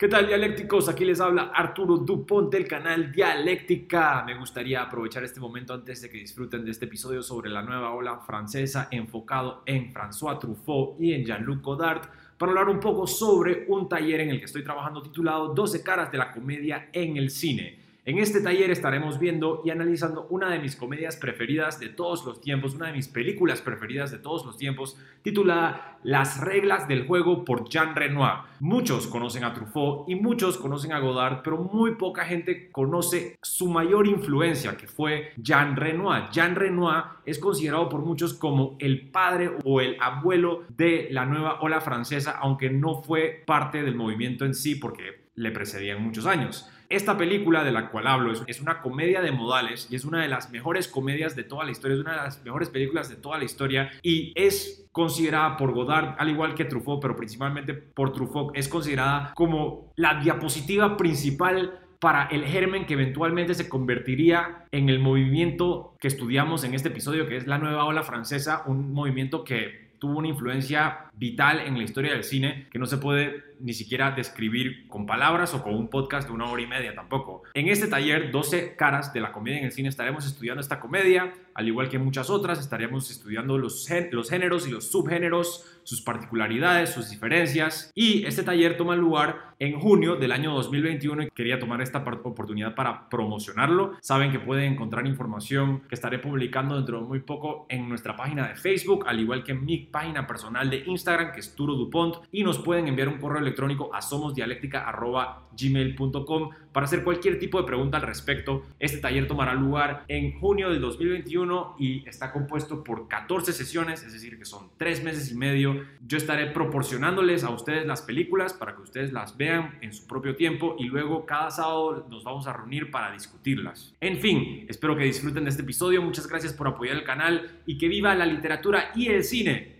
¿Qué tal dialécticos? Aquí les habla Arturo Dupont del canal Dialéctica. Me gustaría aprovechar este momento antes de que disfruten de este episodio sobre la nueva ola francesa enfocado en François Truffaut y en Jean-Luc Godard para hablar un poco sobre un taller en el que estoy trabajando titulado 12 caras de la comedia en el cine. En este taller estaremos viendo y analizando una de mis comedias preferidas de todos los tiempos, una de mis películas preferidas de todos los tiempos, titulada Las reglas del juego por Jean Renoir. Muchos conocen a Truffaut y muchos conocen a Godard, pero muy poca gente conoce su mayor influencia, que fue Jean Renoir. Jean Renoir es considerado por muchos como el padre o el abuelo de la nueva ola francesa, aunque no fue parte del movimiento en sí, porque le precedían muchos años. Esta película de la cual hablo es una comedia de modales y es una de las mejores comedias de toda la historia, es una de las mejores películas de toda la historia y es considerada por Godard, al igual que Truffaut, pero principalmente por Truffaut, es considerada como la diapositiva principal para el germen que eventualmente se convertiría en el movimiento que estudiamos en este episodio, que es la nueva ola francesa, un movimiento que tuvo una influencia vital en la historia del cine que no se puede ni siquiera describir con palabras o con un podcast de una hora y media tampoco. En este taller, 12 caras de la comedia en el cine, estaremos estudiando esta comedia, al igual que muchas otras, estaríamos estudiando los, los géneros y los subgéneros, sus particularidades, sus diferencias. Y este taller toma lugar en junio del año 2021 y quería tomar esta oportunidad para promocionarlo. Saben que pueden encontrar información que estaré publicando dentro de muy poco en nuestra página de Facebook, al igual que en mi página personal de Instagram, que es Turo Dupont, y nos pueden enviar un correo electrónico a somosdialéctica.gmail.com para hacer cualquier tipo de pregunta al respecto. Este taller tomará lugar en junio del 2021 y está compuesto por 14 sesiones, es decir, que son 3 meses y medio. Yo estaré proporcionándoles a ustedes las películas para que ustedes las vean en su propio tiempo y luego cada sábado nos vamos a reunir para discutirlas. En fin, espero que disfruten de este episodio. Muchas gracias por apoyar el canal y que viva la literatura y el cine.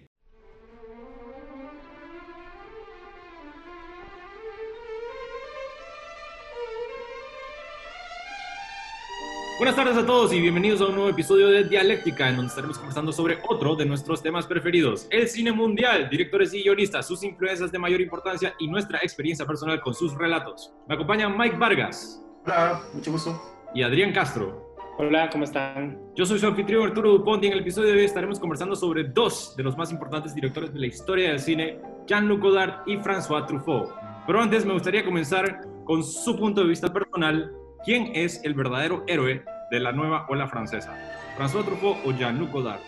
Buenas tardes a todos y bienvenidos a un nuevo episodio de Dialéctica, en donde estaremos conversando sobre otro de nuestros temas preferidos, el cine mundial, directores y guionistas, sus influencias de mayor importancia y nuestra experiencia personal con sus relatos. Me acompaña Mike Vargas. Hola, mucho gusto. Y Adrián Castro. Hola, ¿cómo están? Yo soy su anfitrión Arturo Dupont y en el episodio de hoy estaremos conversando sobre dos de los más importantes directores de la historia del cine, Jean-Luc Godard y François Truffaut. Pero antes me gustaría comenzar con su punto de vista personal ¿Quién es el verdadero héroe de la nueva ola francesa? ¿François Truffaut o Jean-Luc Godard?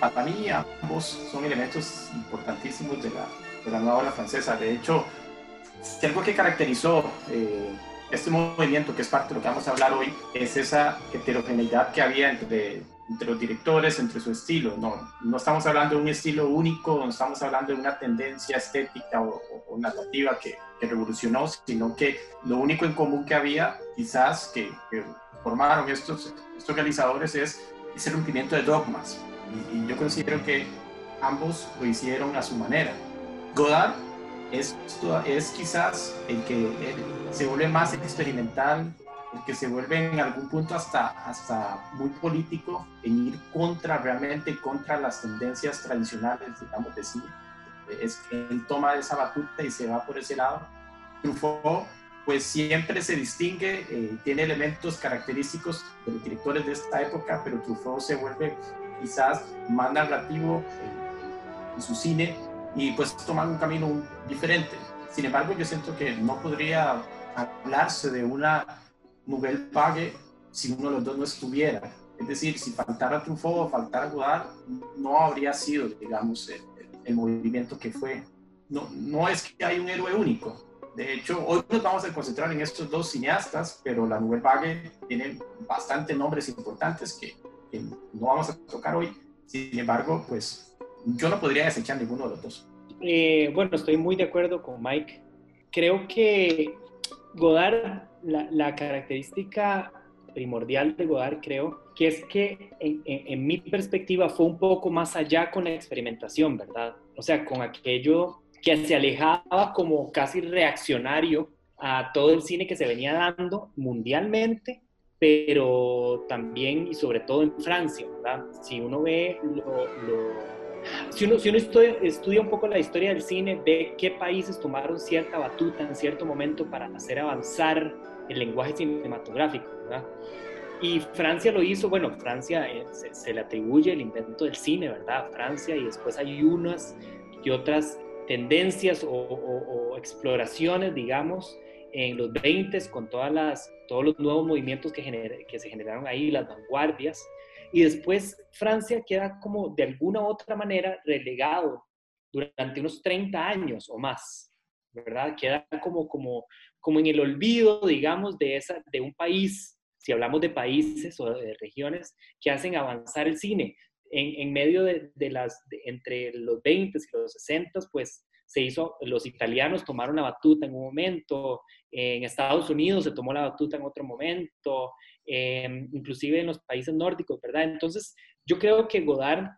Para mí ambos son elementos importantísimos de la, de la nueva ola francesa. De hecho, si algo que caracterizó eh, este movimiento, que es parte de lo que vamos a hablar hoy, es esa heterogeneidad que había entre, entre los directores, entre su estilo. No, no estamos hablando de un estilo único, no estamos hablando de una tendencia estética o, o narrativa que, que revolucionó, sino que lo único en común que había, quizás que, formaron estos, estos realizadores, es ese rompimiento de dogmas. Y, yo considero que ambos lo hicieron a su manera. Godard es, es quizás el que se vuelve más experimental, el que se vuelve en algún punto hasta, hasta muy político, en ir contra, realmente contra las tendencias tradicionales, digamos, de cine es él toma esa batuta y se va por ese lado. Truffaut, pues siempre se distingue, eh, tiene elementos característicos de los directores de esta época, pero Truffaut se vuelve quizás más narrativo en, su cine y pues toma un camino diferente. Sin embargo, yo siento que no podría hablarse de una nouvelle vague si uno de los dos no estuviera. Es decir, si faltara Truffaut o faltara Godard, no habría sido, digamos, el movimiento que fue. No, no es que hay un héroe único. De hecho, hoy nos vamos a concentrar en estos dos cineastas, pero la Nouvelle Vague tiene bastantes nombres importantes que, no vamos a tocar hoy. Sin embargo, pues yo no podría desechar ninguno de los dos. Eh, bueno, estoy muy de acuerdo con Mike. Creo que Godard, la, característica primordial de Godard, creo, que es que en, mi perspectiva fue un poco más allá con la experimentación, ¿verdad? O sea, con aquello que se alejaba como casi reaccionario a todo el cine que se venía dando mundialmente, pero también y sobre todo en Francia, ¿verdad? Si uno ve lo, Si uno, si estudia, un poco la historia del cine, ve qué países tomaron cierta batuta en cierto momento para hacer avanzar el lenguaje cinematográfico, ¿verdad? Y Francia lo hizo, bueno, Francia eh, se, le atribuye el invento del cine, ¿verdad? Francia y después hay unas y otras tendencias o, exploraciones, digamos, en los 20 con todas las, todos los nuevos movimientos que se generaron ahí, las vanguardias. Y después Francia queda como de alguna u otra manera relegado durante unos 30 años o más, ¿verdad? Queda como, como, como en el olvido, digamos, de, esa, de un país si hablamos de países o de regiones que hacen avanzar el cine. En, en medio de, de las, entre los 20 y los 60, pues se hizo, los italianos tomaron la batuta en un momento, en Estados Unidos se tomó la batuta en otro momento, eh, inclusive en los países nórdicos, ¿verdad? Entonces, yo creo que Godard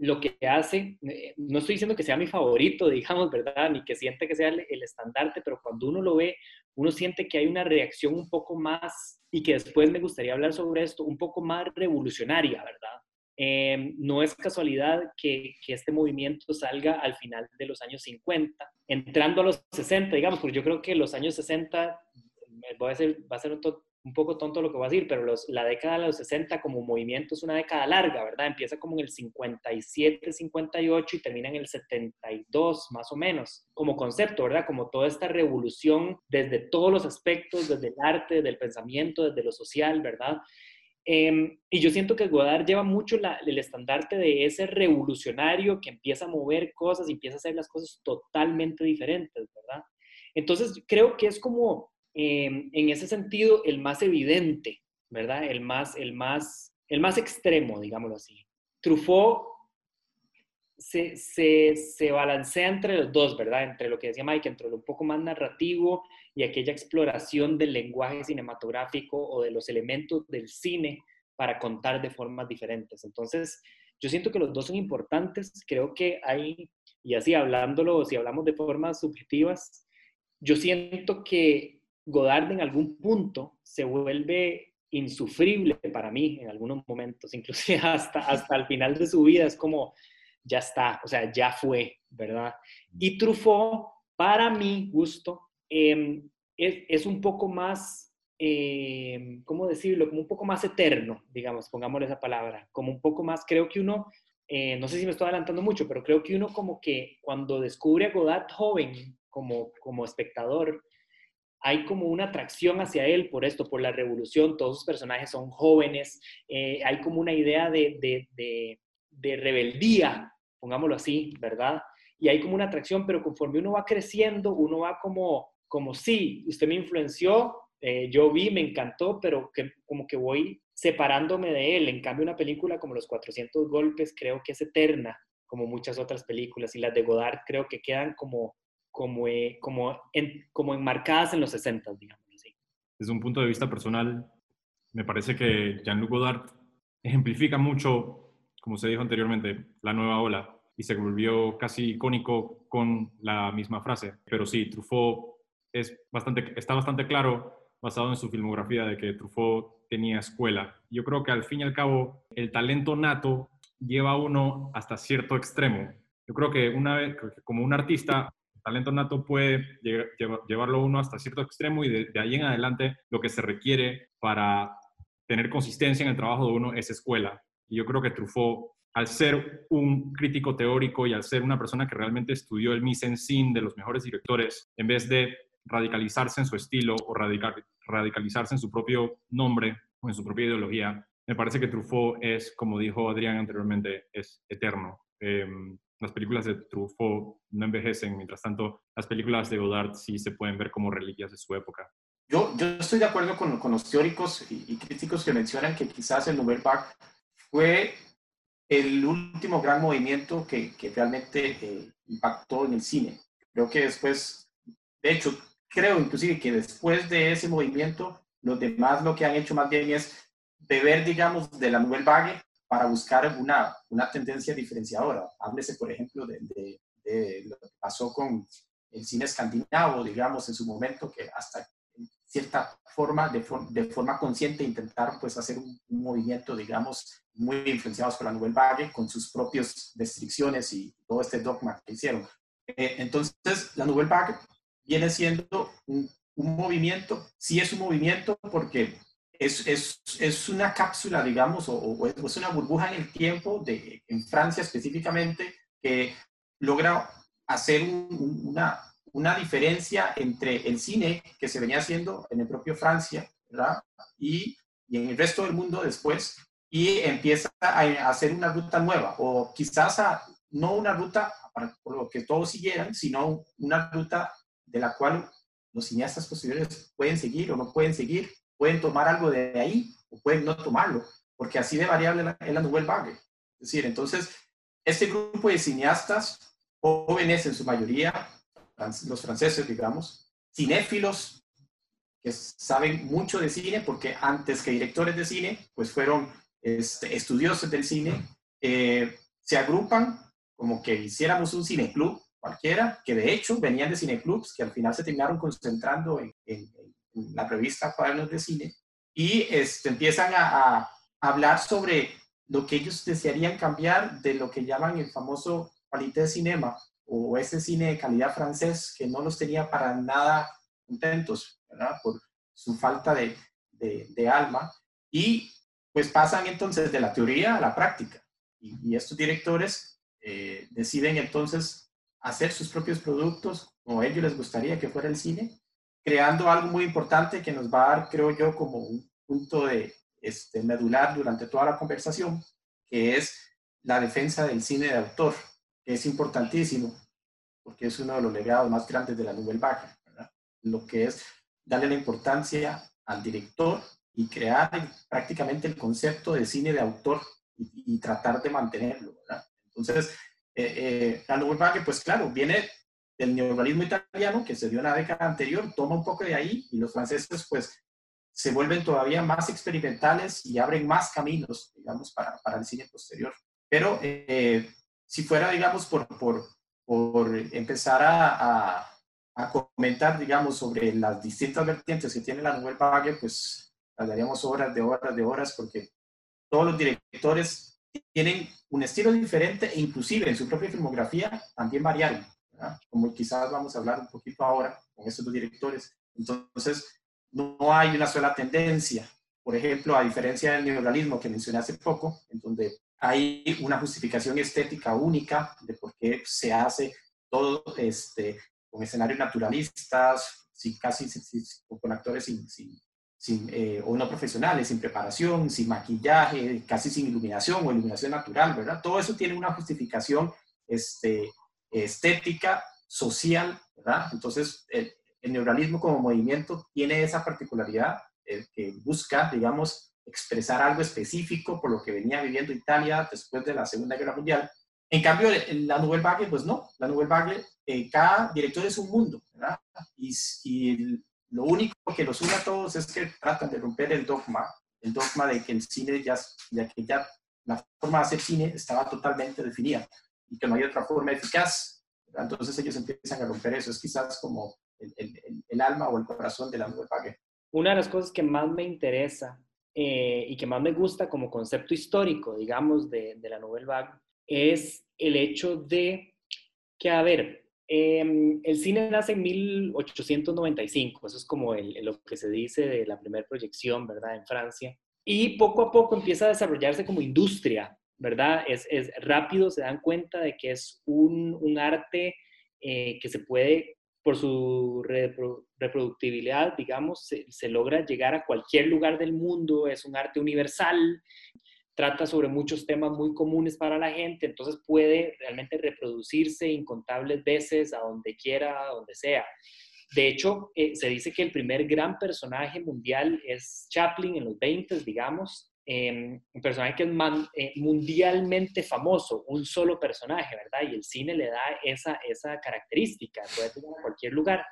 lo que hace, eh, no estoy diciendo que sea mi favorito, digamos, ¿verdad? Ni que siente que sea el, estandarte, pero cuando uno lo ve, uno siente que hay una reacción un poco más, y que después me gustaría hablar sobre esto, un poco más revolucionaria, ¿verdad? Em, no es casualidad que, que, este movimiento salga al final de los años 50, entrando a los 60, digamos, porque yo creo que los años 60, voy a ser, va a ser un, un poco tonto lo que voy a decir, pero los, la década de los 60 como movimiento es una década larga, ¿verdad? Empieza como en el 57, 58 y termina en el 72, más o menos, como concepto, ¿verdad? Como toda esta revolución desde todos los aspectos, desde el arte, desde el pensamiento, desde lo social, ¿verdad? Em, y yo siento que Godard lleva mucho el estandarte de ese revolucionario que empieza a mover cosas y empieza a hacer las cosas totalmente diferentes, ¿verdad? Entonces creo que es como Em, en ese sentido, el más evidente, ¿verdad? El más, el más, el más extremo, digámoslo así. Truffaut se, se, se, balancea entre los dos, ¿verdad? Entre lo que decía Mike, entre lo un poco más narrativo y aquella exploración del lenguaje cinematográfico o de los elementos del cine para contar de formas diferentes. Entonces, yo siento que los dos son importantes. Creo que hay, y así hablándolo, si hablamos de formas subjetivas, yo siento que Godard en algún punto se vuelve insufrible para mí en algunos momentos, inclusive hasta, hasta el final de su vida es como, ya está, o sea, ya fue, ¿verdad? Y Truffaut, para mi gusto, em, es, un poco más, em, ¿cómo decirlo? Como un poco más eterno, digamos, pongámosle esa palabra, como un poco más, creo que uno, eh, no sé si me estoy adelantando mucho, pero creo que uno como que cuando descubre a Godard joven como, como espectador, hay como una atracción hacia él por esto, por la revolución, todos sus personajes son jóvenes, eh, hay como una idea de, de, de, rebeldía, pongámoslo así, ¿verdad? Y hay como una atracción, pero conforme uno va creciendo, uno va como, como sí, usted me influenció, eh, yo vi, me encantó, pero como que voy separándome de él. En cambio, una película como Los 400 Golpes creo que es eterna, como muchas otras películas, y las de Godard creo que quedan como como, eh, como, en, como enmarcadas en los 60, digamos así. Desde un punto de vista personal, me parece que Jean-Luc Godard ejemplifica mucho, como se dijo anteriormente, la nueva ola y se volvió casi icónico con la misma frase. Pero sí, Truffaut es bastante, está bastante claro, basado en su filmografía, de que Truffaut tenía escuela. Yo creo que al fin y al cabo, el talento nato lleva a uno hasta cierto extremo. Yo creo que una vez, como un artista, talento nato puede llevarlo uno hasta cierto extremo y de, ahí en adelante lo que se requiere para tener consistencia en el trabajo de uno es escuela. Y yo creo que Truffaut, al ser un crítico teórico y al ser una persona que realmente estudió el mise en scene de los mejores directores, en vez de radicalizarse en su estilo o radicalizarse en su propio nombre o en su propia ideología, me parece que Truffaut es, como dijo Adrián anteriormente, es eterno. Em, las películas de Truffaut no envejecen, mientras tanto las películas de Godard sí se pueden ver como reliquias de su época. Yo, yo estoy de acuerdo con, con los teóricos y, críticos que mencionan que quizás el Nouvelle Vague fue el último gran movimiento que, que realmente eh, impactó en el cine. Creo que después, de hecho, creo inclusive que después de ese movimiento, los demás lo que han hecho más bien es beber, digamos, de la Nouvelle Vague para buscar una, una tendencia diferenciadora. Háblese, por ejemplo, de, lo que pasó con el cine escandinavo, digamos, en su momento, que hasta cierta forma, de, de forma consciente, intentaron pues hacer un, movimiento, digamos, muy influenciados por la Nouvelle Vague, con sus propias restricciones y todo este dogma que hicieron. Eh, entonces, la Nouvelle Vague viene siendo un, un, movimiento, sí es un movimiento porque es, es, es una cápsula, digamos, o, es una burbuja en el tiempo, de, en Francia específicamente, que logra hacer un, una, una diferencia entre el cine que se venía haciendo en el propio Francia, ¿verdad? Y, y en el resto del mundo después, y empieza a, hacer una ruta nueva, o quizás a, no una ruta para lo que todos siguieran, sino una ruta de la cual los cineastas posteriores pueden seguir o no pueden seguir, pueden tomar algo de ahí o pueden no tomarlo, porque así de variable es la Nouvelle Vague. Es decir, entonces, este grupo de cineastas, jóvenes en su mayoría, los franceses, digamos, cinéfilos que saben mucho de cine, porque antes que directores de cine, pues fueron este, estudiosos del cine, eh, se agrupan como que hiciéramos un cineclub cualquiera, que de hecho venían de cineclubs, que al final se terminaron concentrando en, en, la revista Cuadernos de Cine, y este, empiezan a, hablar sobre lo que ellos desearían cambiar de lo que llaman el famoso qualité de cinema, o ese cine de calidad francés que no los tenía para nada contentos, ¿verdad? Por su falta de, alma. Y pues pasan entonces de la teoría a la práctica. Y, y estos directores eh, deciden entonces hacer sus propios productos como a ellos les gustaría que fuera el cine, creando algo muy importante que nos va a dar, creo yo, como un punto de este, medular durante toda la conversación, que es la defensa del cine de autor es importantísimo, porque es uno de los legados más grandes de la Nouvelle Vague, lo que es darle la importancia al director y crear prácticamente el concepto de cine de autor y, y tratar de mantenerlo. ¿verdad? Entonces, eh, eh, la Nouvelle Vague, pues claro, viene del neorrealismo italiano que se dio en la década anterior, toma un poco de ahí y los franceses pues se vuelven todavía más experimentales y abren más caminos, digamos, para, para el cine posterior. Pero eh, si fuera, digamos, por, por, por empezar a, a, a, comentar, digamos, sobre las distintas vertientes que tiene la Nouvelle Vague, pues hablaríamos horas de horas de horas, porque todos los directores tienen un estilo diferente e inclusive en su propia filmografía también variable, ¿verdad? como quizás vamos a hablar un poquito ahora con estos dos directores. Entonces, no hay una sola tendencia. Por ejemplo, a diferencia del neorrealismo que mencioné hace poco, en donde hay una justificación estética única de por qué se hace todo este, con escenarios naturalistas, sin, casi sin, con actores sin, sin eh, o no profesionales, sin preparación, sin maquillaje, casi sin iluminación o iluminación natural, ¿verdad? Todo eso tiene una justificación este, estética, social, ¿verdad? Entonces, el, el neuralismo como movimiento tiene esa particularidad eh, que busca, digamos, expresar algo específico por lo que venía viviendo Italia después de la Segunda Guerra Mundial. En cambio, la Nouvelle Vague, pues no, la Nouvelle Vague, eh, cada director es un mundo, ¿verdad? Y, y, lo único que los une a todos es que tratan de romper el dogma, el dogma de que el cine ya, ya que ya la forma de hacer cine estaba totalmente definida y que no hay otra forma eficaz. Entonces ellos empiezan a romper eso, es quizás como el, el, el alma o el corazón de la Nouvelle Vague. Una de las cosas que más me interesa eh, y que más me gusta como concepto histórico, digamos, de, de la Nouvelle Vague, es el hecho de que, a ver, eh, el cine nace en 1895, eso es como el, lo que se dice de la primera proyección, ¿verdad?, en Francia. Y poco a poco empieza a desarrollarse como industria, ¿verdad? Es, es rápido, se dan cuenta de que es un, un arte eh, que se puede por su reproductibilidad, digamos, se, se, logra llegar a cualquier lugar del mundo, es un arte universal, trata sobre muchos temas muy comunes para la gente, entonces puede realmente reproducirse incontables veces a donde quiera, a donde sea. De hecho, eh, se dice que el primer gran personaje mundial es Chaplin en los 20, digamos, eh, un personaje que es eh, mundialmente famoso, un solo personaje, ¿verdad? Y el cine le da esa, esa característica, puede tener en cualquier lugar.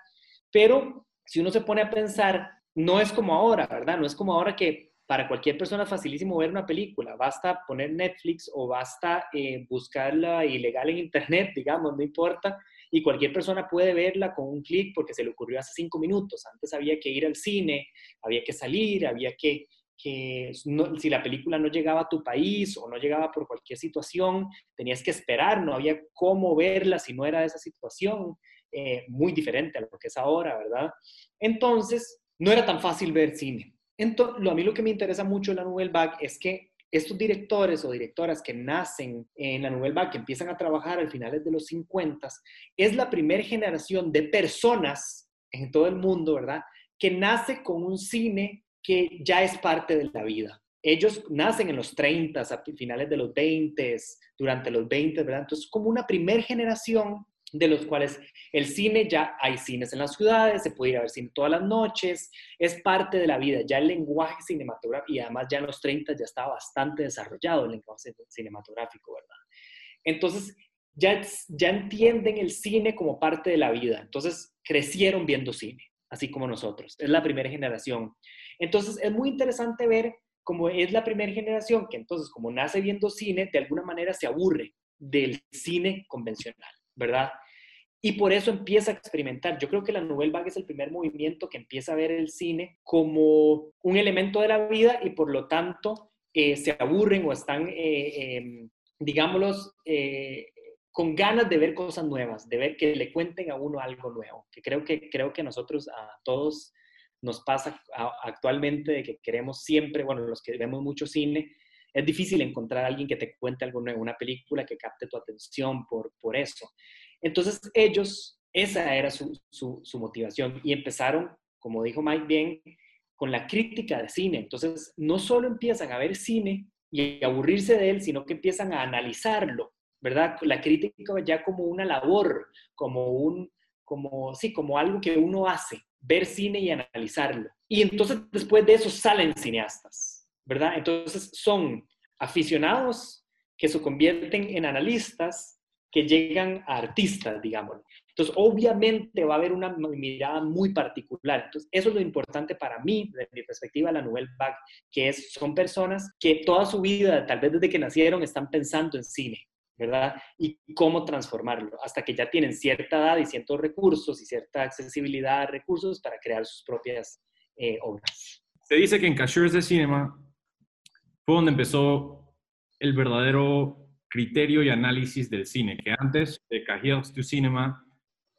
Pero si uno se pone a pensar, no es como ahora, ¿verdad? No es como ahora que para cualquier persona es facilísimo ver una película, basta poner Netflix o basta eh, buscarla ilegal en Internet, digamos, no importa, y cualquier persona puede verla con un clic porque se le ocurrió hace cinco minutos. Antes había que ir al cine, había que salir, había que que si la película no llegaba a tu país o no llegaba por cualquier situación, tenías que esperar, no había cómo verla si no era esa situación, eh, muy diferente a lo que es ahora, ¿verdad? Entonces, no era tan fácil ver cine. Entonces, a mí lo que me interesa mucho en la Nouvelle Vague es que estos directores o directoras que nacen en la Nouvelle Vague, que empiezan a trabajar al finales de los 50, es la primera generación de personas en todo el mundo, ¿verdad? Que nace con un cine que ya es parte de la vida. Ellos nacen en los 30, a finales de los 20, durante los 20, ¿verdad? Entonces, como una primera generación de los cuales el cine ya hay cines en las ciudades, se puede ir a ver cine todas las noches, es parte de la vida, ya el lenguaje cinematográfico, y además ya en los 30 ya estaba bastante desarrollado el lenguaje cinematográfico, ¿verdad? Entonces, ya, ya entienden el cine como parte de la vida, entonces crecieron viendo cine, así como nosotros, es la primera generación. Entonces, es muy interesante ver cómo es la primera generación que entonces, como nace viendo cine, de alguna manera se aburre del cine convencional. ¿verdad? Y por eso empieza a experimentar. Yo creo que la Nouvelle Vague es el primer movimiento que empieza a ver el cine como un elemento de la vida y por lo tanto eh, se aburren o están, eh, em, digámoslos, eh, con ganas de ver cosas nuevas, de ver que le cuenten a uno algo nuevo. Que creo que, creo que nosotros a todos nos pasa actualmente de que queremos siempre, bueno, los que vemos mucho cine, es difícil encontrar a alguien que te cuente algo nuevo, una película que capte tu atención por, por eso. Entonces ellos, esa era su, su, motivación y empezaron, como dijo Mike bien, con la crítica de cine. Entonces no solo empiezan a ver cine y aburrirse de él, sino que empiezan a analizarlo, ¿verdad? La crítica ya como una labor, como un, como, sí, como algo que uno hace, ver cine y analizarlo. Y entonces después de eso salen cineastas ¿verdad? Entonces son aficionados que se convierten en analistas que llegan a artistas, digamos. Entonces, obviamente va a haber una mirada muy particular. Entonces, eso es lo importante para mí, desde mi perspectiva, la Nouvelle Vague, que es, son personas que toda su vida, tal vez desde que nacieron, están pensando en cine, ¿verdad? Y cómo transformarlo, hasta que ya tienen cierta edad y ciertos recursos y cierta accesibilidad a recursos para crear sus propias eh, obras. Se dice que en Cashiers de Cinema fue donde empezó el verdadero criterio y análisis del cine, que antes de Cahiers to Cinema,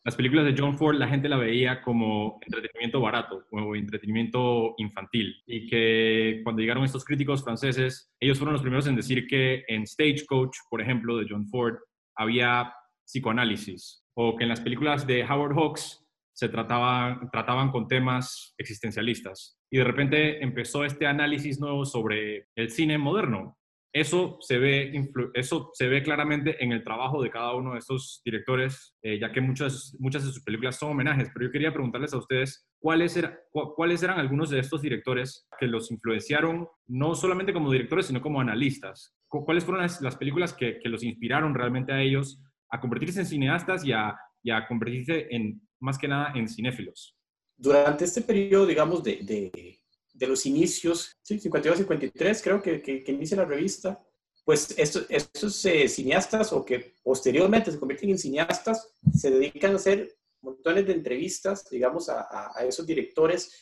las películas de John Ford la gente la veía como entretenimiento barato o entretenimiento infantil y que cuando llegaron estos críticos franceses, ellos fueron los primeros en decir que en Stagecoach, por ejemplo, de John Ford, había psicoanálisis o que en las películas de Howard Hawks se trataban, trataban con temas existencialistas y de repente empezó este análisis nuevo sobre el cine moderno. Eso se ve, eso se ve claramente en el trabajo de cada uno de estos directores, eh, ya que muchas, muchas de sus películas son homenajes, pero yo quería preguntarles a ustedes cuáles, eran algunos de estos directores que los influenciaron, no solamente como directores, sino como analistas. ¿Cuáles fueron las, películas que, que, los inspiraron realmente a ellos a convertirse en cineastas y a, y a convertirse en, más que nada, en cinéfilos? durante este periodo, digamos, de, de los inicios, ¿sí? 52-53, creo que, que, inicia la revista, pues estos, estos eh, cineastas o que posteriormente se convierten en cineastas, se dedican a hacer montones de entrevistas, digamos, a, a, esos directores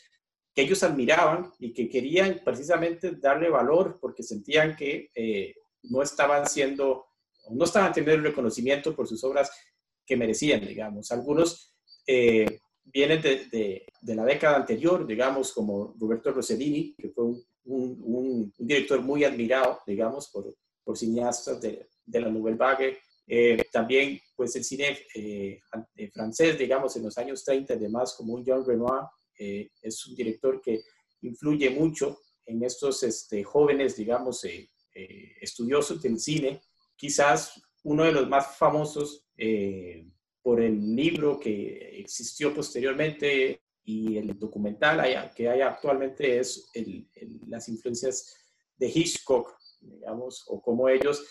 que ellos admiraban y que querían precisamente darle valor porque sentían que eh, no estaban siendo, no estaban teniendo el reconocimiento por sus obras que merecían, digamos. Algunos eh, vienen de, de, la década anterior, digamos, como Roberto Rossellini, que fue un, un, director muy admirado, digamos, por, por cineastas de, de la Nouvelle Vague. Eh, también, pues, el cine eh, eh, francés, digamos, en los años 30, además, como un Jean Renoir, es un director que influye mucho en estos este, jóvenes, digamos, estudiosos del cine. Quizás uno de los más famosos por el libro que existió posteriormente y el documental que hay actualmente es las influencias de Hitchcock, digamos, o cómo ellos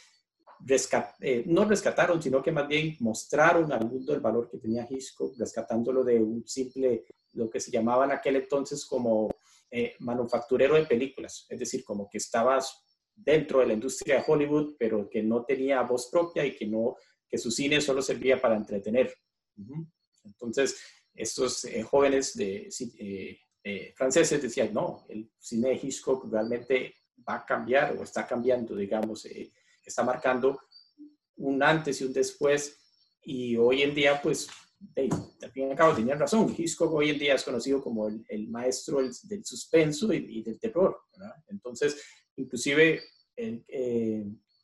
eh, no rescataron, sino que más bien mostraron al mundo el valor que tenía Hitchcock, rescatándolo de un simple, lo que se llamaba en aquel entonces como eh, manufacturero de películas, es decir, como que estabas dentro de la industria de Hollywood, pero que no tenía voz propia y que no que su cine solo servía para entretener. Entonces, estos eh, jóvenes de, eh, eh, franceses decían, no, el cine de Hitchcock realmente va a cambiar o está cambiando, digamos, eh, está marcando un antes y un después. Y hoy en día, pues, al fin y al cabo tenían razón. Hitchcock hoy en día es conocido como el, maestro del, suspenso y, del terror. Entonces, inclusive, el,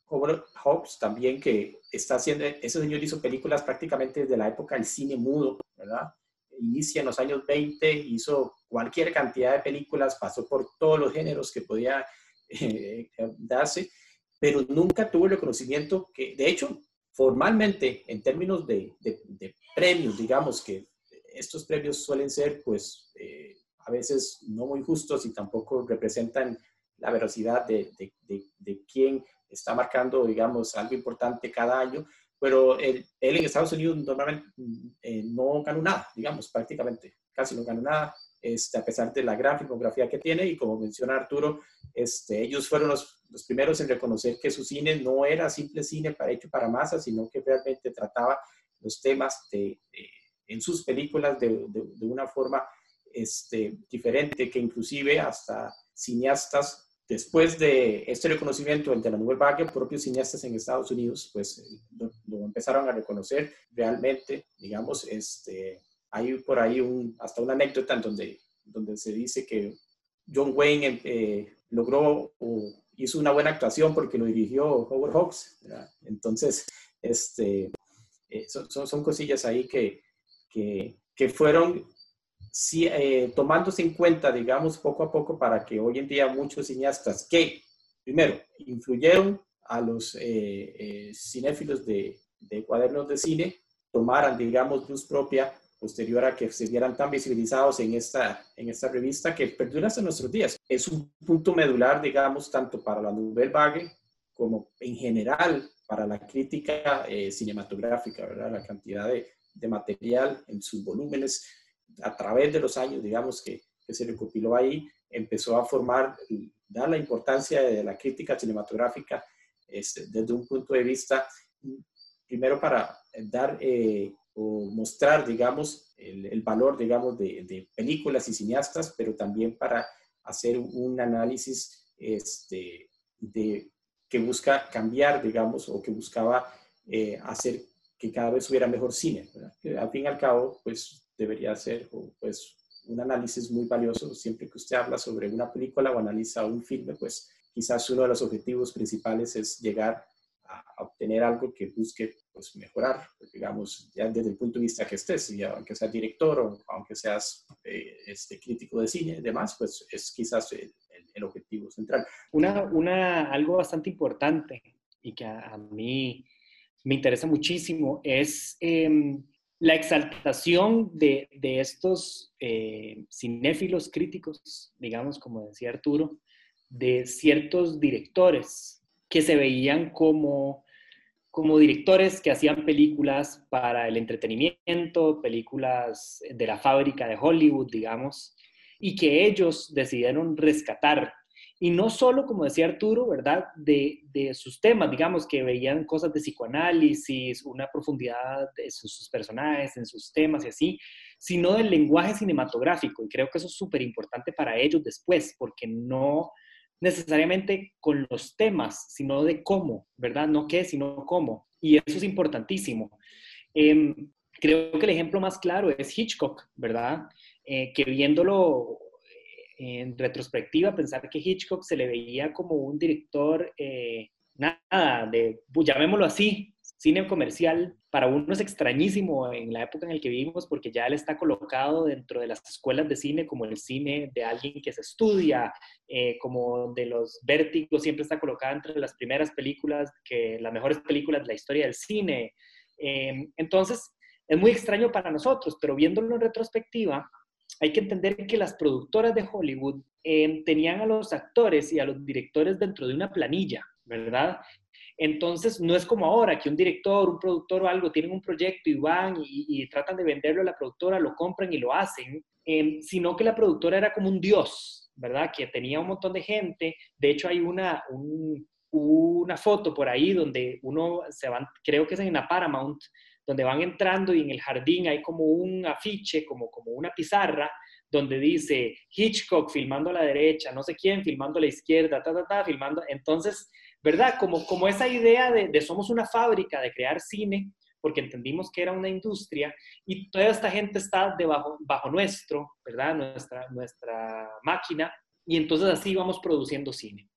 Hawks también, que está haciendo, ese señor hizo películas prácticamente desde la época del cine mudo, ¿verdad? Inicia en los años 20, hizo cualquier cantidad de películas, pasó por todos los géneros que podía eh, darse, pero nunca tuvo el reconocimiento que, de hecho, formalmente, en términos de, de, premios, digamos que estos premios suelen ser, pues, eh, a veces no muy justos y tampoco representan la veracidad de, de, de, quién está marcando, digamos, algo importante cada año, pero él, en Estados Unidos normalmente eh, no ganó nada, digamos, prácticamente, casi no ganó nada, este, a pesar de la gran filmografía que tiene y como menciona Arturo, este, ellos fueron los, los, primeros en reconocer que su cine no era simple cine para, hecho para masas, sino que realmente trataba los temas de, en sus películas de, de, una forma este, diferente, que inclusive hasta cineastas después de este reconocimiento, el de la Nouvelle Vague, propios cineastas en Estados Unidos, pues lo, empezaron a reconocer realmente, digamos, este, hay por ahí un, hasta una anécdota en donde, donde se dice que John Wayne eh, logró o hizo una buena actuación porque lo dirigió Howard Hawks. Entonces, este, eh, son, son, cosillas ahí que, que, que fueron sí, eh, tomándose en cuenta, digamos, poco a poco para que hoy en día muchos cineastas que, primero, influyeron a los eh, eh, cinéfilos de, de, cuadernos de cine, tomaran, digamos, luz propia posterior a que se vieran tan visibilizados en esta, en esta revista que perdura hasta nuestros días. Es un punto medular, digamos, tanto para la Nouvelle Vague como en general para la crítica cinematográfica, ¿verdad? La cantidad de material en sus volúmenes a través de los años, digamos, que, que se recopiló ahí, empezó a formar, dar la importancia de la crítica cinematográfica este, desde un punto de vista, primero para dar eh, o mostrar, digamos, el, valor, digamos, de, de, películas y cineastas, pero también para hacer un análisis este, de, que busca cambiar, digamos, o que buscaba eh, hacer que cada vez hubiera mejor cine. al fin y al cabo, pues debería ser pues, un análisis muy valioso. Siempre que usted habla sobre una película o analiza un filme, pues quizás uno de los objetivos principales es llegar a obtener algo que busque pues, mejorar, digamos, ya desde el punto de vista que estés, ya, aunque seas director o aunque seas eh, este, crítico de cine y demás, pues es quizás el, el, objetivo central. Una, una, algo bastante importante y que a, mí me interesa muchísimo es em, la exaltación de, estos eh, cinéfilos críticos, digamos, como decía Arturo, de ciertos directores que se veían como, como directores que hacían películas para el entretenimiento, películas de la fábrica de Hollywood, digamos, y que ellos decidieron rescatar y no solo, como decía Arturo, ¿verdad? De, de, sus temas, digamos, que veían cosas de psicoanálisis, una profundidad de sus, personajes, en sus temas y así, sino del lenguaje cinematográfico. Y creo que eso es súper importante para ellos después, porque no necesariamente con los temas, sino de cómo, ¿verdad? No qué, sino cómo. Y eso es importantísimo. Em, creo que el ejemplo más claro es Hitchcock, ¿verdad? Eh, que viéndolo en retrospectiva, pensar que Hitchcock se le veía como un director, eh, nada, de, pues, llamémoslo así, cine comercial, para uno es extrañísimo en la época en la que vivimos porque ya él está colocado dentro de las escuelas de cine como el cine de alguien que se estudia, eh, como de los vértigos, siempre está colocado entre las primeras películas, que las mejores películas de la historia del cine. Eh, entonces, es muy extraño para nosotros, pero viéndolo en retrospectiva, hay que entender que las productoras de Hollywood eh, tenían a los actores y a los directores dentro de una planilla, ¿verdad? Entonces, no es como ahora que un director, un productor o algo tienen un proyecto y van y, tratan de venderlo a la productora, lo compran y lo hacen, em, sino que la productora era como un dios, ¿verdad? Que tenía un montón de gente. De hecho, hay una, una foto por ahí donde uno se va, creo que es en la Paramount, donde van entrando y en el jardín hay como un afiche, como, como una pizarra, donde dice Hitchcock filmando a la derecha, no sé quién filmando a la izquierda, ta, ta, ta, filmando. Entonces, ¿verdad? Como, como esa idea de, somos una fábrica, de crear cine, porque entendimos que era una industria y toda esta gente está debajo, bajo nuestro, ¿verdad? Nuestra, nuestra máquina y entonces así vamos produciendo cine.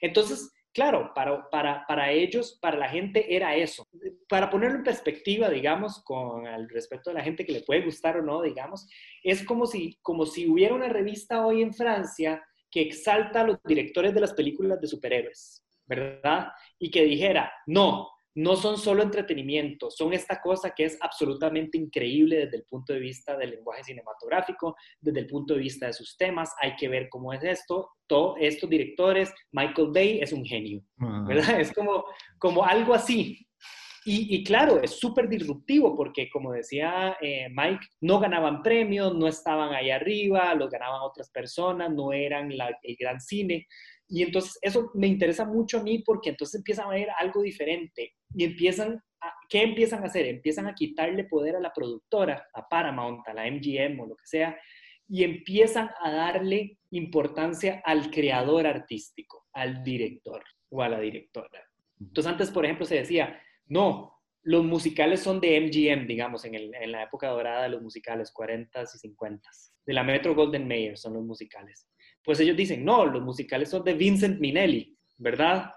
Entonces, claro, para, para, para ellos, para la gente era eso. Para ponerlo en perspectiva, digamos, con el respecto de la gente que le puede gustar o no, digamos, es como si, como si hubiera una revista hoy en Francia que exalta a los directores de las películas de superhéroes, ¿verdad? Y que dijera, no, no son solo entretenimiento, son esta cosa que es absolutamente increíble desde el punto de vista del lenguaje cinematográfico, desde el punto de vista de sus temas, hay que ver cómo es esto, todos estos directores, Michael Bay es un genio, ¿verdad? Es como, como algo así. Y, claro, es súper disruptivo porque, como decía eh, Mike, no ganaban premios, no estaban ahí arriba, los ganaban otras personas, no eran el gran cine. Y entonces eso me interesa mucho a mí porque entonces empiezan a ver algo diferente y empiezan, a, ¿qué empiezan a hacer? Empiezan a quitarle poder a la productora, a Paramount, a la MGM o lo que sea, y empiezan a darle importancia al creador artístico, al director o a la directora. Entonces antes, por ejemplo, se decía, no, los musicales son de MGM, digamos, en, en la época dorada de los musicales, 40s y 50s. De la Metro Golden Mayer son los musicales. Pues ellos dicen, no, los musicales son de Vincent Minelli, ¿verdad?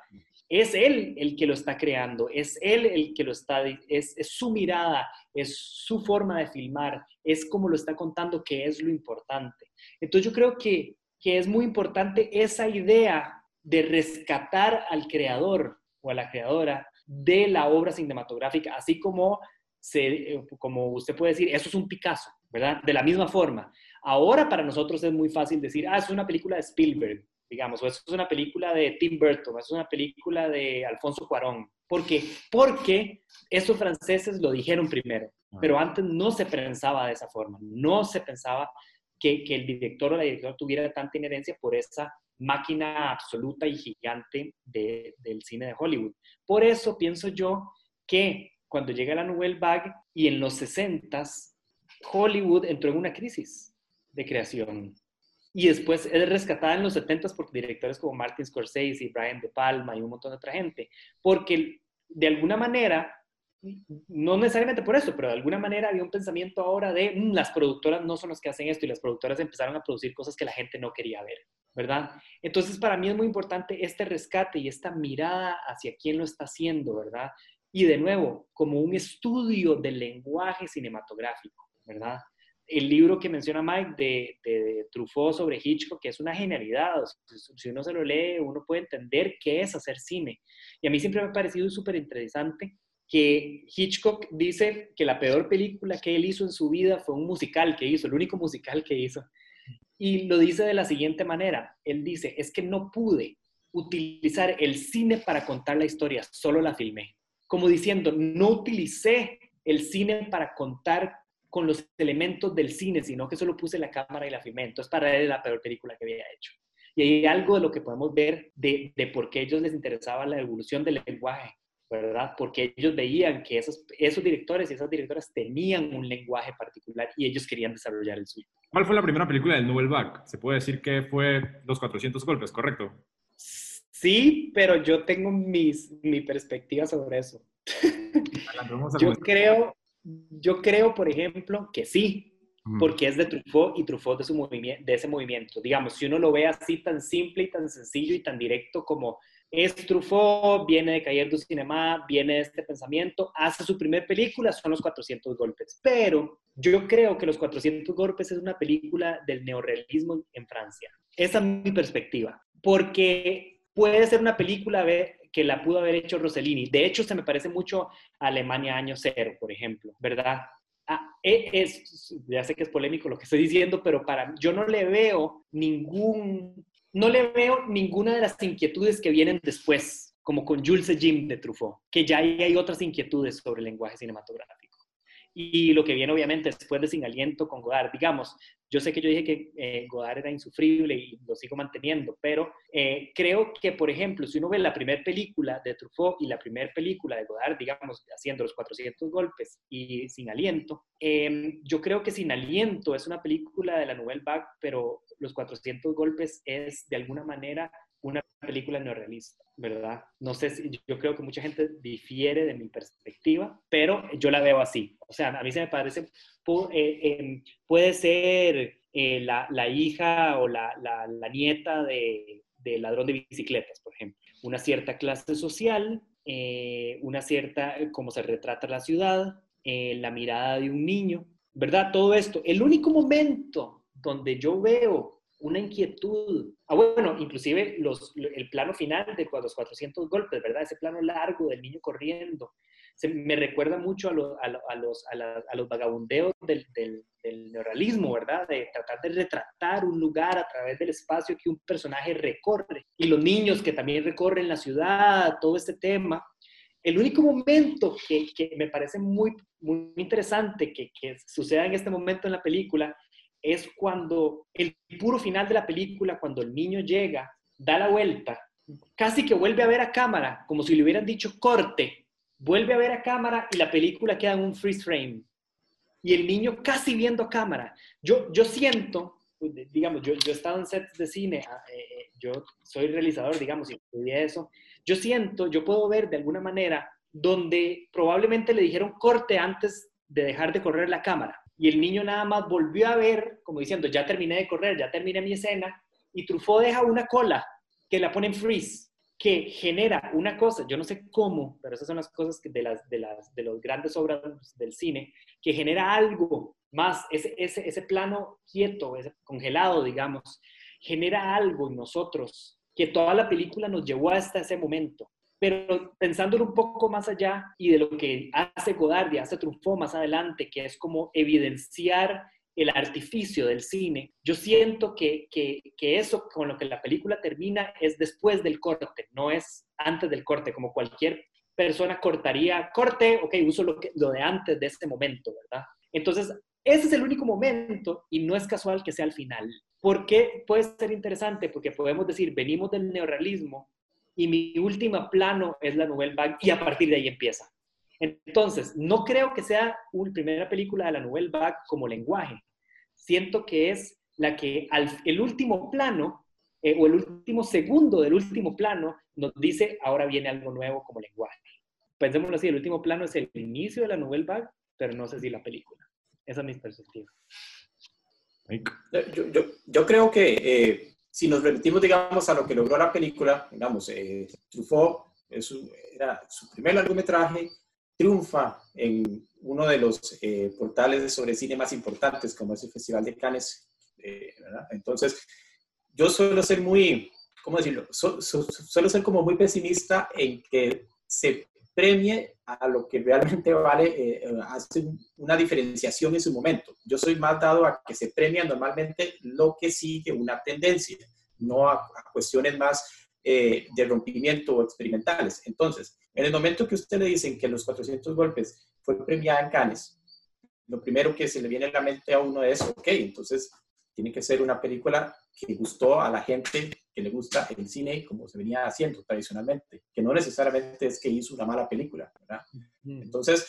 Es él el que lo está creando, es él el que lo está, es, su mirada, es su forma de filmar, es como lo está contando que es lo importante. Entonces yo creo que, que es muy importante esa idea de rescatar al creador o a la creadora de la obra cinematográfica, así como, se, como usted puede decir, eso es un Picasso, ¿verdad? De la misma forma. Ahora para nosotros es muy fácil decir, ah, es una película de Spielberg, digamos, o eso es una película de Tim Burton, o es una película de Alfonso Cuarón. ¿Por qué? Porque estos franceses lo dijeron primero, ah. pero antes no se pensaba de esa forma, no se pensaba que, que el director o la directora tuviera tanta inherencia por esa máquina absoluta y gigante de, del cine de Hollywood. Por eso pienso yo que cuando llega la Nouvelle Vague y en los 60 Hollywood entró en una crisis de creación y después es rescatada en los 70 por directores como Martin Scorsese y Brian De Palma y un montón de otra gente, porque de alguna manera, no necesariamente por eso, pero de alguna manera había un pensamiento ahora de mm, las productoras no son las que hacen esto y las productoras empezaron a producir cosas que la gente no quería ver, ¿verdad? Entonces para mí es muy importante este rescate y esta mirada hacia quién lo está haciendo, ¿verdad? Y de nuevo, como un estudio del lenguaje cinematográfico, ¿verdad? El libro que menciona Mike de, de, Truffaut sobre Hitchcock, que es una genialidad. si uno se lo lee, uno puede entender qué es hacer cine. Y a mí siempre me ha parecido súper interesante que Hitchcock dice que la peor película que él hizo en su vida fue un musical que hizo, el único musical que hizo. Y lo dice de la siguiente manera. Él dice, es que no pude utilizar el cine para contar la historia, solo la filmé. Como diciendo, no utilicé el cine para contar con los elementos del cine, sino que solo puse la cámara y la filmé. Entonces, para él la peor película que había hecho. Y hay algo de lo que podemos ver de, de por qué a ellos les interesaba la evolución del lenguaje, ¿verdad? Porque ellos veían que esos, esos directores y esas directoras tenían un lenguaje particular y ellos querían desarrollar el suyo. ¿Cuál fue la primera película del Nouvelle Vague? Se puede decir que fue Los 400 Golpes, ¿correcto? Sí, pero yo tengo mis, mi perspectiva sobre eso. yo creo, yo creo, por ejemplo, que sí, porque es de Truffaut y Truffaut de, su movimiento, de ese movimiento. Digamos, si uno lo ve así tan simple y tan sencillo y tan directo como es Truffaut, viene de Cayer du Cinema, viene de este pensamiento, hace su primer película, son los 400 golpes. Pero yo creo que los 400 golpes es una película del neorrealismo en Francia. Esa es mi perspectiva. Porque puede ser una película que la pudo haber hecho Rossellini. De hecho, se me parece mucho a Alemania año cero, por ejemplo, ¿verdad? Ah, e, es, ya sé que es polémico lo que estoy diciendo, pero para yo no le veo ningún, no le veo ninguna de las inquietudes que vienen después, como con Jules Jim de Truffaut, que ya hay otras inquietudes sobre el lenguaje cinematográfico. Y lo que viene obviamente después de Sin Aliento con Godard. Digamos, yo sé que yo dije que eh, Godard era insufrible y lo sigo manteniendo, pero eh, creo que, por ejemplo, si uno ve la primera película de Truffaut y la primera película de Godard, digamos, haciendo los 400 golpes y Sin Aliento, em, yo creo que Sin Aliento es una película de la Nouvelle Vague, pero los 400 golpes es de alguna manera una película neorrealista, ¿verdad? No sé si yo creo que mucha gente difiere de mi perspectiva, pero yo la veo así. O sea, a mí se me parece, eh, em, puede ser eh, la, la, hija o la, la, nieta de, de, ladrón de bicicletas, por ejemplo. Una cierta clase social, eh, una cierta, como se retrata la ciudad, la mirada de un niño, ¿verdad? Todo esto. El único momento donde yo veo una inquietud. Ah, bueno, inclusive los, el plano final de los 400 golpes, ¿verdad? Ese plano largo del niño corriendo. Se, me recuerda mucho a, a, los, a, los, vagabundeos del, del, neorrealismo, ¿verdad? De tratar de retratar un lugar a través del espacio que un personaje recorre. Y los niños que también recorren la ciudad, todo este tema. El único momento que, que me parece muy, muy interesante que, que suceda en este momento en la película es cuando el puro final de la película, cuando el niño llega, da la vuelta, casi que vuelve a ver a cámara, como si le hubieran dicho corte, vuelve a ver a cámara y la película queda en un freeze frame. Y el niño casi viendo a cámara. Yo, yo siento, digamos, yo, yo he estado en sets de cine, ah, eh, eh, yo soy realizador, digamos, y estudié eso. Yo siento, yo puedo ver de alguna manera donde probablemente le dijeron corte antes de dejar de correr la cámara y el niño nada más volvió a ver, como diciendo, ya terminé de correr, ya terminé mi escena, y Truffaut deja una cola que la pone en freeze, que genera una cosa, yo no sé cómo, pero esas son las cosas de, las, de, las, de los grandes obras del cine, que genera algo más, ese, ese, plano quieto, congelado, digamos, genera algo en nosotros que toda la película nos llevó hasta ese momento. Pero pensándolo un poco más allá y de lo que hace Godard y hace Truffaut más adelante, que es como evidenciar el artificio del cine, yo siento que, que, que, eso con lo que la película termina es después del corte, no es antes del corte, como cualquier persona cortaría, corte, ok, uso lo, que, lo de antes de este momento, ¿verdad? Entonces, ese es el único momento y no es casual que sea al final. ¿Por qué puede ser interesante? Porque podemos decir, venimos del neorrealismo y mi última plano es la Nouvelle Vague y a partir de ahí empieza. Entonces, no creo que sea una primera película de la Nouvelle Vague como lenguaje. Siento que es la que al el último plano eh, o el último segundo del último plano nos dice ahora viene algo nuevo como lenguaje. Pensémoslo así, el último plano es el inicio de la Nouvelle Vague, pero no sé si la película. Esa es mi perspectiva. Yo, yo, yo creo que eh, si nos remitimos, digamos, a lo que logró la película, digamos, eh, Truffaut era su primer largometraje, triunfa en uno de los eh, portales sobre cine más importantes, como es el Festival de Cannes, eh, Entonces, yo suelo ser muy, ¿cómo decirlo? suelo ser como muy pesimista en que se premie a lo que realmente vale, eh, hace una diferenciación en su momento. Yo soy más dado a que se premia normalmente lo que sigue una tendencia, no a, cuestiones más eh, de rompimiento o experimentales. Entonces, en el momento que usted le dicen que los 400 golpes fue premiada en Cannes, lo primero que se le viene a la mente a uno es, ok, entonces tiene que ser una película que gustó a la gente que le gusta el cine como se venía haciendo tradicionalmente, que no necesariamente es que hizo una mala película, ¿verdad? Entonces,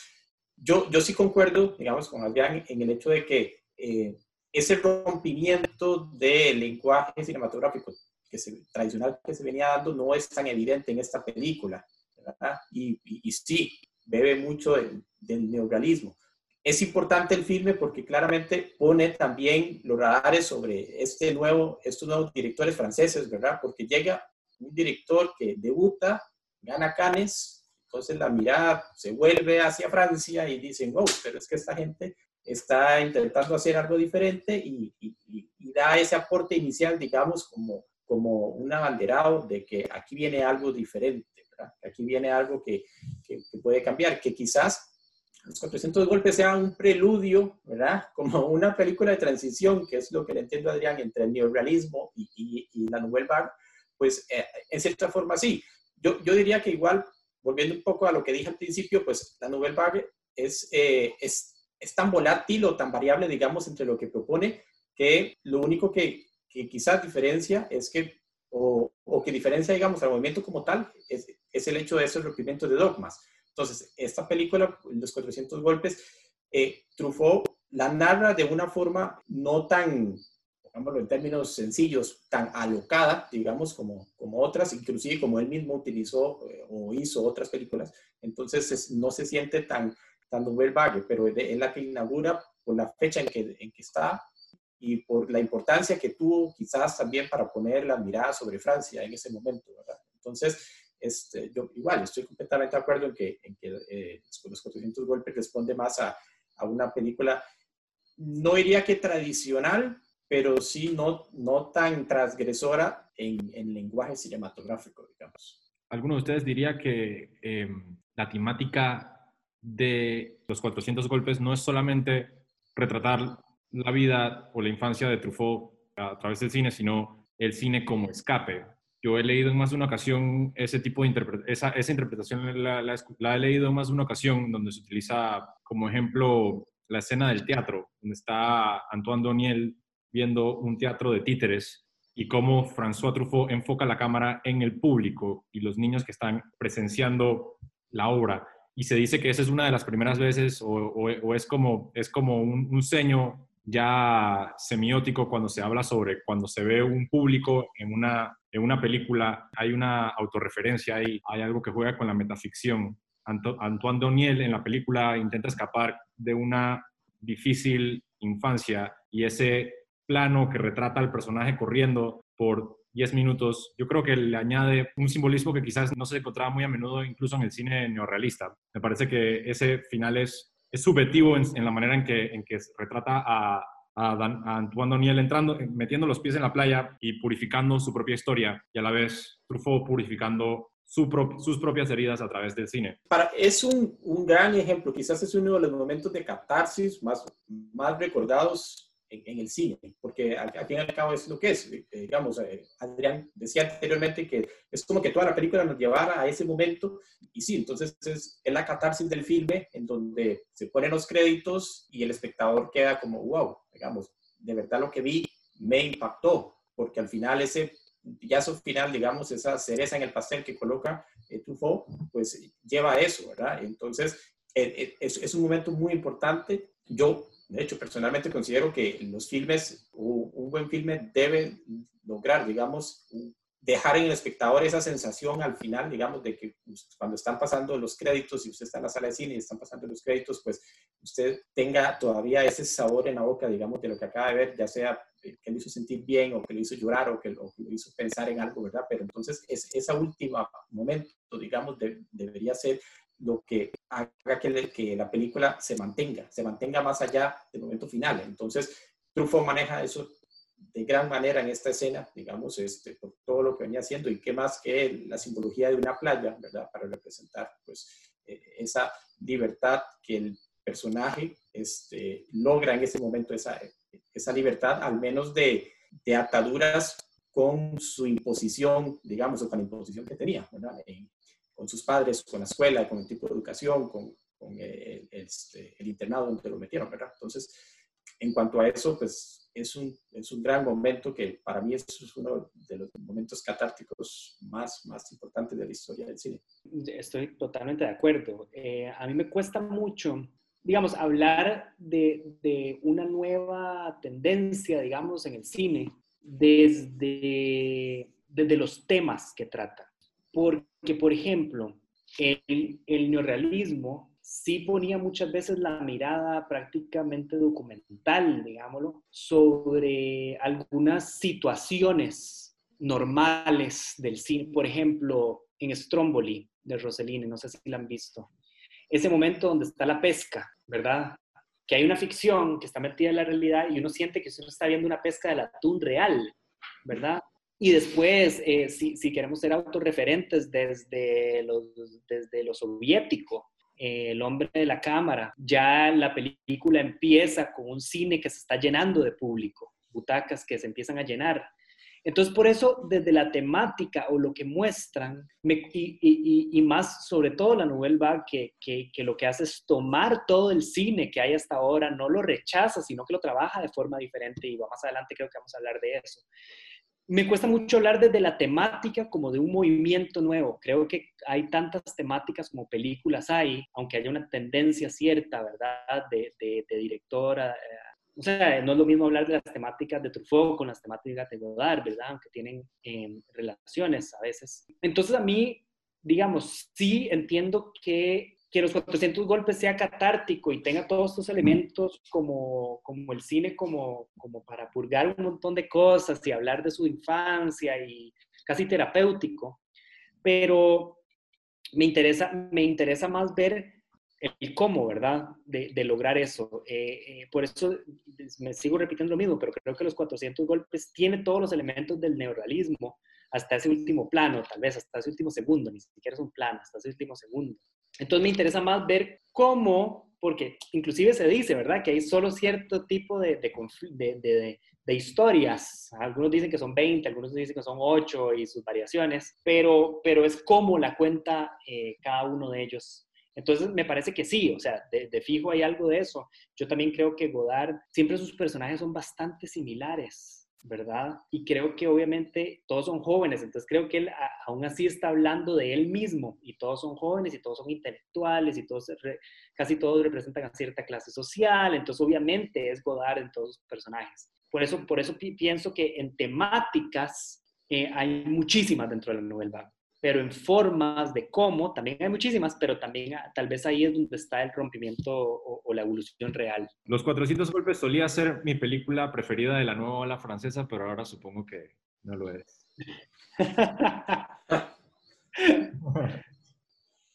yo, yo sí concuerdo, digamos, con Adrián en el hecho de que eh, ese rompimiento del lenguaje cinematográfico que se, tradicional que se venía dando no es tan evidente en esta película, ¿verdad? Y, y, sí, bebe mucho del, del neorrealismo es importante el filme porque claramente pone también los radares sobre este nuevo, estos nuevos directores franceses, ¿verdad? Porque llega un director que debuta, gana Cannes, entonces la mirada se vuelve hacia Francia y dicen, wow, pero es que esta gente está intentando hacer algo diferente y, da ese aporte inicial, digamos, como, como un abanderado de que aquí viene algo diferente, ¿verdad? Aquí viene algo que, que puede cambiar, que quizás los 400 golpes sea un preludio, ¿verdad? Como una película de transición, que es lo que le entiendo a Adrián, entre el neorealismo y, y, la Nouvelle Vague, pues eh, en cierta forma sí. Yo, yo diría que igual, volviendo un poco a lo que dije al principio, pues la Nouvelle Vague es, eh, es es tan volátil o tan variable, digamos, entre lo que propone, que lo único que, que quizás diferencia es que, o, o, que diferencia, digamos, al movimiento como tal, es, es el hecho de ese rompimiento de dogmas. Entonces, esta película, Los 400 golpes, eh, Truffaut la narra de una forma no tan, pongámoslo en términos sencillos, tan alocada, digamos, como, como otras, inclusive como él mismo utilizó eh, o hizo otras películas. Entonces, no se siente tan, tan novel vague, pero es la que inaugura por la fecha en que, en que está y por la importancia que tuvo quizás también para poner la mirada sobre Francia en ese momento, ¿verdad? Entonces, este, yo igual estoy completamente de acuerdo en que, en que eh, los 400 golpes responde más a, a, una película, no diría que tradicional, pero sí no, no tan transgresora en, en lenguaje cinematográfico, digamos. ¿Alguno de ustedes diría que eh, la temática de los 400 golpes no es solamente retratar la vida o la infancia de Truffaut a través del cine, sino el cine como escape. Yo he leído en más de una ocasión ese tipo de esa, esa interpretación, la, la, he leído en más de una ocasión donde se utiliza como ejemplo la escena del teatro, donde está Antoine Doniel viendo un teatro de títeres y cómo François Truffaut enfoca la cámara en el público y los niños que están presenciando la obra. Y se dice que esa es una de las primeras veces o, o, es como, es como un, un seño ya semiótico cuando se habla sobre cuando se ve un público en una, en una película, hay una autorreferencia ahí, hay algo que juega con la metaficción. Antoine Doniel en la película intenta escapar de una difícil infancia y ese plano que retrata al personaje corriendo por 10 minutos, yo creo que le añade un simbolismo que quizás no se encontraba muy a menudo incluso en el cine neorrealista. Me parece que ese final es es subjetivo en, la manera en que, en que retrata a, a, Antoine Doniel entrando, metiendo los pies en la playa y purificando su propia historia y a la vez Truffaut purificando su sus propias heridas a través del cine. Para, es un, un, gran ejemplo, quizás es uno de los momentos de catarsis más, más recordados en, el cine, porque al, fin y al cabo es lo que es. Eh, digamos, eh, Adrián decía anteriormente que es como que toda la película nos llevara a ese momento, y sí, entonces es, es la catarsis del filme en donde se ponen los créditos y el espectador queda como, wow, digamos, de verdad lo que vi me impactó, porque al final ese pillazo final, digamos, esa cereza en el pastel que coloca eh, Truffaut, pues lleva a eso, ¿verdad? Entonces, eh, es, es, un momento muy importante. Yo de hecho, personalmente considero que los filmes, un buen filme debe lograr, digamos, dejar en el espectador esa sensación al final, digamos, de que cuando están pasando los créditos y usted está en la sala de cine y están pasando los créditos, pues usted tenga todavía ese sabor en la boca, digamos, de lo que acaba de ver, ya sea que le hizo sentir bien o que le hizo llorar o que, lo, hizo pensar en algo, ¿verdad? Pero entonces es, esa última momento, digamos, debería ser lo que haga que, que, la película se mantenga, se mantenga más allá del momento final. Entonces, Truffaut maneja eso de gran manera en esta escena, digamos, este, por todo lo que venía haciendo y qué más que la simbología de una playa, ¿verdad? Para representar, pues, eh, esa libertad que el personaje este, logra en ese momento, esa, esa libertad, al menos de, de ataduras con su imposición, digamos, o con la imposición que tenía, ¿verdad? Con sus padres, con la escuela, con el tipo de educación, con, con el, este, el, internado donde lo metieron, ¿verdad? Entonces, en cuanto a eso, pues es un, es un gran momento que para mí es uno de los momentos catárticos más, más importantes de la historia del cine. Estoy totalmente de acuerdo. Eh, a mí me cuesta mucho, digamos, hablar de, de una nueva tendencia, digamos, en el cine desde, desde los temas que trata porque, por ejemplo, el, el neorrealismo sí ponía muchas veces la mirada prácticamente documental, digámoslo, sobre algunas situaciones normales del cine. Por ejemplo, en Stromboli de Rossellini, no sé si la han visto. Ese momento donde está la pesca, ¿verdad? Que hay una ficción que está metida en la realidad y uno siente que uno está viendo una pesca del atún real, ¿verdad? Y después, eh, si, si, queremos ser autorreferentes desde lo, desde lo soviético, eh, el hombre de la cámara, ya la película empieza con un cine que se está llenando de público, butacas que se empiezan a llenar. Entonces, por eso, desde la temática o lo que muestran, y, más sobre todo la novela que, que, que, lo que hace es tomar todo el cine que hay hasta ahora, no lo rechaza, sino que lo trabaja de forma diferente, y más adelante creo que vamos a hablar de eso. Me cuesta mucho hablar desde la temática como de un movimiento nuevo. Creo que hay tantas temáticas como películas hay, aunque haya una tendencia cierta, ¿verdad?, de, de, directora, eh, o sea, no es lo mismo hablar de las temáticas de Truffaut con las temáticas de Godard, ¿verdad? Aunque tienen em, relaciones a veces. Entonces a mí, digamos, sí entiendo que, que los 400 golpes sea catártico y tenga todos estos elementos como, como el cine, como, como para purgar un montón de cosas y hablar de su infancia y casi terapéutico. Pero me interesa, me interesa más ver el cómo, ¿verdad? De, lograr eso. Eh, eh, por eso me sigo repitiendo lo mismo, pero creo que los 400 golpes tiene todos los elementos del neuralismo hasta ese último plano, tal vez hasta ese último segundo, ni siquiera es un plano, hasta ese último segundo. Entonces me interesa más ver cómo, porque inclusive se dice, ¿verdad? Que hay solo cierto tipo de, de, de historias. Algunos dicen que son 20, algunos dicen que son 8 y sus variaciones, pero, pero es cómo la cuenta eh, cada uno de ellos entonces, me parece que sí, o sea, de, fijo hay algo de eso. Yo también creo que Godard, siempre sus personajes son bastante similares, ¿verdad? Y creo que obviamente todos son jóvenes, entonces creo que él aún así está hablando de él mismo y todos son jóvenes y todos son intelectuales y todos, casi todos representan a cierta clase social, entonces obviamente es Godard en todos sus personajes. Por eso, por eso pienso que en temáticas eh, hay muchísimas dentro de la novela pero en formas de cómo, también hay muchísimas, pero también ah, tal vez ahí es donde está el rompimiento o, la evolución real. Los 400 golpes solía ser mi película preferida de la nueva ola francesa, pero ahora supongo que no lo es.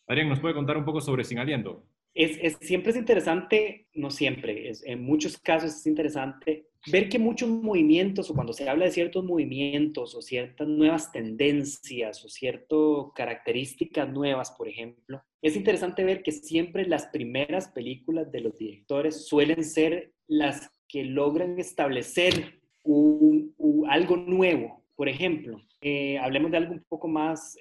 Adrián, ¿nos puede contar un poco sobre Sin Aliento? Es, siempre es interesante, no siempre, es, en muchos casos es interesante ver que muchos movimientos, o cuando se habla de ciertos movimientos, o ciertas nuevas tendencias, o ciertas características nuevas, por ejemplo, es interesante ver que siempre las primeras películas de los directores suelen ser las que logran establecer algo nuevo. Por ejemplo, eh, hablemos de algo un poco más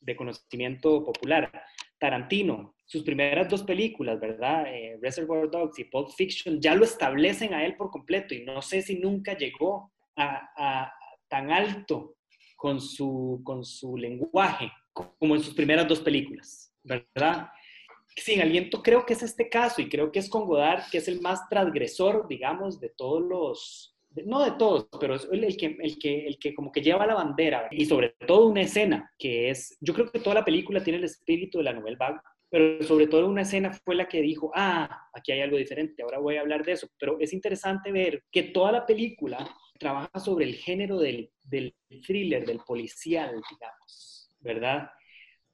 de conocimiento popular. Tarantino, sus primeras dos películas, ¿verdad? Eh, Reservoir Dogs y Pulp Fiction, ya lo establecen a él por completo y no sé si nunca llegó a, tan alto con su, con su lenguaje como en sus primeras dos películas, ¿verdad? Sin aliento creo que es este caso y creo que es con Godard, que es el más transgresor, digamos, de todos los, no de todos, pero es el, que, el, que, el que como que lleva la bandera y sobre todo una escena que es, yo creo que toda la película tiene el espíritu de la novela vague, pero sobre todo una escena fue la que dijo, ah, aquí hay algo diferente, ahora voy a hablar de eso, pero es interesante ver que toda la película trabaja sobre el género del, del thriller, del policial, digamos, ¿verdad?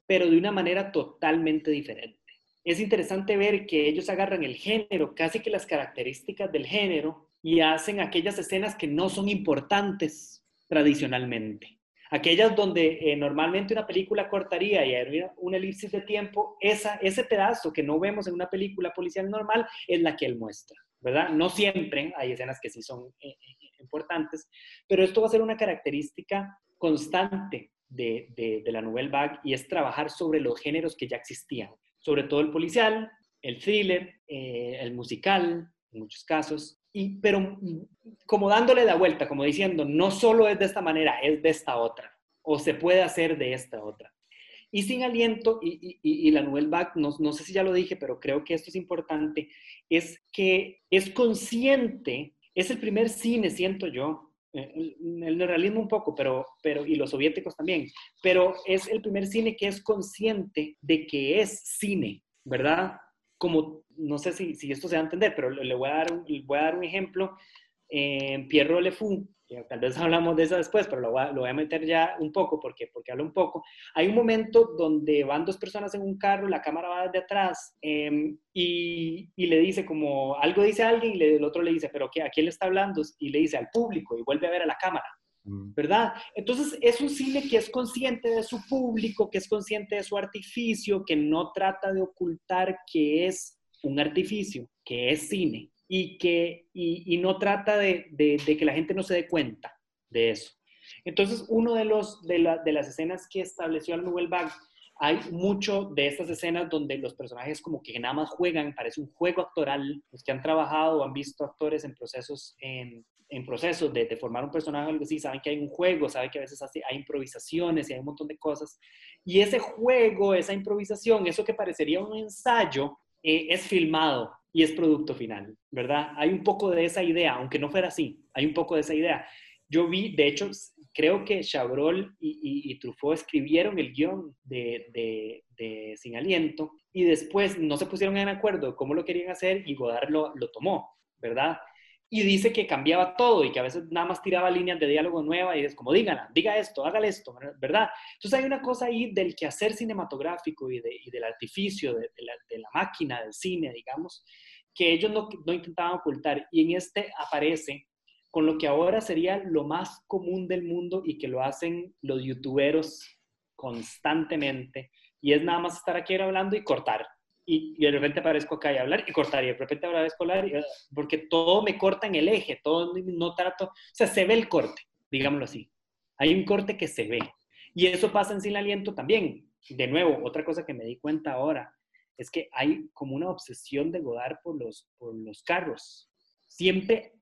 Pero de una manera totalmente diferente. Es interesante ver que ellos agarran el género, casi que las características del género, y hacen aquellas escenas que no son importantes tradicionalmente. Aquellas donde eh, normalmente una película cortaría y hay una elipsis de tiempo, esa, ese pedazo que no vemos en una película policial normal es la que él muestra, ¿verdad? No siempre, hay escenas que sí son eh, eh, importantes, pero esto va a ser una característica constante de, de, la Nouvelle Vague y es trabajar sobre los géneros que ya existían, sobre todo el policial, el thriller, el musical, en muchos casos, y, pero como dándole la vuelta, como diciendo, no solo es de esta manera, es de esta otra, o se puede hacer de esta otra. Y sin aliento, y, y, y la Nouvelle Vague, no, no, sé si ya lo dije, pero creo que esto es importante, es que es consciente, es el primer cine, siento yo, eh, el, el realismo un poco, pero, pero, y los soviéticos también, pero es el primer cine que es consciente de que es cine, ¿verdad? Como, no sé si, si esto se va a entender, pero le voy a dar un, voy a dar un ejemplo. en Pierre Le Fou, tal vez hablamos de eso después, pero lo voy, a, lo voy, a, meter ya un poco, porque, porque hablo un poco. Hay un momento donde van dos personas en un carro, la cámara va desde atrás em, y, y, le dice como, algo dice alguien y el otro le dice, pero ¿qué, ¿a quién le está hablando? Y le dice al público y vuelve a ver a la cámara. ¿Verdad? Entonces es un cine que es consciente de su público, que es consciente de su artificio, que no trata de ocultar que es un artificio, que es cine, y que y, no trata de, de, que la gente no se dé cuenta de eso. Entonces, uno de, los, de, las escenas que estableció la Nouvelle Vague, hay mucho de estas escenas donde los personajes como que nada más juegan, parece un juego actoral, los que han trabajado o han visto actores en procesos, en, en procesos de, de, formar un personaje o algo así, saben que hay un juego, saben que a veces hay improvisaciones y hay un montón de cosas. Y ese juego, esa improvisación, eso que parecería un ensayo, eh, es filmado y es producto final, ¿verdad? Hay un poco de esa idea, aunque no fuera así, hay un poco de esa idea. Yo vi, de hecho, creo que Chabrol y, Truffaut escribieron el guion de, Sin Aliento y después no se pusieron en acuerdo cómo lo querían hacer y Godard lo, lo tomó, ¿verdad? y dice que cambiaba todo y que a veces nada más tiraba líneas de diálogo nueva y es como, díganla, diga esto, hágale esto, ¿verdad? Entonces hay una cosa ahí del quehacer cinematográfico y, de, y del artificio, de, la, de, la, máquina del cine, digamos, que ellos no, no intentaban ocultar y en este aparece con lo que ahora sería lo más común del mundo y que lo hacen los youtuberos constantemente y es nada más estar aquí hablando y cortar y, de repente aparezco acá y hablar y cortar y de repente hablar y, porque todo me corta en el eje, todo no trato, o sea, se ve el corte, digámoslo así. Hay un corte que se ve. Y eso pasa en Sin Aliento también. De nuevo, otra cosa que me di cuenta ahora es que hay como una obsesión de Godard por los, por los carros. Siempre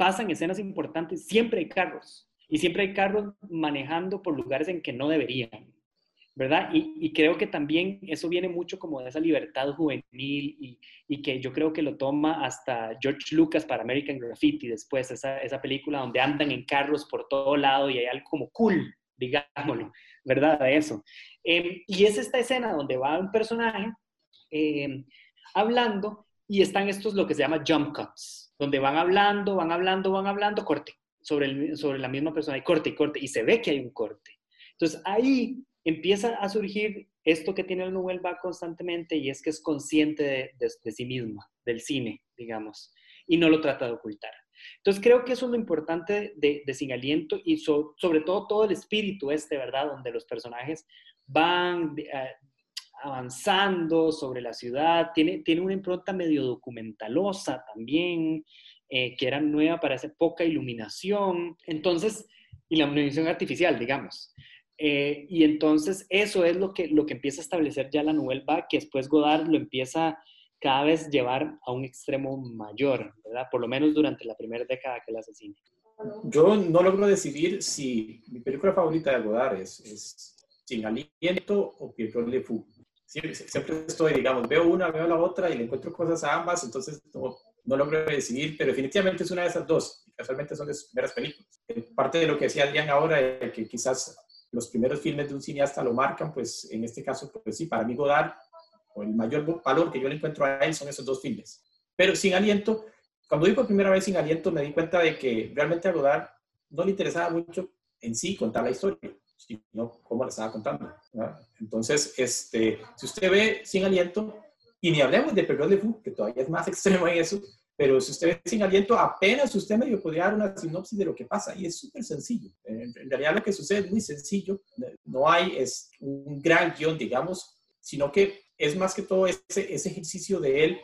pasan escenas importantes, siempre hay carros. Y siempre hay carros manejando por lugares en que no deberían. ¿verdad? Y, creo que también eso viene mucho como de esa libertad juvenil y, que yo creo que lo toma hasta George Lucas para American Graffiti después, esa, esa película donde andan en carros por todo lado y hay algo como cool, digámoslo, ¿verdad? Eso. Em, y es esta escena donde va un personaje em, hablando y están estos lo que se llama jump cuts, donde van hablando, van hablando, van hablando, corte, sobre, sobre la misma persona, y corte y corte, y se ve que hay un corte. Entonces ahí empieza a surgir esto que tiene el Nouvelle Vague constantemente y es que es consciente de, sí misma, del cine, digamos, y no lo trata de ocultar. Entonces creo que eso es lo importante de, Sin Aliento y sobre todo todo el espíritu este, ¿verdad? Donde los personajes van eh, avanzando sobre la ciudad, tiene, tiene una impronta medio documentalosa también, eh, que era nueva para esa poca iluminación, entonces, y la iluminación artificial, digamos. Eh, y entonces eso es lo que, lo que empieza a establecer ya la Nouvelle Vague, que después Godard lo empieza cada vez llevar a un extremo mayor, ¿verdad? Por lo menos durante la primera década que él hace cine. Yo no logro decidir si mi película favorita de Godard es, es Sin Aliento o Pietro Le Fou. Siempre, siempre, estoy, digamos, veo una, veo la otra y le encuentro cosas a ambas, entonces no, no logro decidir, pero definitivamente es una de esas dos. Casualmente son las primeras películas. Parte de lo que decía Adrián ahora, que quizás los primeros filmes de un cineasta lo marcan, pues en este caso, pues sí, para mí Godard, o el mayor valor que yo le encuentro a él son esos dos filmes. Pero Sin Aliento, cuando vi por primera vez Sin Aliento, me di cuenta de que realmente a Godard no le interesaba mucho en sí contar la historia, sino cómo la estaba contando. Entonces, este, si usted ve Sin Aliento, y ni hablemos de Perros de Fou, que todavía es más extremo en eso, pero si usted ve sin aliento, apenas usted medio podría dar una sinopsis de lo que pasa y es súper sencillo. En, realidad lo que sucede es muy sencillo, no hay es un gran guion, digamos, sino que es más que todo ese, ese ejercicio de él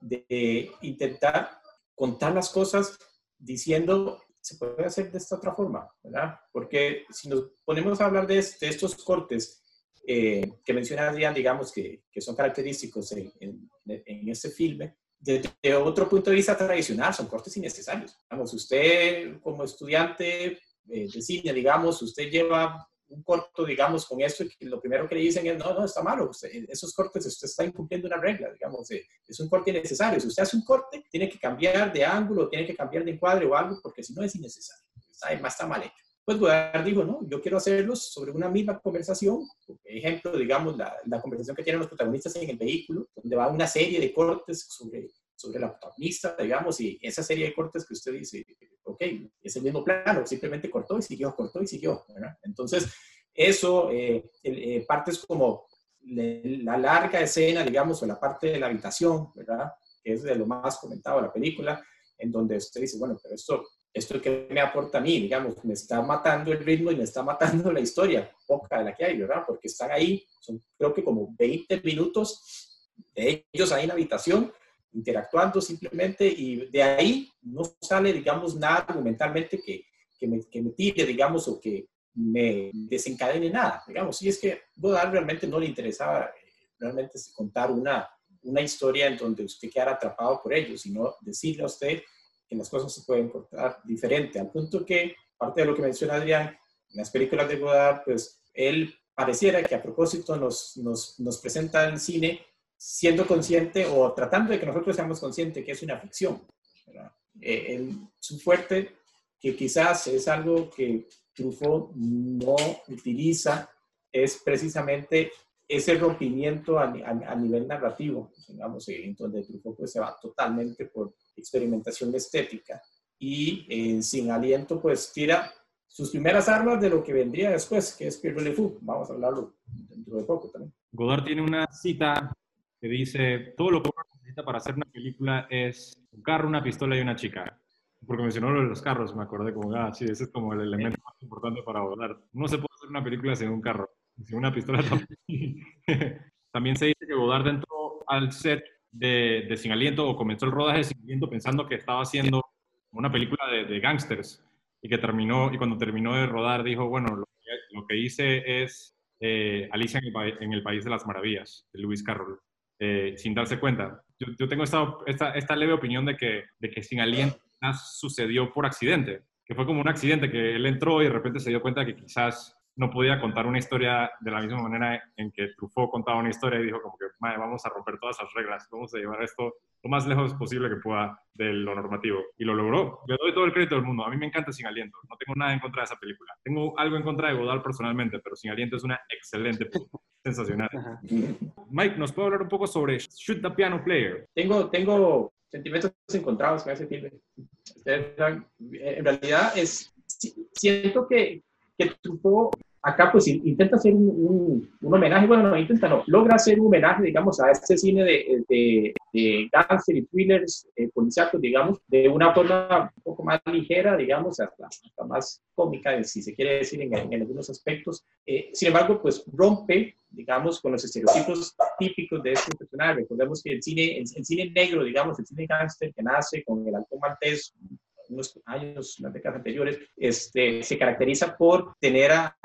de intentar contar las cosas diciendo, se puede hacer de esta otra forma, ¿verdad? Porque si nos ponemos a hablar de, estos cortes eh, que menciona Adrián, digamos, que, que son característicos en, en, este filme, desde otro punto de vista tradicional, son cortes innecesarios. Vamos, usted como estudiante eh, de cine, digamos, usted lleva un corto, digamos, con esto, y lo primero que le dicen es, no, no, está malo, esos cortes, usted está incumpliendo una regla, digamos, eh, es un corte innecesario. Si usted hace un corte, tiene que cambiar de ángulo, tiene que cambiar de encuadre o algo, porque si no es innecesario. Además está mal hecho. Pues Godard dijo, no, yo quiero hacerlos sobre una misma conversación. Por ejemplo, digamos, la, la, conversación que tienen los protagonistas en el vehículo, donde va una serie de cortes sobre, sobre la protagonista, digamos, y esa serie de cortes que usted dice, ok, es el mismo plano, simplemente cortó y siguió, cortó y siguió. ¿verdad? Entonces, eso, eh, eh, partes como la larga escena, digamos, o la parte de la habitación, ¿verdad? Que es de lo más comentado de la película, en donde usted dice, bueno, pero esto esto que me aporta a mí, digamos, me está matando el ritmo y me está matando la historia, poca de la que hay, ¿verdad? Porque están ahí, son creo que como 20 minutos de ellos ahí en la habitación, interactuando simplemente y de ahí no sale, digamos, nada argumentalmente que, que me, que me tire, digamos, o que me desencadene nada, digamos. Y es que Godard realmente no le interesaba eh, realmente contar una, una historia en donde usted quedara atrapado por ello, sino decirle a usted que las cosas se pueden contar diferente, al punto que, parte de lo que menciona Adrián, en las películas de Godard, pues él pareciera que a propósito nos, nos, nos presenta el cine siendo consciente o tratando de que nosotros seamos conscientes que es una ficción. Eh, su fuerte, que quizás es algo que Truffaut no utiliza, es precisamente ese rompimiento a, nivel narrativo, digamos, en donde Truffaut pues, se va totalmente por experimentación estética y eh, sin aliento pues tira sus primeras armas de lo que vendría después, que es Pierre Le Vamos a hablarlo dentro de poco también. Godard tiene una cita que dice, todo lo que uno necesita para hacer una película es un carro, una pistola y una chica. Porque mencionó lo de los carros, me acordé como, ah, sí, ese es como el elemento más importante para Godard. No se puede hacer una película sin un carro, sin una pistola también. también se dice que Godard entró al set de, de, Sin Aliento o comenzó el rodaje de Sin Aliento pensando que estaba haciendo una película de, de gángsters y que terminó, y cuando terminó de rodar dijo, bueno, lo que, lo que hice es eh, Alicia en el, en el, País de las Maravillas, de Lewis Carroll. Eh, sin darse cuenta. Yo, tengo esta, esta, leve opinión de que, de que Sin Aliento sucedió por accidente, que fue como un accidente que él entró y de repente se dio cuenta que quizás no podía contar una historia de la misma manera en que Truffaut contaba una historia y dijo como que, vamos a romper todas las reglas, vamos a llevar esto lo más lejos posible que pueda de lo normativo. Y lo logró. Le doy todo el crédito del mundo. A mí me encanta Sin Aliento. No tengo nada en contra de esa película. Tengo algo en contra de Godard personalmente, pero Sin Aliento es una excelente sensacional. Mike, ¿nos puede hablar un poco sobre Shoot the Piano Player? Tengo, tengo sentimientos encontrados con ese filme. En realidad es, siento que, que Truffaut acá pues intenta hacer un, un, homenaje, bueno, no intenta, no, logra hacer un homenaje, digamos, a este cine de, de, de cáncer y thrillers eh, policíacos, digamos, de una forma un poco más ligera, digamos, hasta, hasta más cómica, si se quiere decir, en, en algunos aspectos. Eh, sin embargo, pues rompe, digamos, con los estereotipos típicos de este personaje. Recordemos que el cine, el, el cine negro, digamos, el cine cáncer que nace con el halcón maltés, unos años, unas décadas anteriores, este, se caracteriza por tener a,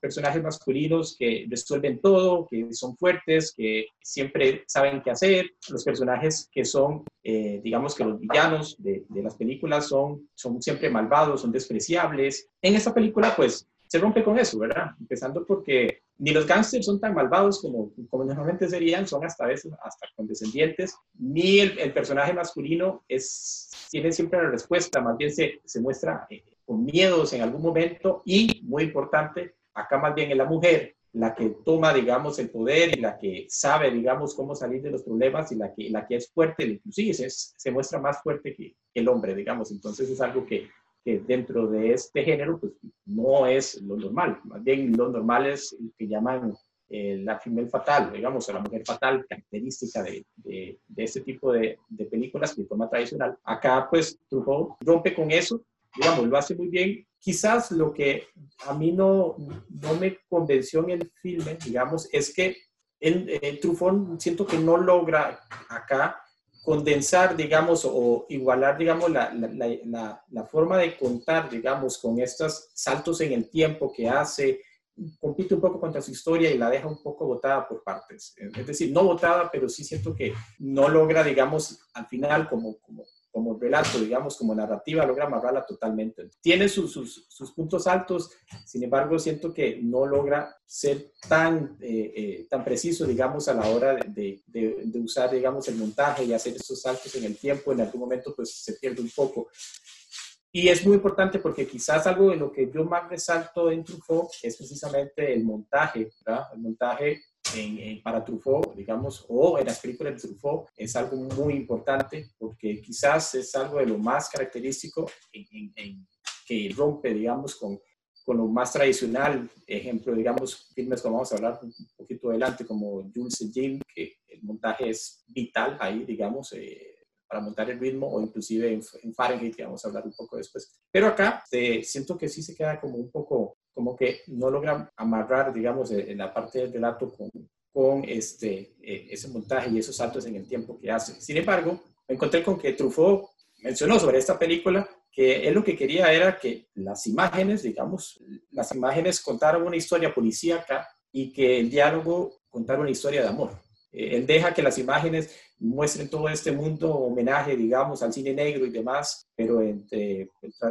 personajes masculinos que resuelven todo, que son fuertes, que siempre saben qué hacer. Los personajes que son, eh, digamos que los villanos de, de, las películas son, son siempre malvados, son despreciables. En esta película, pues, se rompe con eso, ¿verdad? Empezando porque ni los gángsters son tan malvados como, como normalmente serían, son hasta veces hasta condescendientes, ni el, el, personaje masculino es, tiene siempre la respuesta, más bien se, se muestra eh, con miedos en algún momento y, muy importante, acá más bien es la mujer la que toma, digamos, el poder y la que sabe, digamos, cómo salir de los problemas y la que, la que es fuerte, inclusive se, se muestra más fuerte que el hombre, digamos. Entonces es algo que que dentro de este género pues no es lo normal, más bien lo normal es lo que llaman eh, la female fatal, digamos, o la mujer fatal, característica de, de, este tipo de, de, películas de forma tradicional. Acá pues Truffaut rompe con eso, digamos, lo hace muy bien. Quizás lo que a mí no, no me convenció en el filme, digamos, es que el, el Truffaut siento que no logra acá condensar, digamos, o igualar, digamos, la, la, forma de contar, digamos, con estos saltos en el tiempo que hace, compite un poco contra su historia y la deja un poco botada por partes. Es decir, no botada, pero sí siento que no logra, digamos, al final, como, como como relato, digamos, como narrativa, logra amarrarla totalmente. Tiene sus, sus, puntos altos, sin embargo, siento que no logra ser tan, eh, eh, tan preciso, digamos, a la hora de, de, usar, digamos, el montaje y hacer esos saltos en el tiempo. En algún momento, pues, se pierde un poco. Y es muy importante porque quizás algo de lo que yo más resalto en Truffaut es precisamente el montaje, ¿verdad? El montaje en, para Truffaut, digamos, o en las películas de Truffaut, es algo muy importante porque quizás es algo de lo más característico en, en, que rompe, digamos, con, con lo más tradicional. Ejemplo, digamos, filmes como vamos a hablar un poquito adelante, como Jules Jim, que el montaje es vital ahí, digamos, eh, para montar el ritmo, o inclusive en, Fahrenheit, que vamos a hablar un poco después. Pero acá eh, siento que sí se queda como un poco como que no logran amarrar, digamos, eh, en la parte del relato con, con este, eh, ese montaje y esos saltos en el tiempo que hace. Sin embargo, me encontré con que Truffaut mencionó sobre esta película que él lo que quería era que las imágenes, digamos, las imágenes contaran una historia policíaca y que el diálogo contara una historia de amor. Eh, él deja que las imágenes muestren todo este mundo homenaje, digamos, al cine negro y demás, pero entre,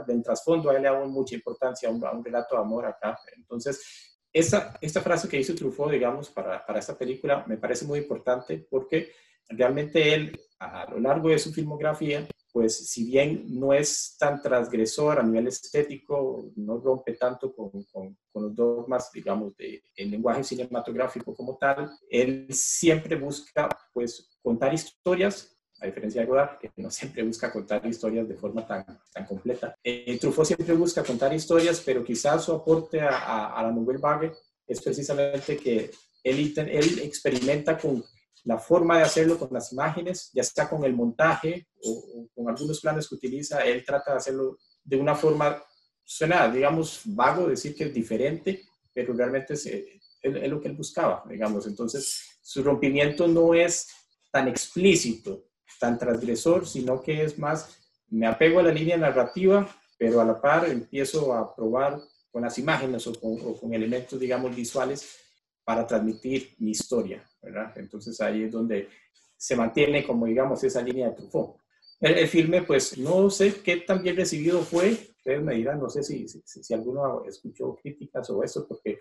en trasfondo a él le da mucha importancia a un, relato de amor acá. Entonces, esta, esta frase que hizo Truffaut, digamos, para, para esta película me parece muy importante porque realmente él, a lo largo de su filmografía, pues si bien no es tan transgresor a nivel estético, no rompe tanto con, con, los dogmas, digamos, del lenguaje cinematográfico como tal, él siempre busca, pues, contar historias, a diferencia de Godard, que no siempre busca contar historias de forma tan, tan completa. Eh, Truffaut siempre busca contar historias, pero quizás su aporte a, a, la Nouvelle Vague es precisamente que él, él experimenta con la forma de hacerlo con las imágenes, ya sea con el montaje o, con algunos planes que utiliza, él trata de hacerlo de una forma, suena, digamos, vago decir que es diferente, pero realmente es, es, lo que él buscaba, digamos. Entonces, su rompimiento no es tan explícito, tan transgresor, sino que es más, me apego a la línea narrativa, pero a la par empiezo a probar con las imágenes o con elementos, digamos, visuales para transmitir mi historia, ¿verdad? Entonces ahí es donde se mantiene como digamos esa línea de Truffaut. El, filme, pues no sé qué tan bien recibido fue, ustedes me dirán, no sé si, si, si, alguno escuchó críticas o eso, porque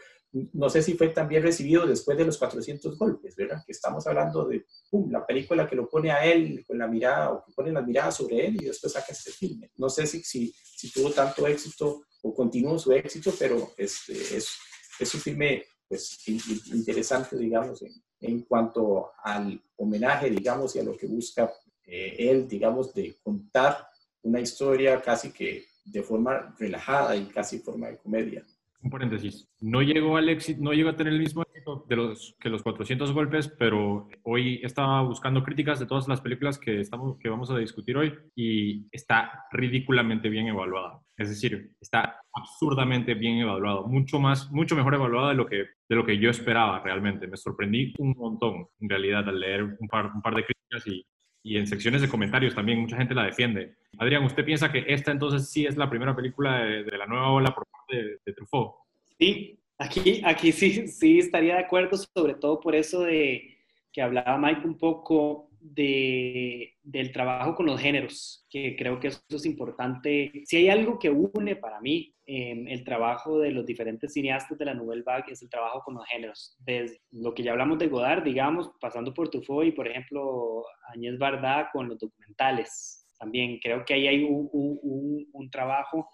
no sé si fue tan bien recibido después de los 400 golpes, ¿verdad? Que estamos hablando de pum, la película que lo pone a él con la mirada o que pone la mirada sobre él y después saca este filme. No sé si, si, si tuvo tanto éxito o continuó su éxito, pero este, es, es un filme pues, interesante, digamos, en, cuanto al homenaje, digamos, y a lo que busca eh, él, digamos, de contar una historia casi que de forma relajada y casi forma de comedia un paréntesis, no llegó al éxito, no llegó a tener el mismo éxito de los, que los 400 golpes, pero hoy estaba buscando críticas de todas las películas que, estamos, que vamos a discutir hoy y está ridículamente bien evaluada. Es decir, está absurdamente bien evaluado, mucho más, mucho mejor evaluada de lo que, de lo que yo esperaba realmente. Me sorprendí un montón, en realidad, al leer un par, un par de críticas y, y en secciones de comentarios también mucha gente la defiende. Adrián, ¿usted piensa que esta entonces sí es la primera película de, de la nueva ola por de, Truffaut. Sí, aquí, aquí sí, sí estaría de acuerdo, sobre todo por eso de que hablaba Mike un poco de, del trabajo con los géneros, que creo que eso es importante. Si hay algo que une para mí eh, el trabajo de los diferentes cineastas de la Nouvelle Vague es el trabajo con los géneros. Desde lo que ya hablamos de Godard, digamos, pasando por Truffaut y, por ejemplo, Añez Bardá con los documentales. También creo que ahí hay un, un, un trabajo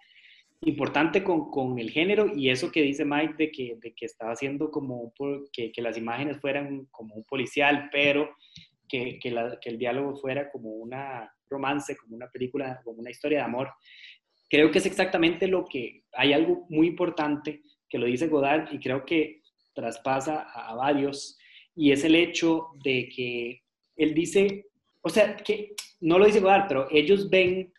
importante con, con, el género y eso que dice Mike de que, de que estaba haciendo como que, que, las imágenes fueran como un policial, pero que, el diálogo fuera como una romance, como una película, como una historia de amor. Creo que es exactamente lo que hay algo muy importante que lo dice Godard y creo que traspasa a, a varios y es el hecho de que él dice, o sea, que no lo dice Godard, pero ellos ven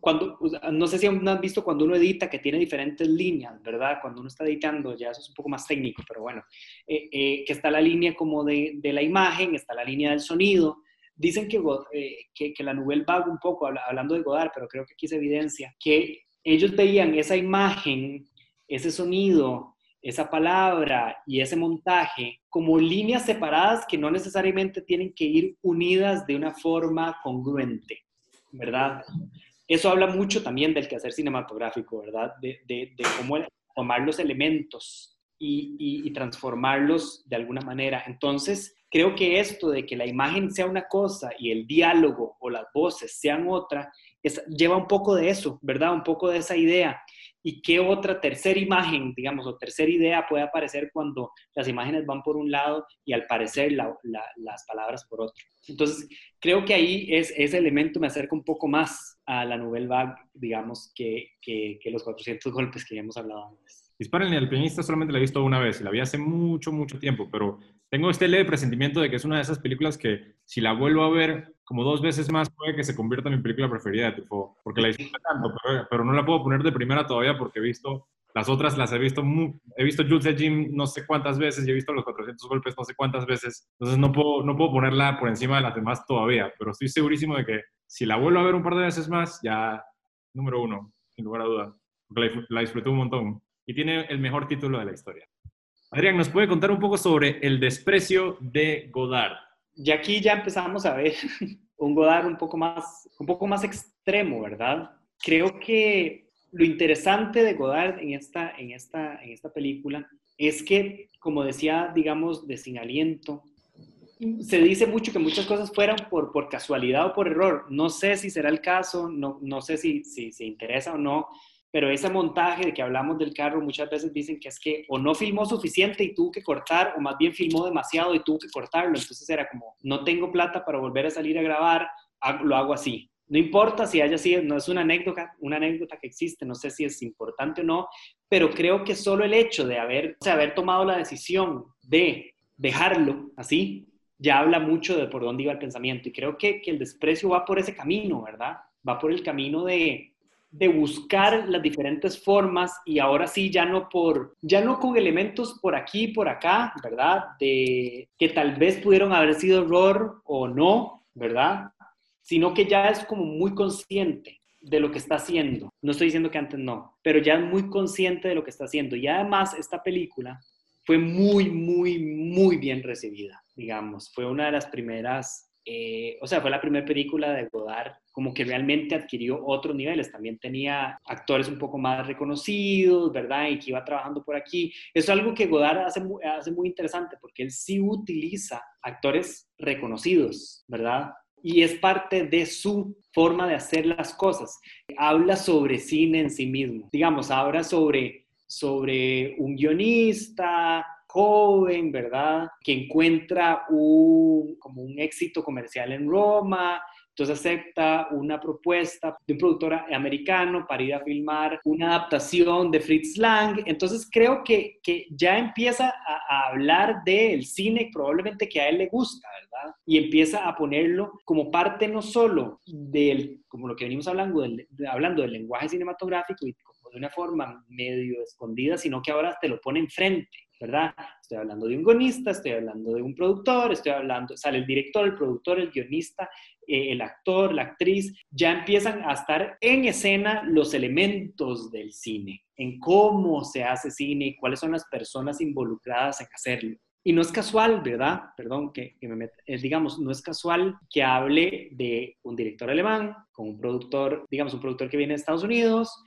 cuando, no sé si han visto cuando uno edita que tiene diferentes líneas, ¿verdad? Cuando uno está editando, ya eso es un poco más técnico, pero bueno, eh, eh, que está la línea como de, de, la imagen, está la línea del sonido. Dicen que, eh, que, que, la Nouvelle Vague, un poco, hablando de Godard, pero creo que aquí se evidencia, que ellos veían esa imagen, ese sonido, esa palabra y ese montaje como líneas separadas que no necesariamente tienen que ir unidas de una forma congruente, ¿verdad? Eso habla mucho también del quehacer cinematográfico, ¿verdad? De, cómo tomar los elementos y, transformarlos de alguna manera. Entonces, creo que esto de que la imagen sea una cosa y el diálogo o las voces sean otra, lleva un poco de eso, ¿verdad? Un poco de esa idea. ¿Y qué otra tercera imagen, digamos, o tercera idea puede aparecer cuando las imágenes van por un lado y al parecer la, la, las palabras por otro? Entonces, creo que ahí es, ese elemento me acerca un poco más a la Nouvelle Vague, digamos, que, que, que los 400 golpes que ya hemos hablado antes. Disparen al pianista solamente la he visto una vez y la vi hace mucho, mucho tiempo, pero tengo este leve presentimiento de que es una de esas películas que si la vuelvo a ver como dos veces más puede que se convierta en mi película preferida de porque la disfruto tanto, pero, pero, no la puedo poner de primera todavía porque he visto las otras las he visto, he visto Jules de Jim no sé cuántas veces y he visto los 400 golpes no sé cuántas veces. Entonces no puedo, no puedo ponerla por encima de las demás todavía, pero estoy segurísimo de que si la vuelvo a ver un par de veces más, ya número uno, sin lugar a dudas, porque la disfruté un montón y tiene el mejor título de la historia. Adrián, ¿nos puede contar un poco sobre el desprecio de Godard? Y aquí ya empezamos a ver un Godard un poco más, un poco más extremo, ¿verdad? Creo que lo interesante de Godard en esta, en esta, en esta película es que, como decía, digamos, de sin aliento, se dice mucho que muchas cosas fueron por, por casualidad o por error. No sé si será el caso, no, no sé si, si se interesa o no, pero ese montaje de que hablamos del carro muchas veces dicen que es que o no filmó suficiente y tuvo que cortar, o más bien filmó demasiado y tuvo que cortarlo. Entonces era como, no tengo plata para volver a salir a grabar, lo hago así. No importa si haya sido, no es una anécdota, una anécdota que existe, no sé si es importante o no, pero creo que solo el hecho de haber, o haber tomado la decisión de dejarlo así, ya habla mucho de por dónde iba el pensamiento. Y creo que, que el desprecio va por ese camino, ¿verdad? Va por el camino de, de buscar las diferentes formas y ahora sí ya no por ya no con elementos por aquí por acá verdad de que tal vez pudieron haber sido error o no verdad sino que ya es como muy consciente de lo que está haciendo. No estoy diciendo que antes no, pero ya es muy consciente de lo que está haciendo. Y además esta película fue muy, muy, muy bien recibida, digamos. Fue una de las primeras, eh, o sea, fue la primera película de Godard como que realmente adquirió otros niveles. También tenía actores un poco más reconocidos, ¿verdad? Y que iba trabajando por aquí. Eso es algo que Godard hace, hace muy interesante porque él sí utiliza actores reconocidos, ¿verdad? y es parte de su forma de hacer las cosas. Habla sobre cine en sí mismo. Digamos, habla sobre, sobre un guionista joven, ¿verdad? Que encuentra un, como un éxito comercial en Roma entonces acepta una propuesta de un productor americano para ir a filmar una adaptación de Fritz Lang. Entonces creo que, que ya empieza a, hablar del cine probablemente que a él le gusta, ¿verdad? Y empieza a ponerlo como parte no solo del, como lo que venimos hablando, del, hablando del lenguaje cinematográfico y de una forma medio escondida, sino que ahora te lo pone enfrente. ¿Verdad? Estoy hablando de un guionista, estoy hablando de un productor, estoy hablando, sale el director, el productor, el guionista, eh, el actor, la actriz, ya empiezan a estar en escena los elementos del cine, en cómo se hace cine y cuáles son las personas involucradas en hacerlo. Y no es casual, ¿verdad? Perdón, que, me eh, digamos, no es casual que hable de un director alemán con un productor, digamos, un productor que viene de Estados Unidos,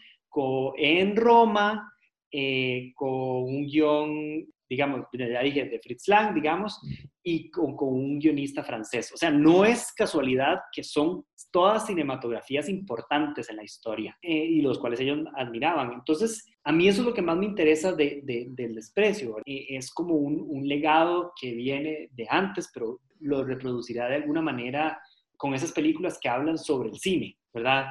en Roma, eh, con un guion, digamos, ya dije, de Fritz Lang, digamos, y con, un guionista francés. O sea, no es casualidad que son todas cinematografías importantes en la historia eh, y los cuales ellos admiraban. Entonces, a mí eso es lo que más me interesa del desprecio. Eh, es como un, un legado que viene de antes, pero lo reproducirá de alguna manera con esas películas que hablan sobre el cine, ¿verdad?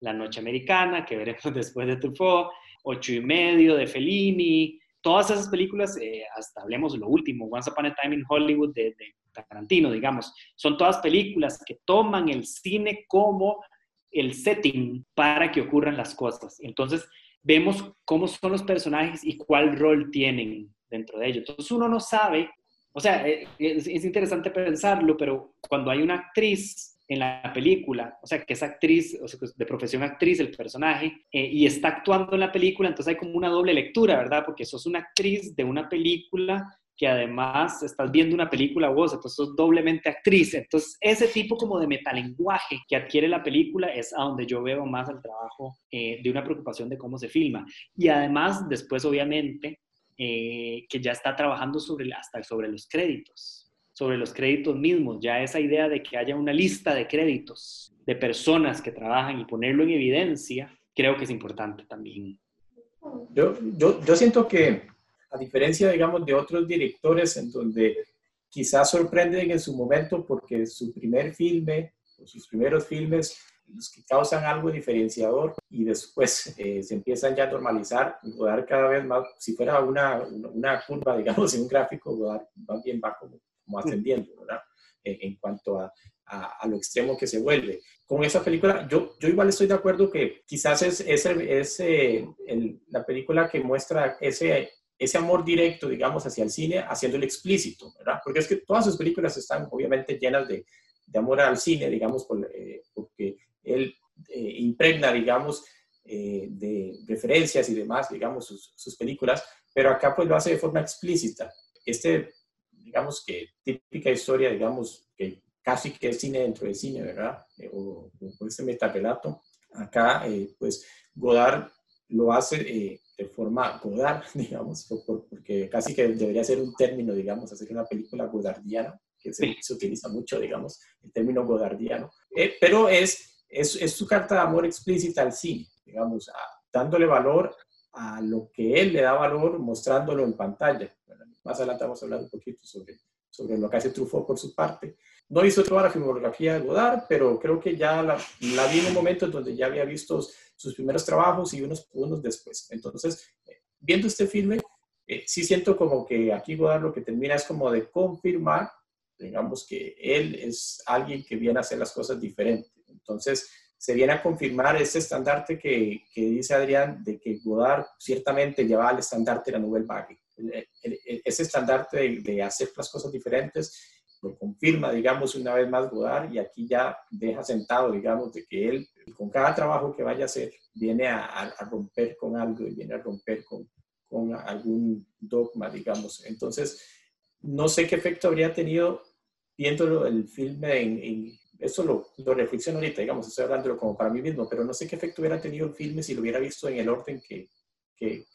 La Noche Americana, que veremos después de Truffaut, Ocho y medio de Fellini, todas esas películas, eh, hasta hablemos lo último, Once Upon a Time in Hollywood de, Tarantino, digamos, son todas películas que toman el cine como el setting para que ocurran las cosas. Entonces, vemos cómo son los personajes y cuál rol tienen dentro de ellos. Entonces, uno no sabe, o sea, eh, es interesante pensarlo, pero cuando hay una actriz en la película, o sea, que es actriz, o sea, de profesión actriz el personaje, eh, y está actuando en la película, entonces hay como una doble lectura, ¿verdad? Porque sos una actriz de una película que además estás viendo una película vos, entonces sos doblemente actriz. Entonces, ese tipo como de metalenguaje que adquiere la película es a donde yo veo más el trabajo eh, de una preocupación de cómo se filma. Y además, después, obviamente, eh, que ya está trabajando sobre, hasta sobre los créditos sobre los créditos mismos, ya esa idea de que haya una lista de créditos de personas que trabajan y ponerlo en evidencia, creo que es importante también. Yo, yo, yo siento que, a diferencia, digamos, de otros directores en donde quizás sorprenden en su momento porque su primer filme, o sus primeros filmes, los que causan algo diferenciador y después eh, se empiezan ya a normalizar, dar cada vez más, si fuera una, una, curva, digamos, en un gráfico, Godard más bien va como ascendiendo, ¿verdad? En, cuanto a, a, lo extremo que se vuelve. Con esa película, yo, yo igual estoy de acuerdo que quizás es, es, es el, la película que muestra ese, ese amor directo, digamos, hacia el cine, haciéndolo explícito, ¿verdad? Porque es que todas sus películas están obviamente llenas de, de amor al cine, digamos, por, eh, porque él eh, impregna, digamos, eh, de referencias y demás, digamos, sus, sus, películas, pero acá pues lo hace de forma explícita. Este, digamos que típica historia, digamos, que casi que es cine dentro de cine, ¿verdad? o, o este metarrelato, acá pues Godard lo hace de forma Godard, digamos, porque casi que debería ser un término, digamos, hacer una película godardiana, que se, se utiliza mucho, digamos, el término godardiano, eh, pero es, es, es, su carta de amor explícita al cine, digamos, dándole valor a lo que él le da valor, mostrándolo en pantalla. Más adelante vamos a hablar un poquito sobre, sobre lo que hace Truffaut por su parte. No hizo toda la filmografía de Godard, pero creo que ya la, la vi en un momento donde ya había visto sus primeros trabajos y unos, unos después. Entonces, viendo este filme, eh, sí siento como que aquí Godard lo que termina es como de confirmar, digamos que él es alguien que viene a hacer las cosas diferentes. Entonces, se viene a confirmar ese estandarte que, que dice Adrián, de que Godard ciertamente lleva al estandarte de la Nouvelle Vague. Ese estandarte de, hacer las cosas diferentes lo confirma, digamos, una vez más Godard y aquí ya deja sentado, digamos, de que él, con cada trabajo que vaya a hacer, viene a, romper con algo y viene a romper con, algún dogma, digamos. Entonces, no sé qué efecto habría tenido viéndolo el filme en, eso lo, lo, reflexiono ahorita, digamos, estoy hablándolo como para mí mismo, pero no sé qué efecto hubiera tenido el filme si lo hubiera visto en el orden que, que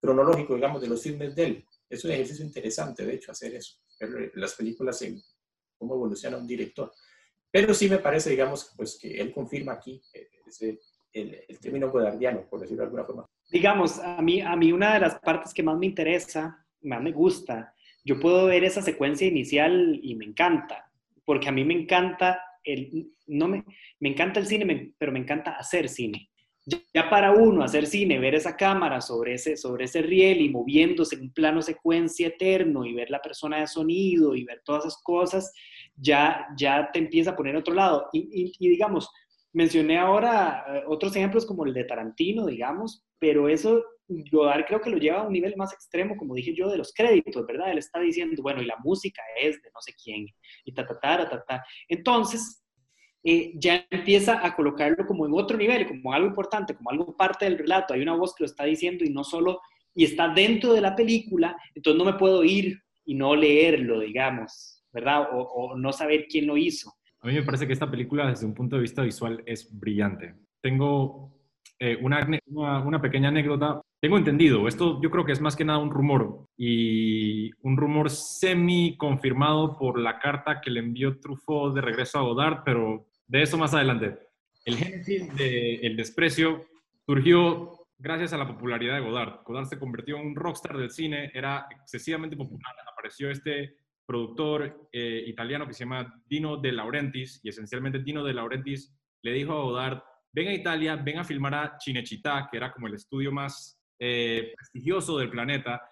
cronológico, digamos, de los filmes de él. Es un ejercicio interesante, de hecho, hacer eso ver las películas en cómo evoluciona un director. Pero sí me parece, digamos, pues que él confirma aquí eh, ese, el, el, término godardiano, por decirlo de alguna forma. Digamos, a mí, a mí una de las partes que más me interesa, más me gusta, yo puedo ver esa secuencia inicial y me encanta, porque a mí me encanta el, no me, me encanta el cine, pero me encanta hacer cine ya para uno hacer cine, ver esa cámara sobre ese, sobre ese riel y moviéndose en un plano secuencia eterno y ver la persona de sonido y ver todas esas cosas, ya, ya te empieza a poner otro lado. Y, digamos, mencioné ahora eh, otros ejemplos como el de Tarantino, digamos, pero eso Godard creo que lo lleva a un nivel más extremo, como dije yo, de los créditos, ¿verdad? Él está diciendo, bueno, y la música es de no sé quién, y ta, ta, ta, ta, ta. Entonces, eh, ya empieza a colocarlo como en otro nivel, como algo importante, como algo parte del relato. Hay una voz que lo está diciendo y no solo, y está dentro de la película, entonces no me puedo ir y no leerlo, digamos, ¿verdad? O, no saber quién lo hizo. A mí me parece que esta película desde un punto de vista visual es brillante. Tengo eh, una, una, una, pequeña anécdota. Tengo entendido, esto yo creo que es más que nada un rumor y un rumor semi confirmado por la carta que le envió Truffaut de regreso a Godard, pero de eso más adelante. El génesis del desprecio surgió gracias a la popularidad de Godard. Godard se convirtió en un rockstar del cine, era excesivamente popular. Apareció este productor eh, italiano que se llama Dino De Laurentiis y esencialmente Dino De Laurentiis le dijo a Godard, ven a Italia, ven a filmar a Cinecittà, que era como el estudio más eh, prestigioso del planeta.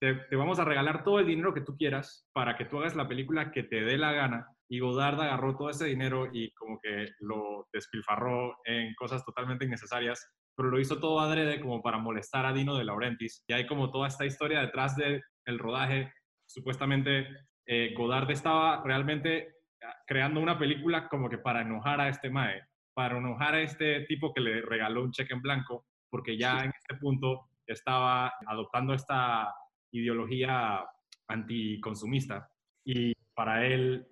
Te, vamos a regalar todo el dinero que tú quieras para que tú hagas la película que te dé la gana y Godard agarró todo ese dinero y como que lo despilfarró en cosas totalmente innecesarias, pero lo hizo todo adrede como para molestar a Dino de Laurentiis. Y hay como toda esta historia detrás del el rodaje. Supuestamente eh, Godard estaba realmente ah, creando una película como que para enojar a este Mae, para enojar a este tipo que le regaló un cheque en blanco, porque ya en este punto estaba adoptando esta ideología anticonsumista. Y para él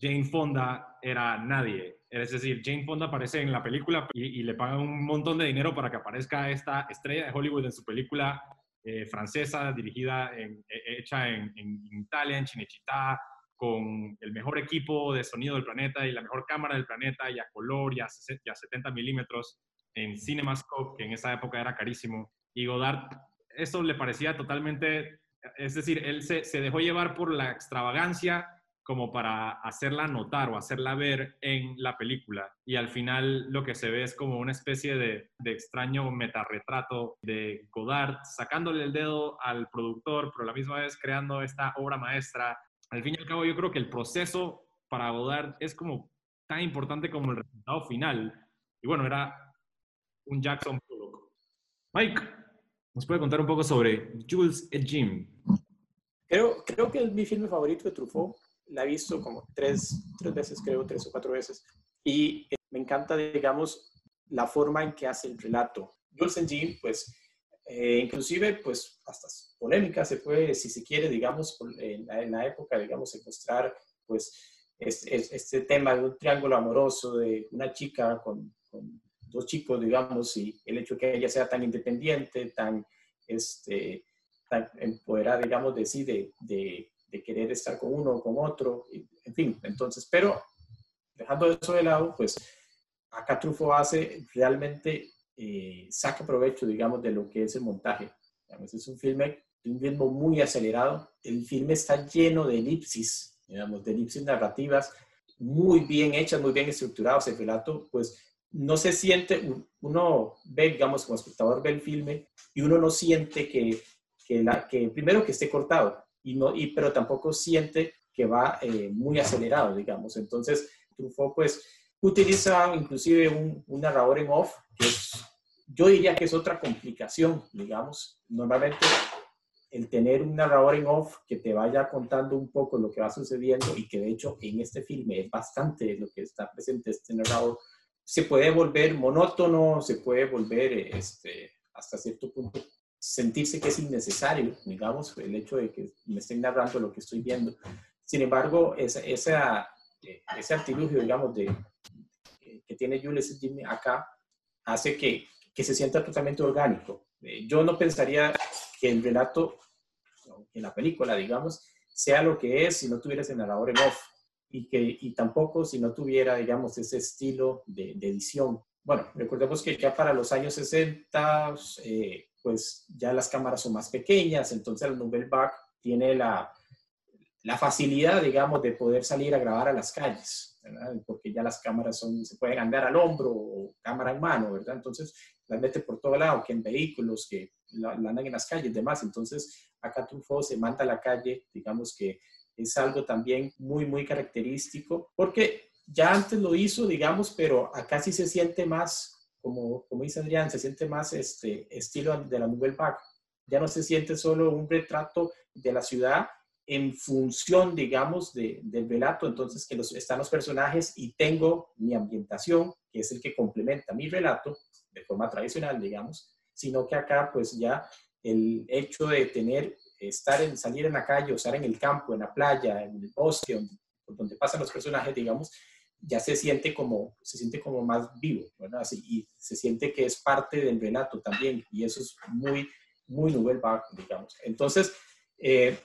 Jane Fonda era nadie. Es decir, Jane Fonda aparece en la película y, le pagan un montón de dinero para que aparezca esta estrella de Hollywood en su película eh, francesa, dirigida, en, hecha en, Italia, en Cinecittà, con el mejor equipo de sonido del planeta y la mejor cámara del planeta y a color y a, 70 milímetros en CinemaScope, que en esa época era carísimo. Y Godard, eso le parecía totalmente, es decir, él se, se dejó llevar por la extravagancia como para hacerla notar o hacerla ver en la película. Y al final lo que se ve es como una especie de, de extraño metarretrato de Godard, sacándole el dedo al productor, pero a la misma vez creando esta obra maestra. Al fin y al cabo yo creo que el proceso para Godard es como tan importante como el resultado final. Y bueno, era un Jackson Pollock. Mike, ¿nos puede contar un poco sobre Jules et Jim? Creo, creo que es mi filme favorito de Truffaut la he visto como tres, tres veces, creo, tres o cuatro veces. Y eh, me encanta, digamos, la forma en que hace el relato. Jules Jean, pues, eh, inclusive, pues, hasta polémica se puede, si se quiere, digamos, en la, época, digamos, encontrar, pues, este, tema de un triángulo amoroso de una chica con, dos chicos, digamos, y el hecho de que ella sea tan independiente, tan, este, tan empoderada, digamos, de sí, de, querer estar con uno o con otro, en fin, entonces, pero dejando eso de lado, pues acá Truffaut hace realmente, eh, saca provecho, digamos, de lo que es el montaje. es un filme de un ritmo muy acelerado. El filme está lleno de elipsis, digamos, de elipsis narrativas muy bien hechas, muy bien estructuradas. El relato, pues, no se siente, uno ve, digamos, como espectador ve el filme y uno no siente que, que, la, que primero que esté cortado, y no, y, pero tampoco siente que va eh, muy acelerado, digamos. Entonces, Truffaut, pues, utiliza inclusive un, un narrador en off, que es, yo diría que es otra complicación, digamos. Normalmente el tener un narrador en off que te vaya contando un poco lo que va sucediendo y que de hecho en este filme es bastante lo que está presente este narrador, se puede volver monótono, se puede volver este, hasta cierto punto sentirse que es innecesario, digamos, el hecho de que me estén narrando lo que estoy viendo. Sin embargo, esa, esa eh, ese artilugio, digamos, de, que tiene Jules Jimmy acá, hace que, que, se sienta totalmente orgánico. Eh, yo no pensaría que el relato, en la película, digamos, sea lo que es si no tuviera ese narrador en off y, que, y tampoco si no tuviera, digamos, ese estilo de, edición. Bueno, recordemos que ya para los años 60, eh, pues ya las cámaras son más pequeñas, entonces el Nouvelle Vague tiene la, la facilidad, digamos, de poder salir a grabar a las calles, porque ya las cámaras son, se pueden andar al hombro o cámara en mano, ¿verdad? Entonces, las mete por todo lado, que en vehículos, que la, andan en las calles demás. Entonces, acá Truffaut se manda a la calle, digamos que es algo también muy, muy característico, porque ya antes lo hizo, digamos, pero acá sí se siente más, como, como dice Adrián, se siente más este estilo de la Nouvelle Vague. Ya no se siente solo un retrato de la ciudad, en función, digamos, de, del relato, entonces que los, están los personajes y tengo mi ambientación, que es el que complementa mi relato de forma tradicional, digamos, sino que acá pues ya el hecho de tener, estar en, salir en la calle, o estar en el campo, en la playa, en el bosque, donde, donde pasan los personajes, digamos, ya se siente como, se siente como más vivo, ¿verdad? Así, y se siente que es parte del relato también, y eso es muy, muy novel digamos. Entonces, eh,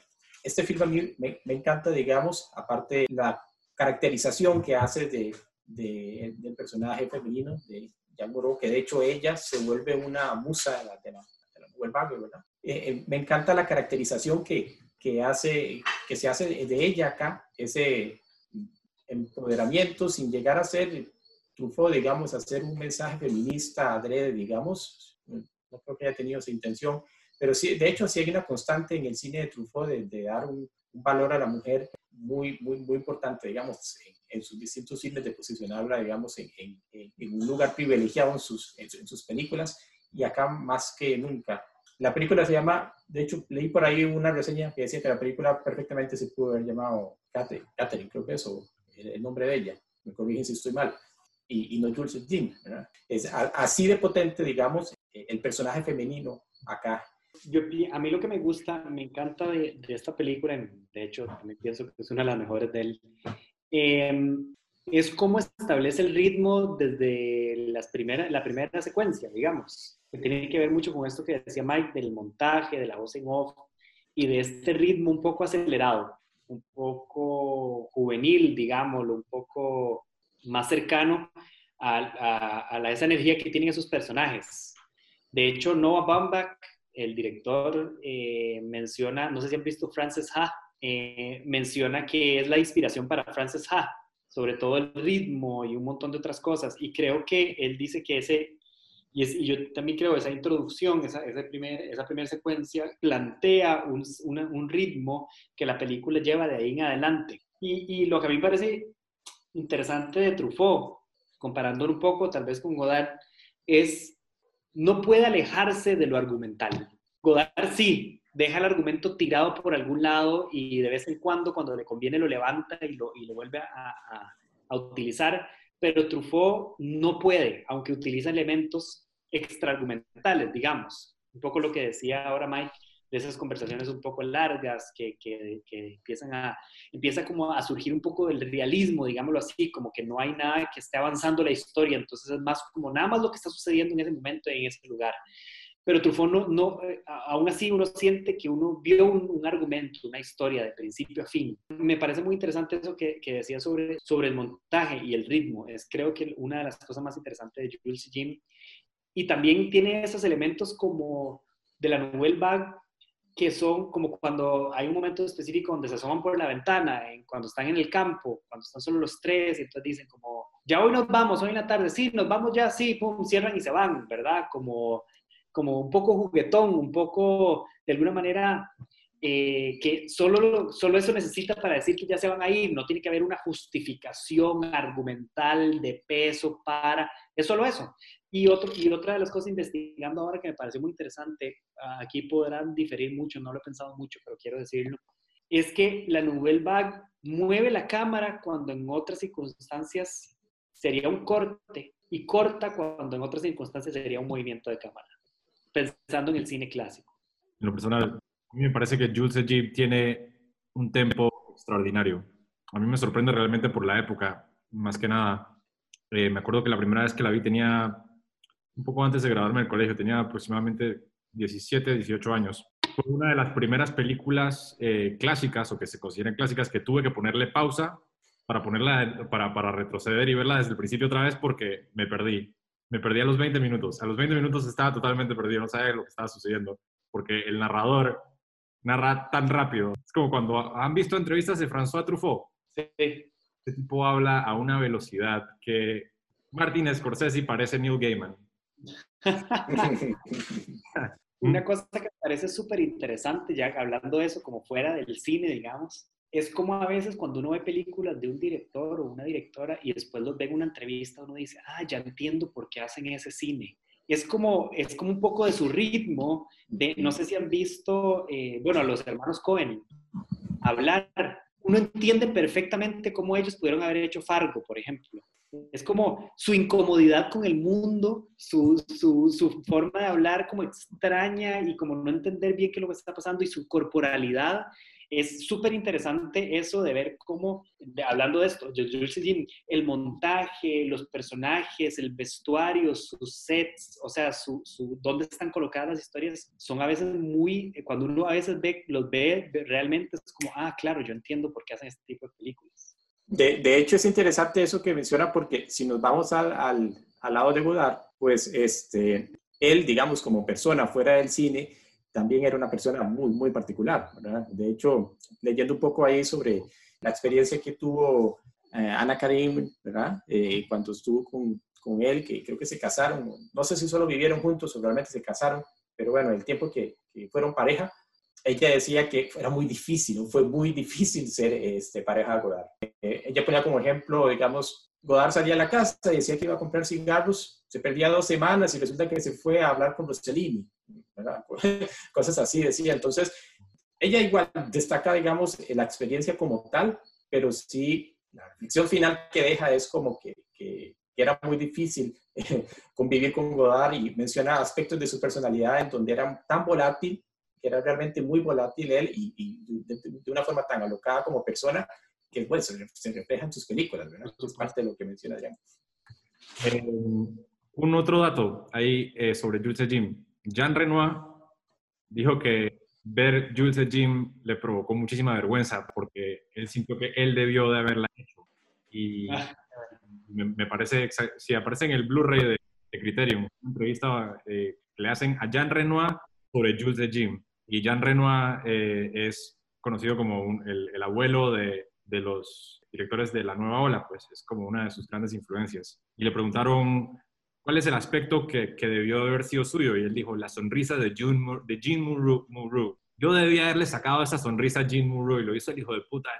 este film a mí me, encanta, digamos, aparte la caracterización que hace de, del personaje femenino de Jean Moreau, que de hecho ella se vuelve una musa de la, de la, ¿verdad? Eh, eh, me encanta la caracterización que, que, hace, que se hace de ella acá, ese empoderamiento sin llegar a ser trufo, digamos, a ser un mensaje feminista adrede, digamos, no creo que haya tenido esa intención, pero sí, de hecho, sí hay una constante en el cine de Truffaut de, dar un, valor a la mujer muy, muy, muy importante, digamos, en, sus distintos cines, de posicionarla, digamos, en, en, un lugar privilegiado en sus, en, sus películas y acá más que nunca. La película se llama, de hecho, leí por ahí una reseña que decía que la película perfectamente se pudo haber llamado Catherine, creo que es, o el, nombre de ella, me corrigen si estoy mal, y, y no Jules Jean, Es así de potente, digamos, el personaje femenino acá yo, a mí lo que me gusta, me encanta de, esta película, de hecho, también pienso que es una de las mejores de él, em, es cómo establece el ritmo desde las primera, la primera secuencia, digamos. Que tiene que ver mucho con esto que decía Mike, del montaje, de la voz en off y de este ritmo un poco acelerado, un poco juvenil, digámoslo, un poco más cercano a, a, a esa energía que tienen esos personajes. De hecho, Noah Baumbach el director eh, menciona, no sé si han visto Frances Ha, eh, menciona que es la inspiración para Frances Ha, sobre todo el ritmo y un montón de otras cosas. Y creo que él dice que ese, y, es, y yo también creo esa introducción, esa, esa, primer, esa primera secuencia, plantea un, un, ritmo que la película lleva de ahí en adelante. Y, y lo que a mí me parece interesante de Truffaut, comparándolo un poco tal vez con Godard, es no puede alejarse de lo argumental. Godard sí, deja el argumento tirado por algún lado y de vez en cuando, cuando le conviene, lo levanta y lo, y lo vuelve a, a, utilizar, pero Truffaut no puede, aunque utiliza elementos extraargumentales, digamos. Un poco lo que decía ahora Mike, de esas conversaciones un poco largas que, que, empiezan a, empieza como a surgir un poco del realismo, digámoslo así, como que no hay nada que esté avanzando la historia, entonces es más como nada más lo que está sucediendo en ese momento en ese lugar. Pero Truffaut no, no eh, aún así uno siente que uno vio un, argumento, una historia de principio a fin. Me parece muy interesante eso que, que, decía sobre, sobre el montaje y el ritmo. Es creo que una de las cosas más interesantes de Jules Jim. Y también tiene esos elementos como de la Nouvelle Vague que son como cuando hay un momento específico donde se asoman por la ventana, cuando están en el campo, cuando están solo los tres, y entonces dicen como, ya hoy nos vamos, hoy en la tarde, sí, nos vamos ya, sí, pum, cierran y se van, ¿verdad? Como, como un poco juguetón, un poco, de alguna manera, eh, que solo, solo eso necesita para decir que ya se van a ir, no tiene que haber una justificación argumental de peso para, es solo eso. Y, otro, y otra de las cosas investigando ahora que me pareció muy interesante, aquí podrán diferir mucho, no lo he pensado mucho, pero quiero decirlo, es que la Nouvelle Vague mueve la cámara cuando en otras circunstancias sería un corte y corta cuando en otras circunstancias sería un movimiento de cámara, pensando en el cine clásico. En lo personal, a mí me parece que Jules Egypt tiene un tempo extraordinario. A mí me sorprende realmente por la época, más que nada. Eh, me acuerdo que la primera vez que la vi tenía un poco antes de graduarme del colegio, tenía aproximadamente 17, 18 años. Fue una de las primeras películas eh, clásicas o que se consideran clásicas que tuve que ponerle pausa para, ponerla, para retroceder y verla desde el principio otra vez porque me perdí. Me perdí a los 20 minutos. A los 20 minutos estaba totalmente perdido, no sabía lo que estaba sucediendo porque el narrador narra tan rápido. Es como cuando han visto entrevistas de François Truffaut. Sí. Este tipo habla a una velocidad que Martin Scorsese parece Neil Gaiman. Una cosa que me parece súper interesante, ya hablando de eso como fuera del cine, digamos, es como a veces cuando uno ve películas de un director o una directora y después los ve en una entrevista, uno dice, ah, ya entiendo por qué hacen ese cine. Es como, es como un poco de su ritmo, de, no sé si han visto, eh, bueno, los hermanos Cohen hablar, uno entiende perfectamente cómo ellos pudieron haber hecho Fargo, por ejemplo. Es como su incomodidad con el mundo, su, su, su, forma de hablar como extraña y como no entender bien qué es lo que está pasando y su corporalidad. Es súper interesante eso de ver cómo, hablando de esto, el montaje, los personajes, el vestuario, sus sets, o sea, su, su, dónde están colocadas las historias, son a veces muy, cuando uno a veces ve, los ve realmente, es como, ah, claro, yo entiendo por qué hacen este tipo de películas. De, de, hecho, es interesante eso que menciona porque si nos vamos al, al, al, lado de Godard, pues este, él, digamos, como persona fuera del cine, también era una persona muy, muy particular. De hecho, leyendo un poco ahí sobre la experiencia que tuvo eh, Ana Karim, ¿verdad? Eh, cuando estuvo con, con, él, que creo que se casaron, no sé si solo vivieron juntos o realmente se casaron, pero bueno, el tiempo que, fueron pareja, ella decía que era muy difícil, fue muy difícil ser este, pareja de Godard. Eh, ella ponía como ejemplo, digamos, Godard salía a la casa y decía que iba a comprar cigarros, se perdía dos semanas y resulta que se fue a hablar con Rossellini, ¿verdad? cosas así decía. Entonces, ella igual destaca, digamos, la experiencia como tal, pero sí, la reflexión final que deja es como que, que, que era muy difícil convivir con Godard y menciona aspectos de su personalidad en donde era tan volátil que era realmente muy volátil él y, de, una forma tan alocada como persona que pues, se, refleja en sus películas, ¿verdad? es parte de lo que menciona Adrián. Eh, un otro dato ahí eh, sobre Jules Jim. Jean Renoir dijo que ver Jules Jim le provocó muchísima vergüenza porque él sintió que él debió de haberla hecho. Y ah. me, parece, si aparece en el Blu-ray de, Criterion, una entrevista eh, que le hacen a Jean Renoir sobre Jules de Jim. Y Jean Renoir eh, es conocido como el, abuelo de, los directores de la nueva ola, pues es como una de sus grandes influencias. Y le preguntaron cuál es el aspecto que, debió de haber sido suyo. Y él dijo, la sonrisa de, June, de Jean Moreau. Yo debía haberle sacado esa sonrisa a Jean Moreau y lo hizo el hijo de puta de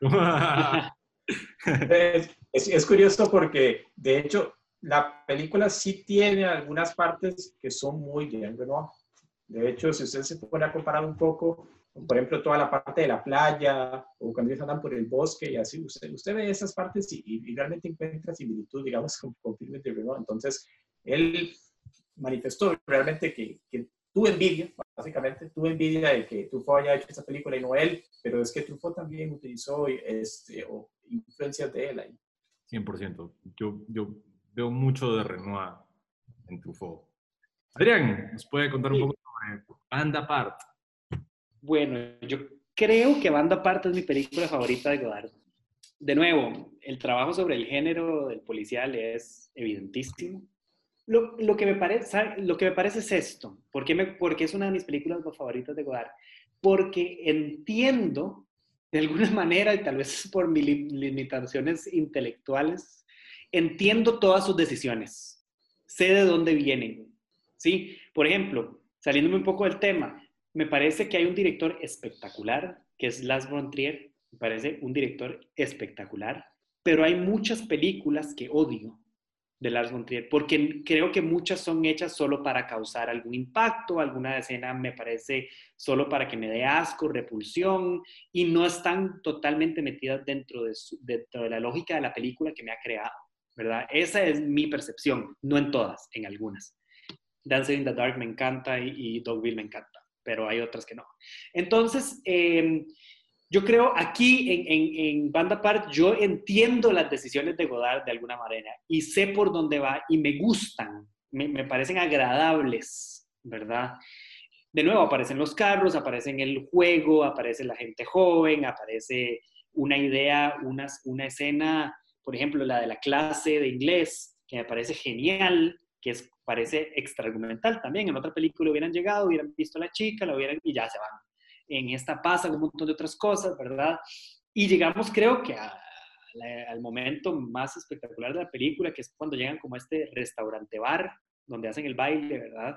Trafalgar. es, es, curioso porque, de hecho, la película sí tiene algunas partes que son muy Jean Renoir. De hecho, si usted se pone a comparar un poco por ejemplo, toda la parte de la playa, o cuando ellos andan por el bosque y así, usted, usted ve esas partes y, realmente encuentra similitud, digamos, con, con filmes de Renault. Entonces, él manifestó realmente que, que tuvo envidia, básicamente, tuvo envidia de que Truffaut haya hecho esta película y no él, pero es que Truffaut también utilizó este, o influencias de él ahí. 100%. Yo, yo veo mucho de Renoir en Truffaut. Adrián, ¿nos puede contar un poco sobre Banda Apart? Bueno, yo creo que Banda Apart es mi película favorita de Godard. De nuevo, el trabajo sobre el género del policial es evidentísimo. Lo, lo, que me parece, lo que me parece es esto. ¿Por qué, me, porque es una de mis películas favoritas de Godard? Porque entiendo, de alguna manera, y tal vez por mis limitaciones intelectuales, entiendo todas sus decisiones. Sé de dónde vienen. ¿sí? Por ejemplo, saliéndome un poco del tema, me parece que hay un director espectacular, que es Lars von Trier. Me parece un director espectacular. Pero hay muchas películas que odio de Lars von Trier, porque creo que muchas son hechas solo para causar algún impacto, alguna escena me parece solo para que me dé asco, repulsión, y no están totalmente metidas dentro de, de la lógica de la película que me ha creado, ¿verdad? Esa es mi percepción, no en todas, en algunas. Dancing in the Dark me encanta y Dogville me encanta, pero hay otras que no. Entonces, eh, yo creo aquí en, en, en, Banda Part, yo entiendo las decisiones de Godard de alguna manera y sé por dónde va y me gustan, me, me parecen agradables, ¿verdad? De nuevo, aparecen los carros, aparece el juego, aparece la gente joven, aparece una idea, una, una escena, por ejemplo, la de la clase de inglés, que me parece genial, que es, parece extraargumental también. En otra película hubieran llegado, hubieran visto a la chica, la hubieran y ya se van en esta pasa un montón de otras cosas, ¿verdad? Y llegamos, creo que al momento más espectacular de la película, que es cuando llegan como a este restaurante bar, donde hacen el baile, ¿verdad?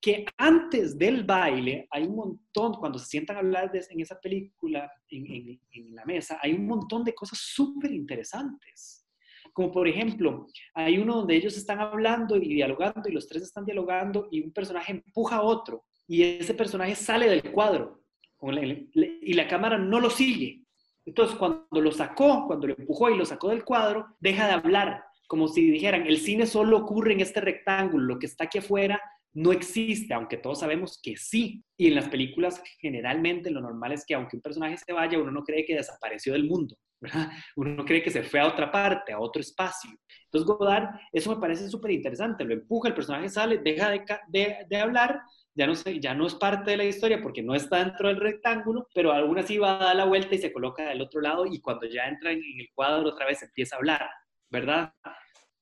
Que antes del baile hay un montón, cuando se sientan a hablar de, en esa película, en, en la mesa, hay un montón de cosas súper interesantes. Como por ejemplo, hay uno donde ellos están hablando y dialogando y los tres están dialogando y un personaje empuja a otro y ese personaje sale del cuadro y la cámara no lo sigue. Entonces, cuando lo sacó, cuando lo empujó y lo sacó del cuadro, deja de hablar, como si dijeran, el cine solo ocurre en este rectángulo, lo que está aquí afuera no existe, aunque todos sabemos que sí. Y en las películas, generalmente, lo normal es que aunque un personaje se vaya, uno no cree que desapareció del mundo, Uno no cree que se fue a otra parte, a otro espacio. Entonces, Godard, eso me parece súper interesante, lo empuja, el personaje sale, deja de, de hablar ya no, sé, ya no es parte de la historia porque no está dentro del rectángulo, pero aún así va a dar la vuelta y se coloca del otro lado y cuando ya entra en el cuadro otra vez empieza a hablar, ¿verdad?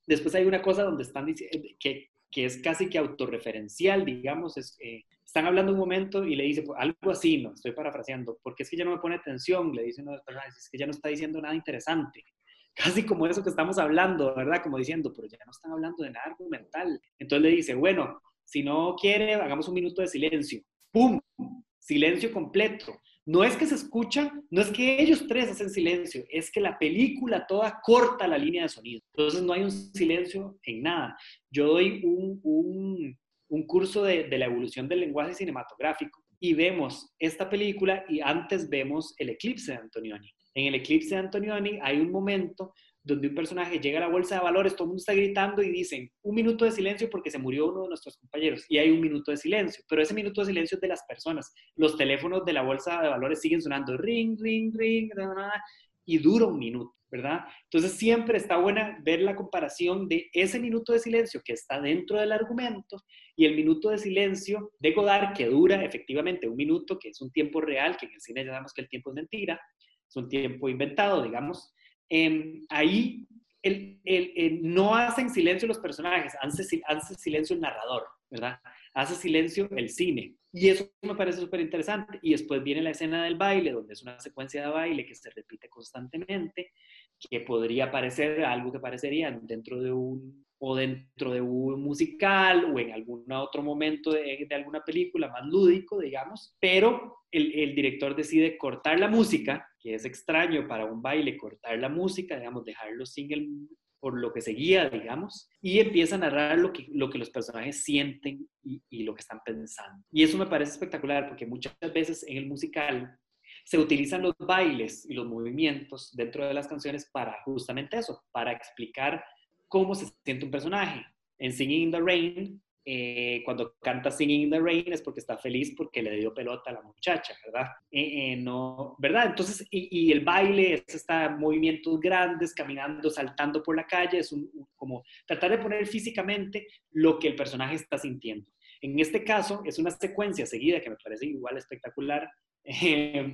Después hay una cosa donde están diciendo que, que es casi que autorreferencial, digamos, es, eh, están hablando un momento y le dice pues, algo así, no, estoy parafraseando, porque es que ya no me pone atención, le dice una de es que ya no está diciendo nada interesante casi como eso que estamos hablando, ¿verdad? Como diciendo, pero ya no están hablando de nada argumental. Entonces le dice, bueno, si no quiere, hagamos un minuto de silencio. ¡Pum! Silencio completo. No es que se escuchan, no es que ellos tres hacen silencio, es que la película toda corta la línea de sonido. Entonces no hay un silencio en nada. Yo doy un, un, un curso de, de la evolución del lenguaje cinematográfico y vemos esta película y antes vemos el eclipse de Antonioni. En el eclipse de Antonioni hay un momento donde un personaje llega a la bolsa de valores, todo el mundo está gritando y dicen un minuto de silencio porque se murió uno de nuestros compañeros y hay un minuto de silencio, pero ese minuto de silencio es de las personas. Los teléfonos de la bolsa de valores siguen sonando ring, ring, ring, y dura un minuto, ¿verdad? Entonces siempre está buena ver la comparación de ese minuto de silencio que está dentro del argumento y el minuto de silencio de Godard que dura efectivamente un minuto, que es un tiempo real, que en el cine ya sabemos que el tiempo es mentira, es un tiempo inventado, digamos, Em, ahí el, el, no hacen silencio los personajes, hace, hace silencio el narrador, ¿verdad? Hace silencio el cine. Y eso me parece súper interesante. Y después viene la escena del baile, donde es una secuencia de baile que se repite constantemente, que podría parecer algo que parecería dentro de un o dentro de un musical o en algún otro momento de, de alguna película más lúdico, digamos, pero el, el, director decide cortar la música, que es extraño para un baile cortar la música, digamos, dejarlo sin el, por lo que seguía, digamos, y empieza a narrar lo que, lo que los personajes sienten y, y lo que están pensando. Y eso me parece espectacular porque muchas veces en el musical se utilizan los bailes y los movimientos dentro de las canciones para justamente eso, para explicar cómo se siente un personaje. En Singing in the Rain eh, cuando canta Singing in the Rain es porque está feliz porque le dio pelota a la muchacha, ¿verdad? Eh, eh, no, ¿verdad? Entonces, y, el baile es está movimientos grandes, caminando, saltando por la calle, es un, como tratar de poner físicamente lo que el personaje está sintiendo. En este caso, es una secuencia seguida que me parece igual espectacular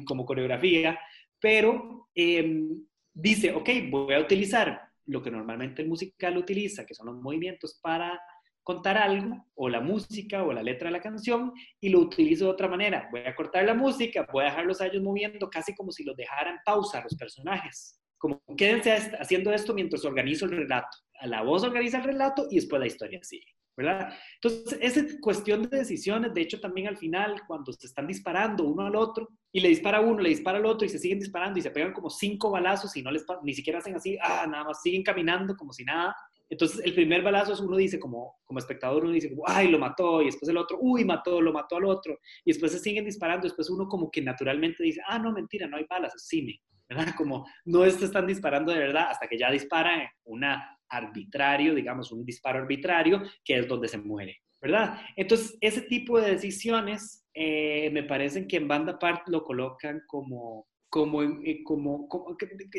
como coreografía, pero em, dice, ok, voy a utilizar lo que normalmente el musical utiliza, que son los movimientos para contar algo, o la música, o la letra de la canción, y lo utilizo de otra manera. Voy a cortar la música, voy a dejarlos a ellos moviendo casi como si los dejaran pausa los personajes. Como quédense haciendo esto mientras organizo el relato. La voz organiza el relato y después la historia sigue. ¿Verdad? Entonces, esa cuestión de decisiones, de hecho, también al final, cuando se están disparando uno al otro, y le dispara uno, le dispara al otro, y se siguen disparando, y se pegan como cinco balazos, y no les, ni siquiera hacen así, ah, nada más, siguen caminando como si nada, entonces, el primer balazo es uno dice como, como espectador, uno dice como, ay, lo mató, y después el otro, uy, mató, lo mató al otro, y después se siguen disparando, después uno como que naturalmente dice, ah, no, mentira, no hay balas, es cine, Como no se están disparando de verdad hasta que ya dispara una arbitrario, digamos, un disparo arbitrario, que es donde se muere, ¿verdad? Entonces, ese tipo de decisiones eh, me parecen que en banda part lo colocan como como, eh, como,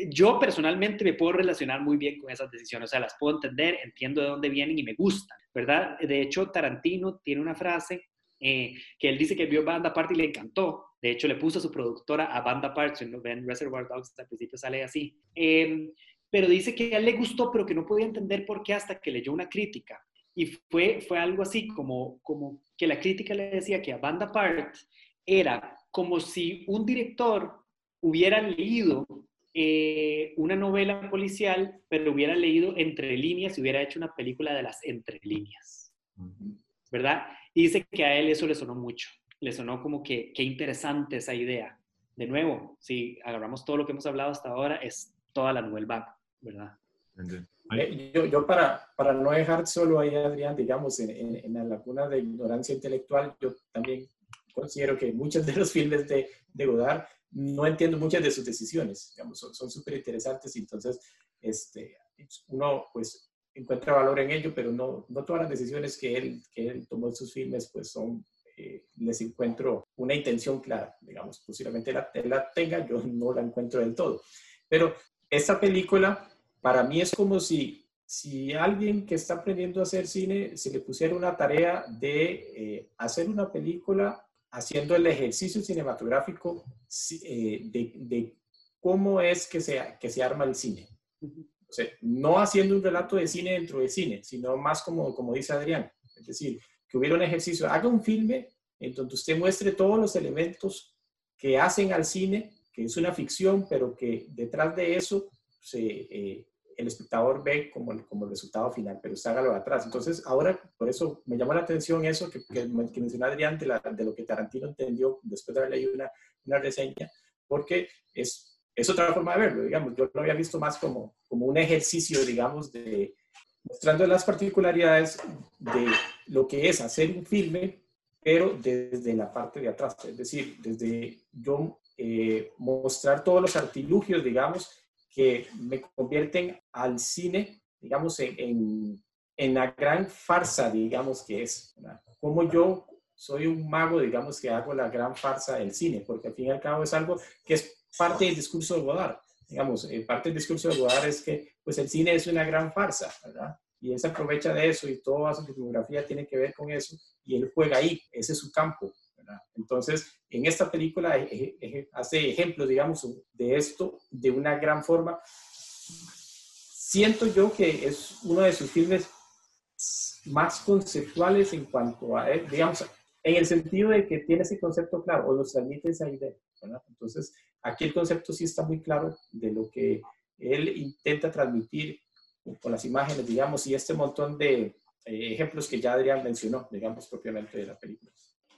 yo personalmente me puedo relacionar muy bien con esas decisiones, o sea, las puedo entender, entiendo de dónde vienen y me gustan, ¿verdad? De hecho, Tarantino tiene una frase eh, que él dice que vio Banda Apart y le encantó. De hecho, le puso a su productora a Banda Apart, si no ven Reservoir Dogs, al principio sale así. Em, pero dice que a él le gustó, pero que no podía entender por qué hasta que leyó una crítica. Y fue, fue algo así, como, como que la crítica le decía que a Banda Apart era como si un director hubieran leído eh, una novela policial, pero hubieran leído entre líneas y hubiera hecho una película de las entre líneas. ¿Verdad? Y dice que a él eso le sonó mucho. Le sonó como que qué interesante esa idea. De nuevo, si agarramos todo lo que hemos hablado hasta ahora, es toda la novela, ¿verdad? Eh, yo, yo, para, para no dejar solo ahí, Adrián, digamos, en, en, la laguna de ignorancia intelectual, yo también considero que muchos de los filmes de, de Godard no entiendo muchas de sus decisiones, digamos, son súper interesantes y entonces este, uno pues encuentra valor en ello, pero no, no todas las decisiones que él, que él tomó en sus filmes pues son, eh, les encuentro una intención clara, digamos, posiblemente la, la tenga, yo no la encuentro del todo. Pero esta película para mí es como si, si alguien que está aprendiendo a hacer cine se le pusiera una tarea de eh, hacer una película haciendo el ejercicio cinematográfico eh, de, cómo es que se, que se arma el cine. O sea, no haciendo un relato de cine dentro de cine, sino más como, como dice Adrián. Es decir, que hubiera un ejercicio, haga un filme en donde usted muestre todos los elementos que hacen al cine, que es una ficción, pero que detrás de eso se, eh, el espectador ve como el, como el resultado final, pero hágalo de atrás. Entonces, ahora, por eso me llamó la atención eso que, que, que mencionó Adrián de, de, lo que Tarantino entendió después de haber leído una, una reseña, porque es, es otra forma de verlo, digamos. Yo lo había visto más como, como un ejercicio, digamos, de mostrando las particularidades de lo que es hacer un filme, pero desde la parte de atrás, es decir, desde yo eh, mostrar todos los artilugios, digamos, que me convierten al cine, digamos, en, en, la gran farsa, digamos, que es. Como yo soy un mago, digamos, que hago la gran farsa del cine, porque al fin y al cabo es algo que es parte del discurso de Godard. Digamos, eh, parte del discurso de Godard es que pues el cine es una gran farsa, ¿verdad? Y él se aprovecha de eso y toda su filmografía tiene que ver con eso y él juega ahí, ese es su campo. Entonces, en esta película eh, eh, hace ejemplos, digamos, de esto de una gran forma. Siento yo que es uno de sus filmes más conceptuales en cuanto a, eh, digamos, en el sentido de que tiene ese concepto claro o nos transmite esa idea. Entonces, aquí el concepto sí está muy claro de lo que él intenta transmitir con las imágenes, digamos, y este montón de ejemplos que ya Adrián mencionó, digamos, propiamente de la película.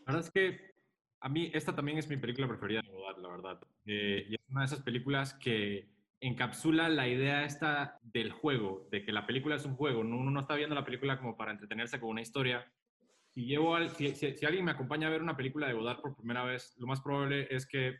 La verdad es que a mí esta también es mi película preferida de Godard, la verdad. Eh, y es una de esas películas que encapsula la idea esta del juego, de que la película es un juego, uno no está viendo la película como para entretenerse con una historia. Si, llevo al, si, alguien me acompaña a ver una película de Godard por primera vez, lo más probable es que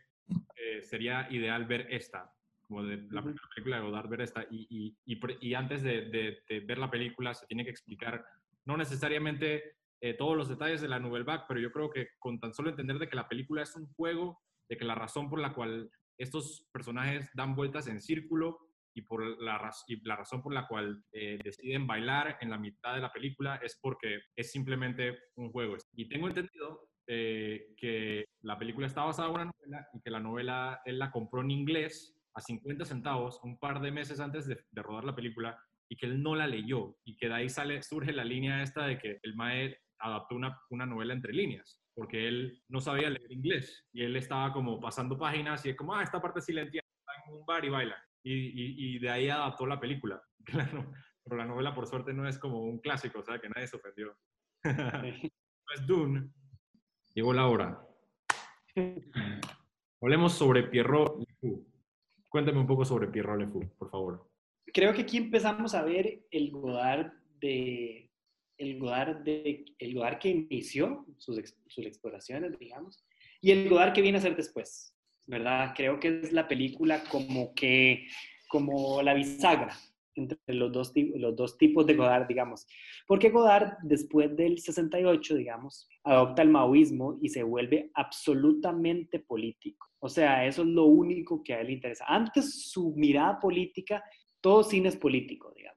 eh, sería ideal ver esta, como de la primera película de Godard, ver esta. Y, y, y, antes de, de, ver la película se tiene que explicar, no necesariamente eh, todos los detalles de la Nouvelle Vague, pero yo creo que con tan solo entender de que la película es un juego, de que la razón por la cual estos personajes dan vueltas en círculo y, por la, y la razón por la cual eh, deciden bailar en la mitad de la película es porque es simplemente un juego. Y tengo entendido eh, que la película está basada en una novela y que la novela él la compró en inglés a 50 centavos un par de meses antes de, rodar la película y que él no la leyó y que de ahí sale, surge la línea esta de que el Mae adaptó una, una novela entre líneas porque él no sabía leer inglés y él estaba como pasando páginas y es como, ah, esta parte sí la entiendo, está en un bar y baila. Y, y, de ahí adaptó la película. Claro, pero la novela por suerte no es como un clásico, o sea, que nadie se ofendió. no es Dune. Llegó la hora. Hablemos sobre Pierrot. Cuéntame un poco sobre Pierrot Lefou, por favor. Creo que aquí empezamos a ver el Godard de, el Godard, de, el Godard que inició sus, sus exploraciones, digamos, y el Godard que viene a ser después, ¿verdad? Creo que es la película como que, como la bisagra entre los dos, los dos tipos de Godard, digamos. Porque Godard, después del 68, digamos, adopta el maoísmo y se vuelve absolutamente político. O sea, eso es lo único que a él le interesa. Antes su mirada política, todo cine es político, digamos.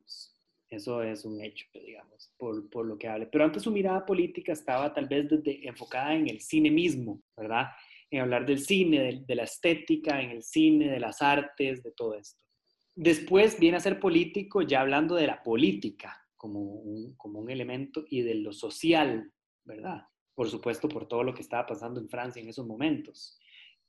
Eso es un hecho, digamos, por, por, lo que hable. Pero antes su mirada política estaba tal vez enfocada en el cine mismo, ¿verdad? En hablar del cine, de, la estética, en el cine, de las artes, de todo esto. Después viene a ser político ya hablando de la política como un, como un elemento y de lo social, ¿verdad? Por supuesto, por todo lo que estaba pasando en Francia en esos momentos.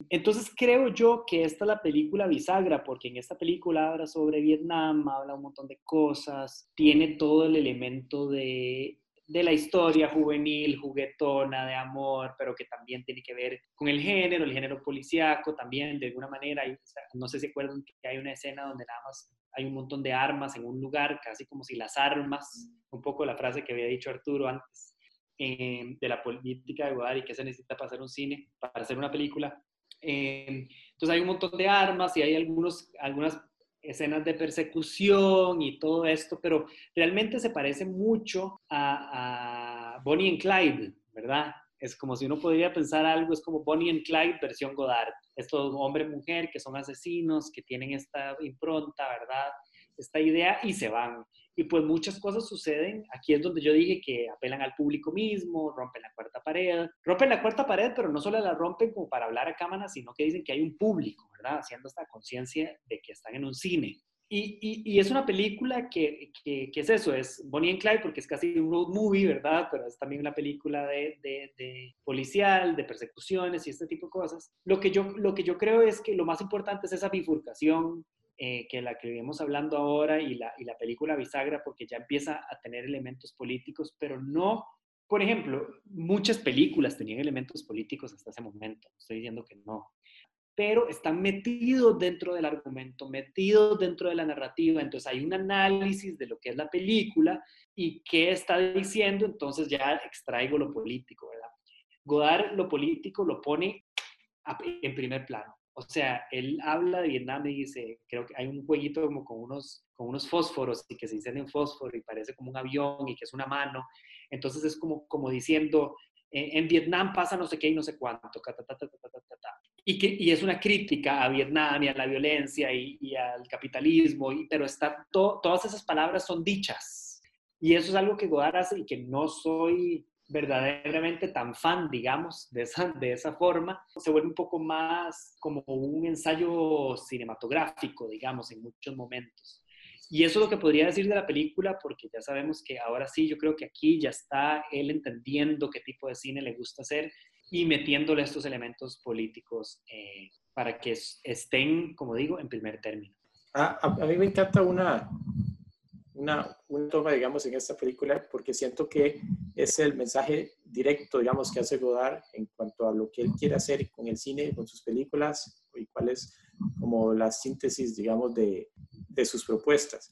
Entonces creo yo que esta es la película bisagra, porque en esta película habla sobre Vietnam, habla un montón de cosas, tiene todo el elemento de, de la historia juvenil, juguetona, de amor, pero que también tiene que ver con el género, el género policíaco también, de alguna manera. no sé si acuerdan que hay una escena donde nada más hay un montón de armas en un lugar, casi como si las armas, un poco la frase que había dicho Arturo antes, eh, de la política de Godard y que se necesita para hacer un cine, para hacer una película, Em, entonces hay un montón de armas y hay algunos, algunas escenas de persecución y todo esto, pero realmente se parece mucho a, Bonnie and Clyde, ¿verdad? Es como si uno podría pensar algo, es como Bonnie and Clyde versión Godard. Estos hombre-mujer que son asesinos, que tienen esta impronta, ¿verdad? Esta idea y se van. Y pues muchas cosas suceden. Aquí es donde yo dije que apelan al público mismo, rompen la cuarta pared. Rompen la cuarta pared, pero no solo la rompen como para hablar a cámara, sino que dicen que hay un público, ¿verdad? Haciendo esta conciencia de que están en un cine. Y, y, es una película que, que, es eso, es Bonnie and Clyde porque es casi un road movie, ¿verdad? Pero es también una película de, de, de, policial, de persecuciones y este tipo de cosas. Lo que, yo, lo que yo creo es que lo más importante es esa bifurcación eh, que la que vivimos hablando ahora y la, y la película Bisagra, porque ya empieza a tener elementos políticos, pero no, por ejemplo, muchas películas tenían elementos políticos hasta ese momento, estoy diciendo que no, pero están metidos dentro del argumento, metidos dentro de la narrativa, entonces hay un análisis de lo que es la película y qué está diciendo, entonces ya extraigo lo político, ¿verdad? Godard lo político lo pone en primer plano. O sea, él habla de Vietnam y dice, creo que hay un jueguito como con unos, con unos fósforos y que se dicen en fósforo y parece como un avión y que es una mano. Entonces es como, como diciendo, en Vietnam pasa no sé qué y no sé cuánto, y, que, y es una crítica a Vietnam y a la violencia y, al capitalismo, y, pero está todas esas palabras son dichas. Y eso es algo que Godard hace y que no soy verdaderamente tan fan, digamos, de esa, de esa forma, se vuelve un poco más como un ensayo cinematográfico, digamos, en muchos momentos. Y eso es lo que podría decir de la película, porque ya sabemos que ahora sí, yo creo que aquí ya está él entendiendo qué tipo de cine le gusta hacer y metiéndole estos elementos políticos eh, para que estén, como digo, en primer término. Ah, a, a mí me encanta una, una, una, toma, digamos, en esta película, porque siento que es el mensaje directo, digamos, que hace Godard en cuanto a lo que él quiere hacer con el cine, con sus películas, y cuál es como la síntesis, digamos, de, de sus propuestas.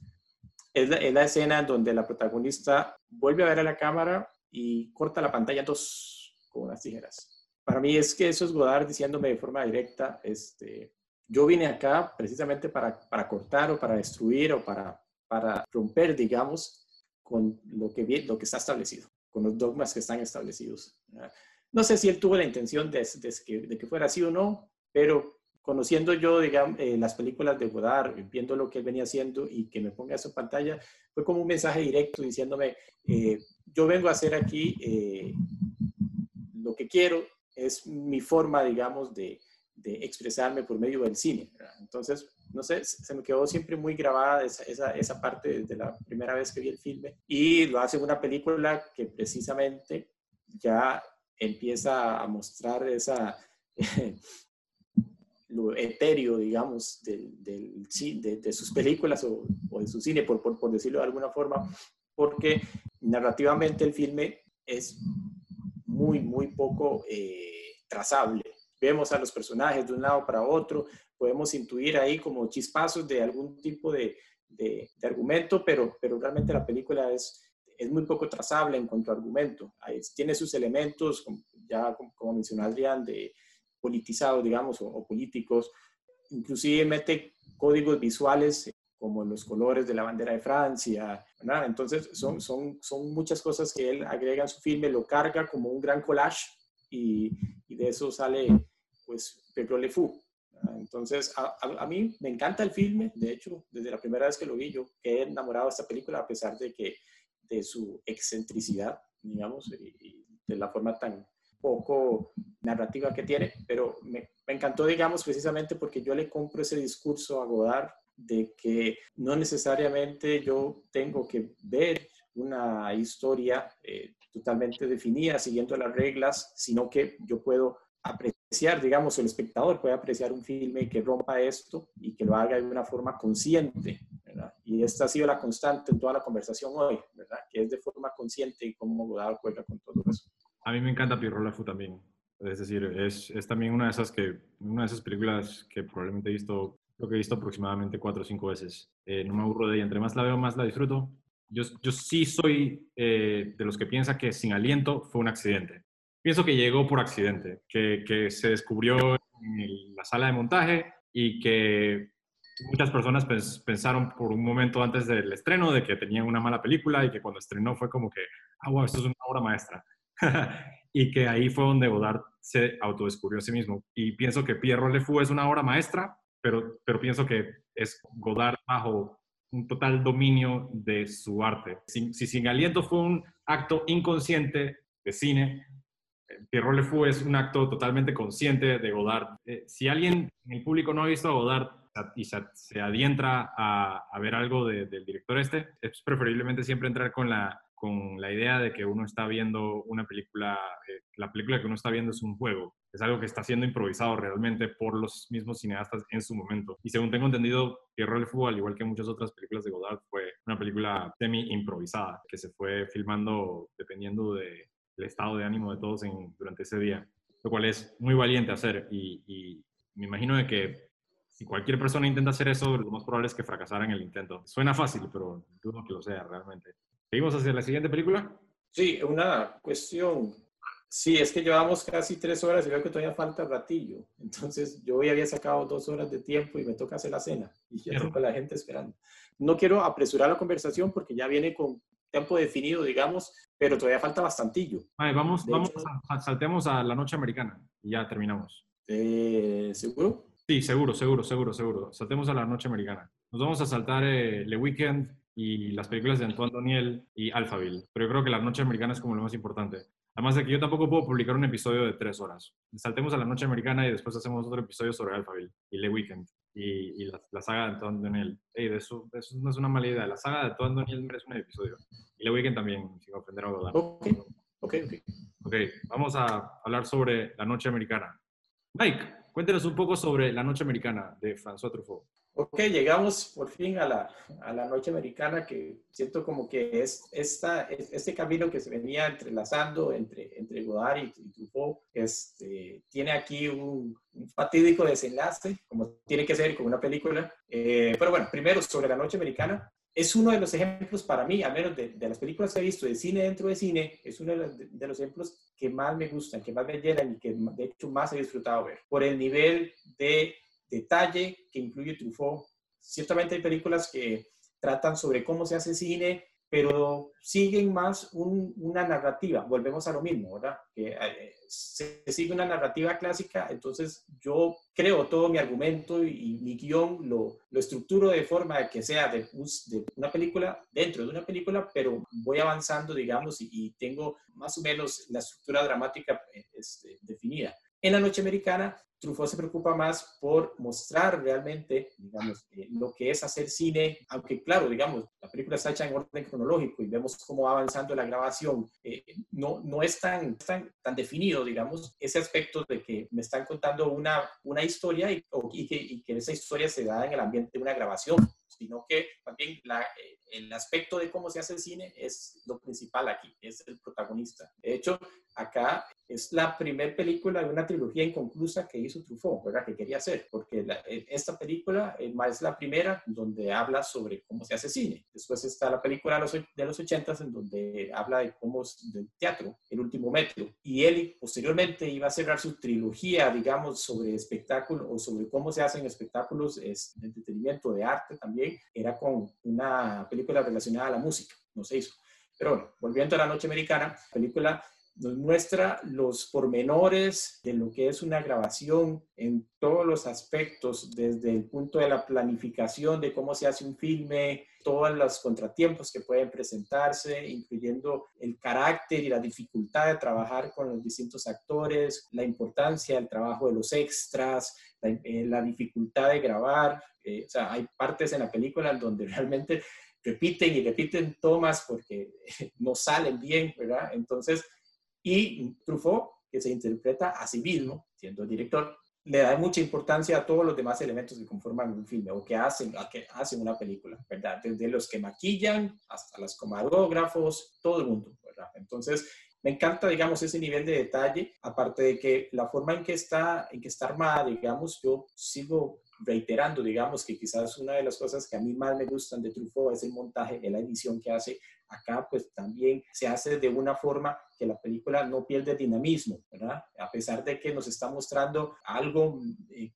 Es la, es la, escena donde la protagonista vuelve a ver a la cámara y corta la pantalla dos con unas tijeras. Para mí es que eso es Godard diciéndome de forma directa, este, yo vine acá precisamente para, para cortar o para destruir o para, para romper, digamos, con lo que, está establecido, con los dogmas que están establecidos. No sé si él tuvo la intención de, que, fuera así o no, pero conociendo yo, digamos, eh, las películas de Godard, viendo lo que él venía haciendo y que me ponga eso en pantalla, fue como un mensaje directo diciéndome, eh, yo vengo a hacer aquí eh, lo que quiero, es mi forma, digamos, de expresarme por medio del cine. Entonces, no sé, se me quedó siempre muy grabada esa, esa, esa parte de la primera vez que vi el filme y lo hace una película que precisamente ya empieza a mostrar esa, lo etéreo, digamos, del, del de, de, sus películas o, o de su cine, por, por, por, decirlo de alguna forma, porque narrativamente el filme es muy, muy poco eh, trazable. Vemos a los personajes de un lado para otro, podemos intuir ahí como chispazos de algún tipo de, de, de argumento, pero, pero realmente la película es, es muy poco trazable en cuanto a argumento. Ahí tiene sus elementos, ya como, como mencionó Adrián, de politizados, digamos, o, o, políticos. Inclusive mete códigos visuales como los colores de la bandera de Francia, ¿verdad? Entonces son, son, son muchas cosas que él agrega en su filme, lo carga como un gran collage y, y de eso sale, pues, Pedro Le Fou. Entonces, a, a, mí me encanta el filme, de hecho, desde la primera vez que lo vi, yo quedé enamorado de esta película, a pesar de que de su excentricidad, digamos, y de la forma tan, poco narrativa que tiene, pero me, me, encantó, digamos, precisamente porque yo le compro ese discurso a Godard de que no necesariamente yo tengo que ver una historia eh, totalmente definida, siguiendo las reglas, sino que yo puedo apreciar, digamos, el espectador puede apreciar un filme que rompa esto y que lo haga de una forma consciente. Y esta ha sido la constante en toda la conversación hoy, ¿verdad? Que es de forma consciente y cómo Godard juega con todo eso. A mí me encanta Pierrot Le Fou también. Es decir, es, es, también una de esas que una de esas películas que probablemente he visto, creo que he visto aproximadamente cuatro o cinco veces. Eh, no me aburro de ella. Entre más la veo, más la disfruto. Yo, yo sí soy eh, de los que piensa que Sin Aliento fue un accidente. Pienso que llegó por accidente, que, que se descubrió en el, la sala de montaje y que muchas personas pens pensaron por un momento antes del estreno de que tenían una mala película y que cuando estrenó fue como que, ah, wow, esto es una obra maestra. y que ahí fue donde Godard se autodescubrió a sí mismo. Y pienso que Pierre Le Fou es una obra maestra, pero, pero pienso que es Godard bajo un total dominio de su arte. Si, si Sin Aliento fue un acto inconsciente de cine, Pierre Le Fou es un acto totalmente consciente de Godard. Eh, si alguien en el público no ha visto a Godard y se, adentra a, ver algo de, del director este, es preferiblemente siempre entrar con la con la idea de que uno está viendo una película, eh, la película que uno está viendo es un juego, es algo que está siendo improvisado realmente por los mismos cineastas en su momento. Y según tengo entendido, Pierre Le Fou, al igual que muchas otras películas de Godard, fue una película semi-improvisada, que se fue filmando dependiendo del de estado de ánimo de todos en, durante ese día, lo cual es muy valiente hacer y, y me imagino de que si cualquier persona intenta hacer eso, lo más probable es que fracasara en el intento. Suena fácil, pero dudo que lo sea realmente. ¿Seguimos hacia la siguiente película? Sí, una cuestión. Sí, es que llevamos casi tres horas y veo que todavía falta ratillo. Entonces, yo hoy había sacado dos horas de tiempo y me toca hacer la cena. Y ya tengo a la gente esperando. No quiero apresurar la conversación porque ya viene con tiempo definido, digamos, pero todavía falta bastantillo. Vale, vamos, vamos hecho, a, saltemos a la noche americana y ya terminamos. Eh, ¿Seguro? Sí, seguro, seguro, seguro, seguro. Saltemos a la noche americana. Nos vamos a saltar eh, Le Weekend, y las películas de Antoine Daniel y Alphaville. Pero yo creo que La Noche Americana es como lo más importante. Además de que yo tampoco puedo publicar un episodio de tres horas. Saltemos a La Noche Americana y después hacemos otro episodio sobre Alphaville y Le Weekend y, y la, la, saga de Antoine Daniel. Hey, de eso, de eso, no es una mala idea. La saga de Antoine Daniel merece un episodio. Y Le Weekend también, sin ofender a Godard. Ok, ok, ok. Ok, vamos a hablar sobre La Noche Americana. Mike, cuéntenos un poco sobre La Noche Americana de François Truffaut. Ok, llegamos por fin a la, a la noche americana que siento como que es esta, este camino que se venía entrelazando entre, entre Godard y, y Truffaut, este, tiene aquí un, un, fatídico desenlace, como tiene que ser con una película. Eh, pero bueno, primero sobre la noche americana. Es uno de los ejemplos para mí, al menos de, las películas que he visto de cine dentro de cine, es uno de de los, ejemplos que más me gustan, que más me llenan y que de hecho más he disfrutado ver. Por el nivel de detalle que incluye Truffaut. Ciertamente hay películas que tratan sobre cómo se hace cine pero siguen más una narrativa, volvemos a lo mismo, ¿verdad? Que eh, se sigue una narrativa clásica, entonces yo creo todo mi argumento y, mi guion lo, lo, estructuro de forma que sea de, una película, dentro de una película, pero voy avanzando, digamos, y, tengo más o menos la estructura dramática eh, este, definida. En la noche americana Truffaut se preocupa más por mostrar realmente, digamos, eh, lo que es hacer cine, aunque claro, digamos, la película está hecha en orden cronológico y vemos cómo va avanzando la grabación, eh, no, no es tan, tan, tan, definido, digamos, ese aspecto de que me están contando una, una historia y, que, y, que, esa historia se da en el ambiente de una grabación, sino que también la, eh, el aspecto de cómo se hace el cine es lo principal aquí, es el protagonista. De hecho, acá es la primera película de una trilogía inconclusa que hizo Truffaut, ¿verdad? Que quería hacer, porque eh, esta película es la primera donde habla sobre cómo se hace cine. Después está la película de los, de los 80 en donde habla de cómo es del teatro, el último metro. Y él posteriormente iba a cerrar su trilogía, digamos, sobre espectáculo o sobre cómo se hacen espectáculos de entretenimiento, de arte también. Era con una película relacionada a la música, no se hizo. Pero bueno, volviendo a la noche americana, película nos muestra los pormenores de lo que es una grabación en todos los aspectos, desde el punto de la planificación de cómo se hace un filme, todos los contratiempos que pueden presentarse, incluyendo el carácter y la dificultad de trabajar con los distintos actores, la importancia del trabajo de los extras, la, eh, dificultad de grabar. Eh, o sea, hay partes en la película donde realmente repiten y repiten tomas porque no salen bien, ¿verdad? Entonces, y Truffaut, que se interpreta a sí mismo, siendo el director, le da mucha importancia a todos los demás elementos que conforman un filme o que hacen, que hacen una película, ¿verdad? Desde los que maquillan hasta los camarógrafos, todo el mundo, ¿verdad? Entonces, me encanta, digamos, ese nivel de detalle, aparte de que la forma en que está, en que está armada, digamos, yo sigo reiterando, digamos, que quizás una de las cosas que a mí más me gustan de Truffaut es el montaje, la edición que hace acá, pues también se hace de una forma que la película no pierde dinamismo, ¿verdad? A pesar de que nos está mostrando algo eh,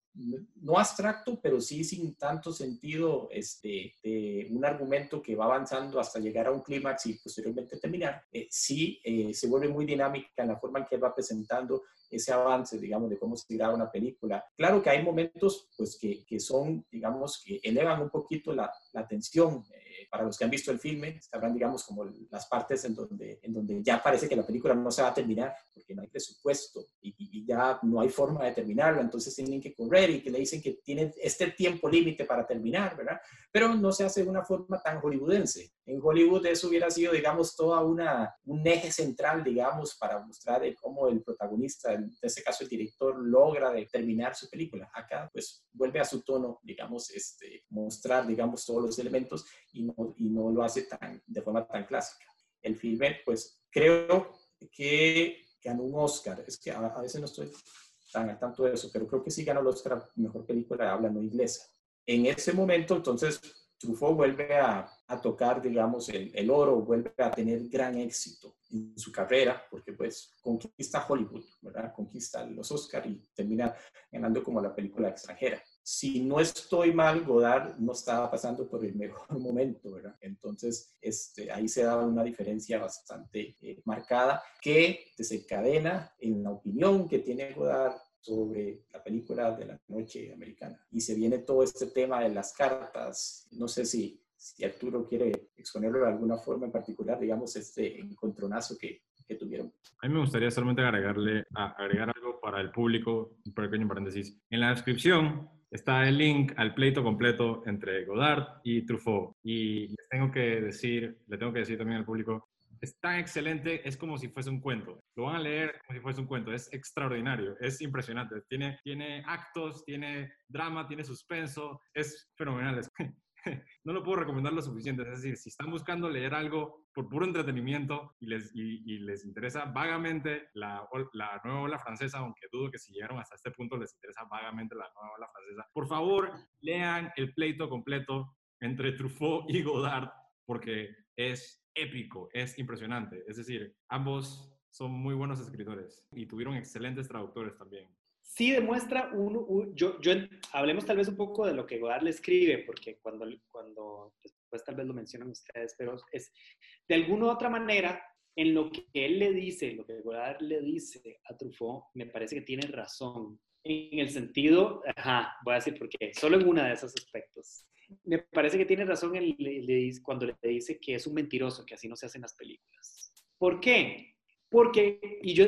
no abstracto, pero sí sin tanto sentido este, de un argumento que va avanzando hasta llegar a un clímax y posteriormente terminar, eh, sí eh, se vuelve muy dinámica en la forma en que va presentando ese avance, digamos, de cómo se graba una película. Claro que hay momentos, pues, que, que son, digamos, que elevan un poquito la, la atención para los que han visto el filme, sabrán, digamos, como las partes en donde, en donde ya parece que la película no se va a terminar, porque no hay presupuesto y, y ya no hay forma de terminarla, entonces tienen que correr y que le dicen que tienen este tiempo límite para terminar, ¿verdad? Pero no se hace de una forma tan hollywoodense. En Hollywood eso hubiera sido, digamos, toda una, un eje central, digamos, para mostrar cómo el protagonista, en este caso el director, logra terminar su película. Acá, pues, vuelve a su tono, digamos, este, mostrar, digamos, todos los elementos y no y no lo hace tan, de forma tan clásica. El filme, pues creo que ganó un Oscar. Es que a, veces no estoy tan al tanto de eso, pero creo que sí ganó el Oscar Mejor Película de Habla No Inglesa. En ese momento, entonces, Truffaut vuelve a, a tocar, digamos, el, el, oro, vuelve a tener gran éxito en su carrera, porque pues conquista Hollywood, ¿verdad? Conquista los Oscars y termina ganando como la película extranjera si no estoy mal, Godard no estaba pasando por el mejor momento, ¿verdad? Entonces, este, ahí se da una diferencia bastante eh, marcada que desencadena en la opinión que tiene Godard sobre la película de la noche americana. Y se viene todo este tema de las cartas. No sé si, si Arturo quiere exponerlo de alguna forma en particular, digamos, este encontronazo que, que tuvieron. A mí me gustaría solamente agregarle, agregar algo para el público, un pequeño paréntesis. En la descripción está el link al pleito completo entre Godard y Truffaut. Y les tengo que decir, le tengo que decir también al público, es tan excelente, es como si fuese un cuento. Lo van a leer como si fuese un cuento, es extraordinario, es impresionante. Tiene, tiene actos, tiene drama, tiene suspenso, es fenomenal. no lo puedo recomendar lo suficiente. Es decir, si están buscando leer algo por puro entretenimiento y les, y, les interesa vagamente la, la, nueva ola francesa, aunque dudo que si llegaron hasta este punto les interesa vagamente la nueva ola francesa, por favor, lean el pleito completo entre Truffaut y Godard, porque es épico, es impresionante. Es decir, ambos son muy buenos escritores y tuvieron excelentes traductores también sí demuestra uno, yo, yo, hablemos tal vez un poco de lo que Godard le escribe, porque cuando, cuando después tal vez lo mencionan ustedes, pero es de alguna u otra manera, en lo que él le dice, lo que Godard le dice a Truffaut, me parece que tiene razón. En el sentido, ajá, voy a decir por qué, solo en uno de esos aspectos. Me parece que tiene razón cuando le dice que es un mentiroso, que así no se hacen las películas. ¿Por qué? Porque, y yo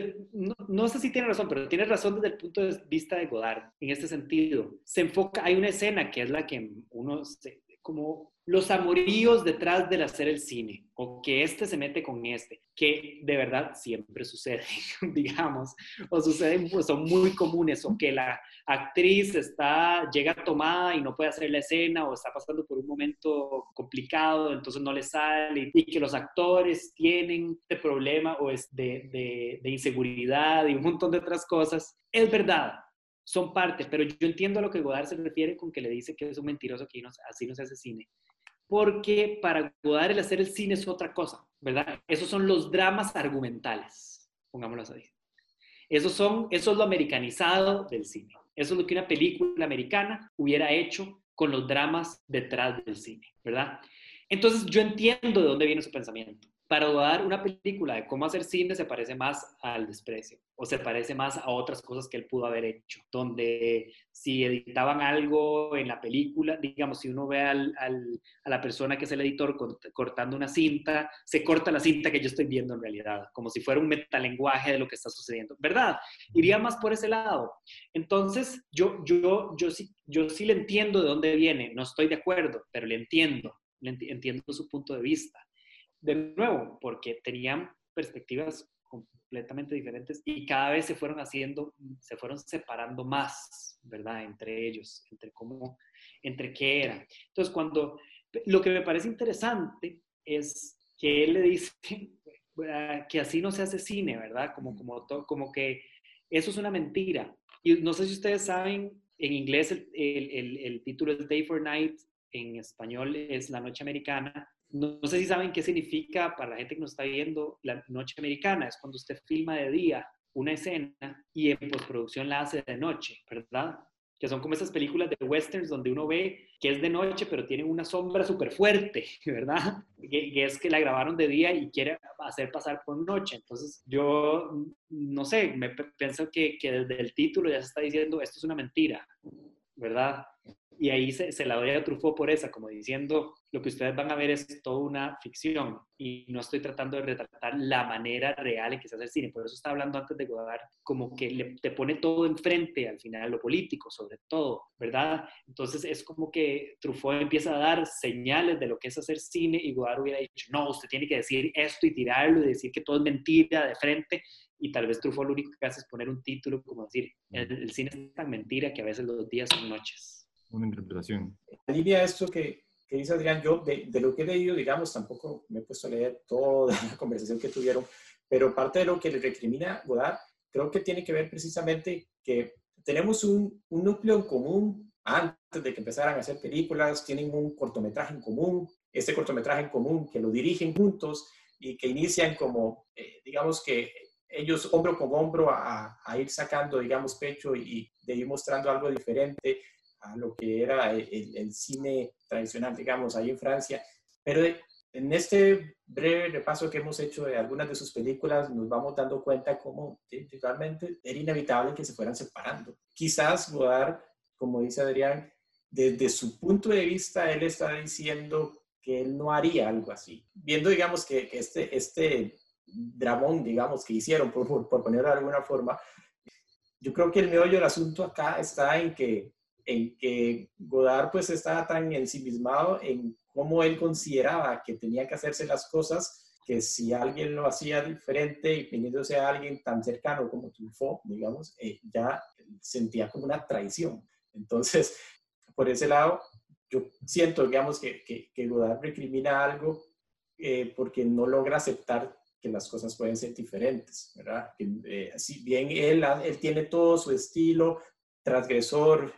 no, sé si tiene razón, pero tiene razón desde el punto de vista de Godard, en este sentido. Se enfoca, hay una escena que es la que uno, se, como los amoríos detrás del hacer el cine, o que este se mete con este, que de verdad siempre sucede, digamos, o suceden, pues son muy comunes, o que la actriz está, llega tomada y no puede hacer la escena, o está pasando por un momento complicado, entonces no le sale, y que los actores tienen este problema o es de, de, de inseguridad y un montón de otras cosas. Es verdad, son parte, pero yo entiendo a lo que Godard se refiere con que le dice que es un mentiroso, que así no se hace cine porque para Godard el hacer el cine es otra cosa, ¿verdad? Esos son los dramas argumentales, pongámoslo así. Esos son, eso es lo americanizado del cine. Eso es lo que una película americana hubiera hecho con los dramas detrás del cine, ¿verdad? Entonces yo entiendo de dónde viene su pensamiento para dar una película de cómo hacer cine se parece más al desprecio o se parece más a otras cosas que él pudo haber hecho, donde si editaban algo en la película, digamos, si uno ve al, a la persona que es el editor cortando una cinta, se corta la cinta que yo estoy viendo en realidad, como si fuera un metalenguaje de lo que está sucediendo, ¿verdad? Iría más por ese lado. Entonces, yo, yo, yo, sí, yo sí le entiendo de dónde viene, no estoy de acuerdo, pero le entiendo, le entiendo su punto de vista de nuevo, porque tenían perspectivas completamente diferentes y cada vez se fueron haciendo, se fueron separando más, ¿verdad? Entre ellos, entre cómo, entre qué era. Entonces, cuando, lo que me parece interesante es que él le dice que así no se hace cine, ¿verdad? Como, como, como que eso es una mentira. Y no sé si ustedes saben, en inglés el, el, el título es Day for Night, en español es La Noche Americana, no, sé si saben qué significa para la gente que nos está viendo la noche americana. Es cuando usted filma de día una escena y en postproducción la hace de noche, ¿verdad? Que son como esas películas de westerns donde uno ve que es de noche, pero tiene una sombra súper fuerte, ¿verdad? Que, es que la grabaron de día y quiere hacer pasar por noche. Entonces, yo no sé, me pienso que, que desde el título ya se está diciendo esto es una mentira, ¿verdad? Y ahí se, se, la doy a Truffaut por esa, como diciendo, lo que ustedes van a ver es toda una ficción y no estoy tratando de retratar la manera real en que se hace el cine. Por eso estaba hablando antes de Godard, como que le, te pone todo enfrente, al final lo político, sobre todo, ¿verdad? Entonces es como que Truffaut empieza a dar señales de lo que es hacer cine y Godard hubiera dicho, no, usted tiene que decir esto y tirarlo y decir que todo es mentira de frente. Y tal vez Truffaut lo único que hace es poner un título como decir, el, el cine es tan mentira que a veces los días son noches una interpretación. En línea esto que, que dice Adrián, yo de, de, lo que he leído, digamos, tampoco me he puesto a leer toda la conversación que tuvieron, pero parte de lo que le recrimina Godard, creo que tiene que ver precisamente que tenemos un, un núcleo en común antes de que empezaran a hacer películas, tienen un cortometraje en común, este cortometraje en común que lo dirigen juntos y que inician como, eh, digamos que ellos hombro con hombro a, a, ir sacando, digamos, pecho y de ir mostrando algo diferente lo que era el, cine tradicional, digamos, ahí en Francia. Pero en este breve repaso que hemos hecho de algunas de sus películas, nos vamos dando cuenta cómo realmente era inevitable que se fueran separando. Quizás Godard, como dice Adrián, desde su punto de vista, él está diciendo que él no haría algo así. Viendo, digamos, que, este, este dramón, digamos, que hicieron, por, por ponerlo de alguna forma, yo creo que el meollo del asunto acá está en que en que Godard pues estaba tan ensimismado en cómo él consideraba que tenía que hacerse las cosas, que si alguien lo hacía diferente y viniéndose a alguien tan cercano como Truffaut, digamos, eh, ya sentía como una traición. Entonces, por ese lado, yo siento, digamos, que, que, que Godard recrimina algo eh, porque no logra aceptar que las cosas pueden ser diferentes, ¿verdad? Que, eh, si bien él, él tiene todo su estilo transgresor,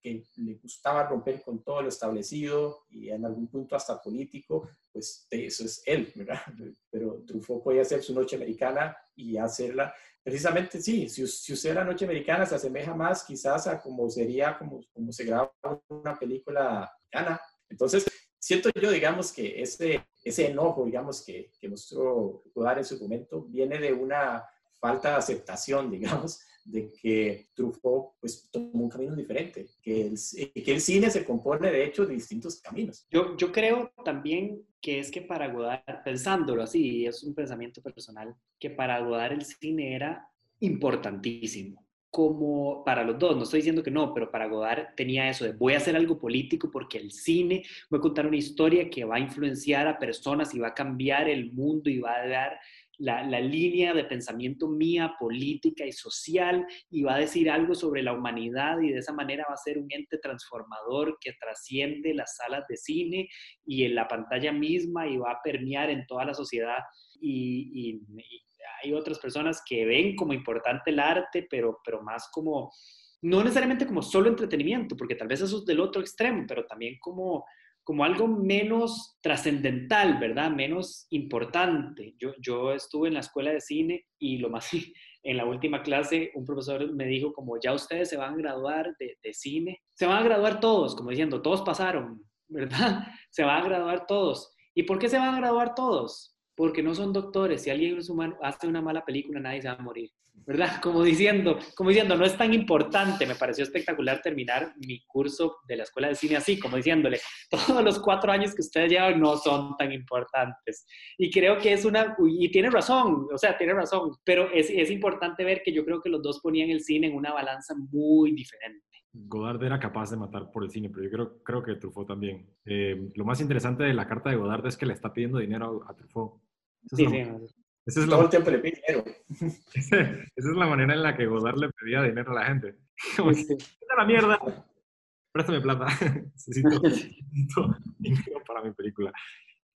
que le gustaba romper con todo lo establecido y en algún punto hasta político, pues eso es él, ¿verdad? Pero Truffaut puede hacer su noche americana y hacerla, precisamente sí, si, si usted la noche americana se asemeja más quizás a como sería, como, como se graba una película americana. Entonces, siento yo, digamos, que ese, ese enojo, digamos, que, que mostró Godard en su momento, viene de una falta de aceptación, digamos, de que Truffaut pues, tomó un camino diferente, que el, que el cine se compone de hecho de distintos caminos. Yo, yo creo también que es que para Godard, pensándolo así, es un pensamiento personal, que para Godard el cine era importantísimo. Como para los dos, no estoy diciendo que no, pero para Godard tenía eso de voy a hacer algo político porque el cine, voy a contar una historia que va a influenciar a personas y va a cambiar el mundo y va a dar la, línea de pensamiento mía, política y social, y va a decir algo sobre la humanidad y de esa manera va a ser un ente transformador que trasciende las salas de cine y en la pantalla misma y va a permear en toda la sociedad. Y, hay otras personas que ven como importante el arte, pero, pero más como, no necesariamente como solo entretenimiento, porque tal vez eso es del otro extremo, pero también como como algo menos trascendental, ¿verdad? Menos importante. Yo, yo estuve en la escuela de cine y lo más, en la última clase un profesor me dijo como ya ustedes se van a graduar de, de cine, se van a graduar todos, como diciendo, todos pasaron, ¿verdad? Se van a graduar todos. ¿Y por qué se van a graduar todos? Porque no son doctores. Si alguien humano, hace una mala película, nadie se va a morir. ¿verdad? Como diciendo, como diciendo, no es tan importante. Me pareció espectacular terminar mi curso de la escuela de cine así, como diciéndole, todos los cuatro años que ustedes llevan no son tan importantes. Y creo que es una, y tiene razón, o sea, tiene razón, pero es, es importante ver que yo creo que los dos ponían el cine en una balanza muy diferente. Godard era capaz de matar por el cine, pero yo creo, creo que Truffaut también. Eh, lo más interesante de la carta de Godard es que le está pidiendo dinero a, Truffaut. Sí, sí. Esa es Todo la... el tiempo le pide dinero. Esa, es la manera en la que Godard le pedía dinero a la gente. Como, sí. la mierda! Préstame plata. necesito, dinero para mi película.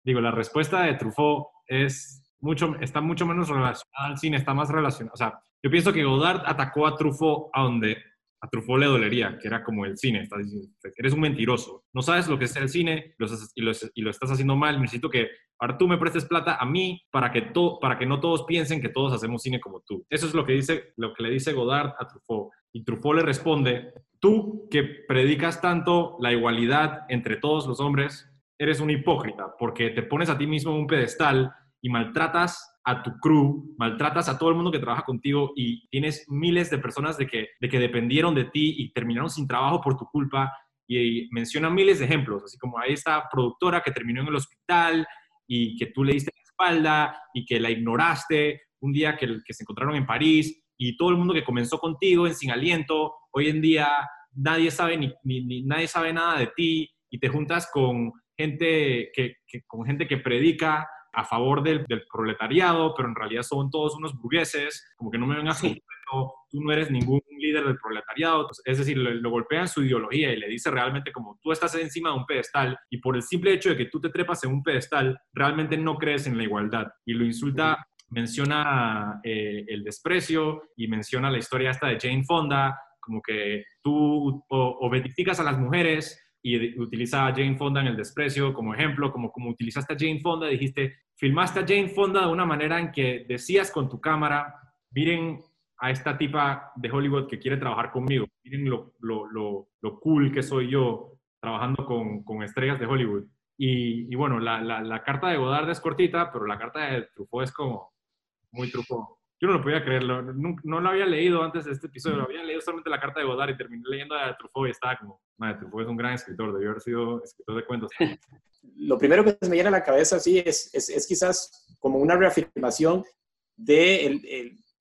Digo, la respuesta de Truffaut es mucho, está mucho menos relacionada al cine, está más relacionada. O sea, yo pienso que Godard atacó a Truffaut a donde a Truffaut le dolería, que era como el cine, está diciendo, eres un mentiroso, no sabes lo que es el cine y lo, estás haciendo mal, necesito que ahora tú me prestes plata a mí para que, para que no todos piensen que todos hacemos cine como tú. Eso es lo que, dice, lo que le dice Godard a Truffaut. Y Truffaut le responde, tú que predicas tanto la igualdad entre todos los hombres, eres un hipócrita porque te pones a ti mismo un pedestal y maltratas a tu crew, maltratas a todo el mundo que trabaja contigo y tienes miles de personas de que, de que dependieron de ti y terminaron sin trabajo por tu culpa. Y, menciona miles de ejemplos, así como hay esta productora que terminó en el hospital y que tú le diste la espalda y que la ignoraste un día que, que se encontraron en París y todo el mundo que comenzó contigo en sin aliento, hoy en día nadie sabe ni, ni, nadie sabe nada de ti y te juntas con gente que, que, con gente que predica a favor del, proletariado, pero en realidad son todos unos burgueses, como que no me vengas sí. tú no eres ningún líder del proletariado, es decir, lo, golpea golpean su ideología y le dice realmente como tú estás encima de un pedestal y por el simple hecho de que tú te trepas en un pedestal, realmente no crees en la igualdad. Y lo insulta menciona eh, el desprecio y menciona la historia esta de Jane Fonda, como que tú o, o a las mujeres y utiliza a Jane Fonda en el desprecio como ejemplo, como, como utilizaste a Jane Fonda, dijiste, filmaste a Jane Fonda de una manera en que decías con tu cámara, miren a esta tipa de Hollywood que quiere trabajar conmigo, miren lo, lo, lo, lo cool que soy yo trabajando con, con estrellas de Hollywood. Y, y bueno, la, la, la, carta de Godard es cortita, pero la carta de Truffaut es como muy Truffaut yo no lo podía creer, no, no, lo había leído antes de este episodio, lo había leído solamente la carta de Godard y terminé leyendo a Truffaut y estaba como, madre, Truffaut es un gran escritor, debió haber sido escritor de cuentos. Lo primero que me viene a la cabeza, sí, es, es, es quizás como una reafirmación de, el,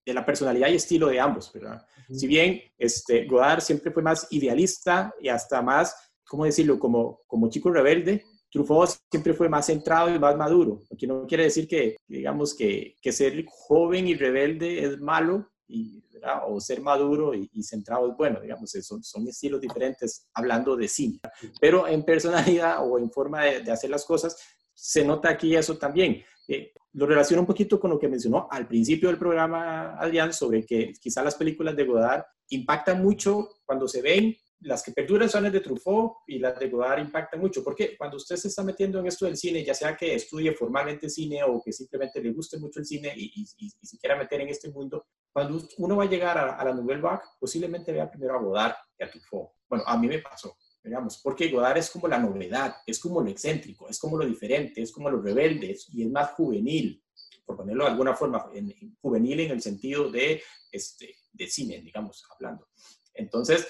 de, la personalidad y estilo de ambos, ¿verdad? Si bien este, Godard siempre fue más idealista y hasta más, ¿cómo decirlo?, como, como chico rebelde, Truffaut siempre fue más centrado y más maduro, lo que no quiere decir que, digamos, que, que, ser joven y rebelde es malo y, o ser maduro y, centrado es bueno, digamos, son, son estilos diferentes hablando de cine, pero en personalidad o en forma de, hacer las cosas, se nota aquí eso también. Eh, lo relaciono un poquito con lo que mencionó al principio del programa Adrián sobre que quizá las películas de Godard impactan mucho cuando se ven las que perduran son las de Truffaut y las de Godard impactan mucho, porque cuando usted se está metiendo en esto del cine, ya sea que estudie formalmente cine o que simplemente le guste mucho el cine y, y, y, se quiera meter en este mundo, cuando uno va a llegar a, la Nouvelle Vague, posiblemente vea primero a Godard que a Truffaut. Bueno, a mí me pasó, digamos, porque Godard es como la novedad, es como lo excéntrico, es como lo diferente, es como lo rebelde y es más juvenil, por ponerlo de alguna forma, en, juvenil en el sentido de, este, de cine, digamos, hablando. Entonces,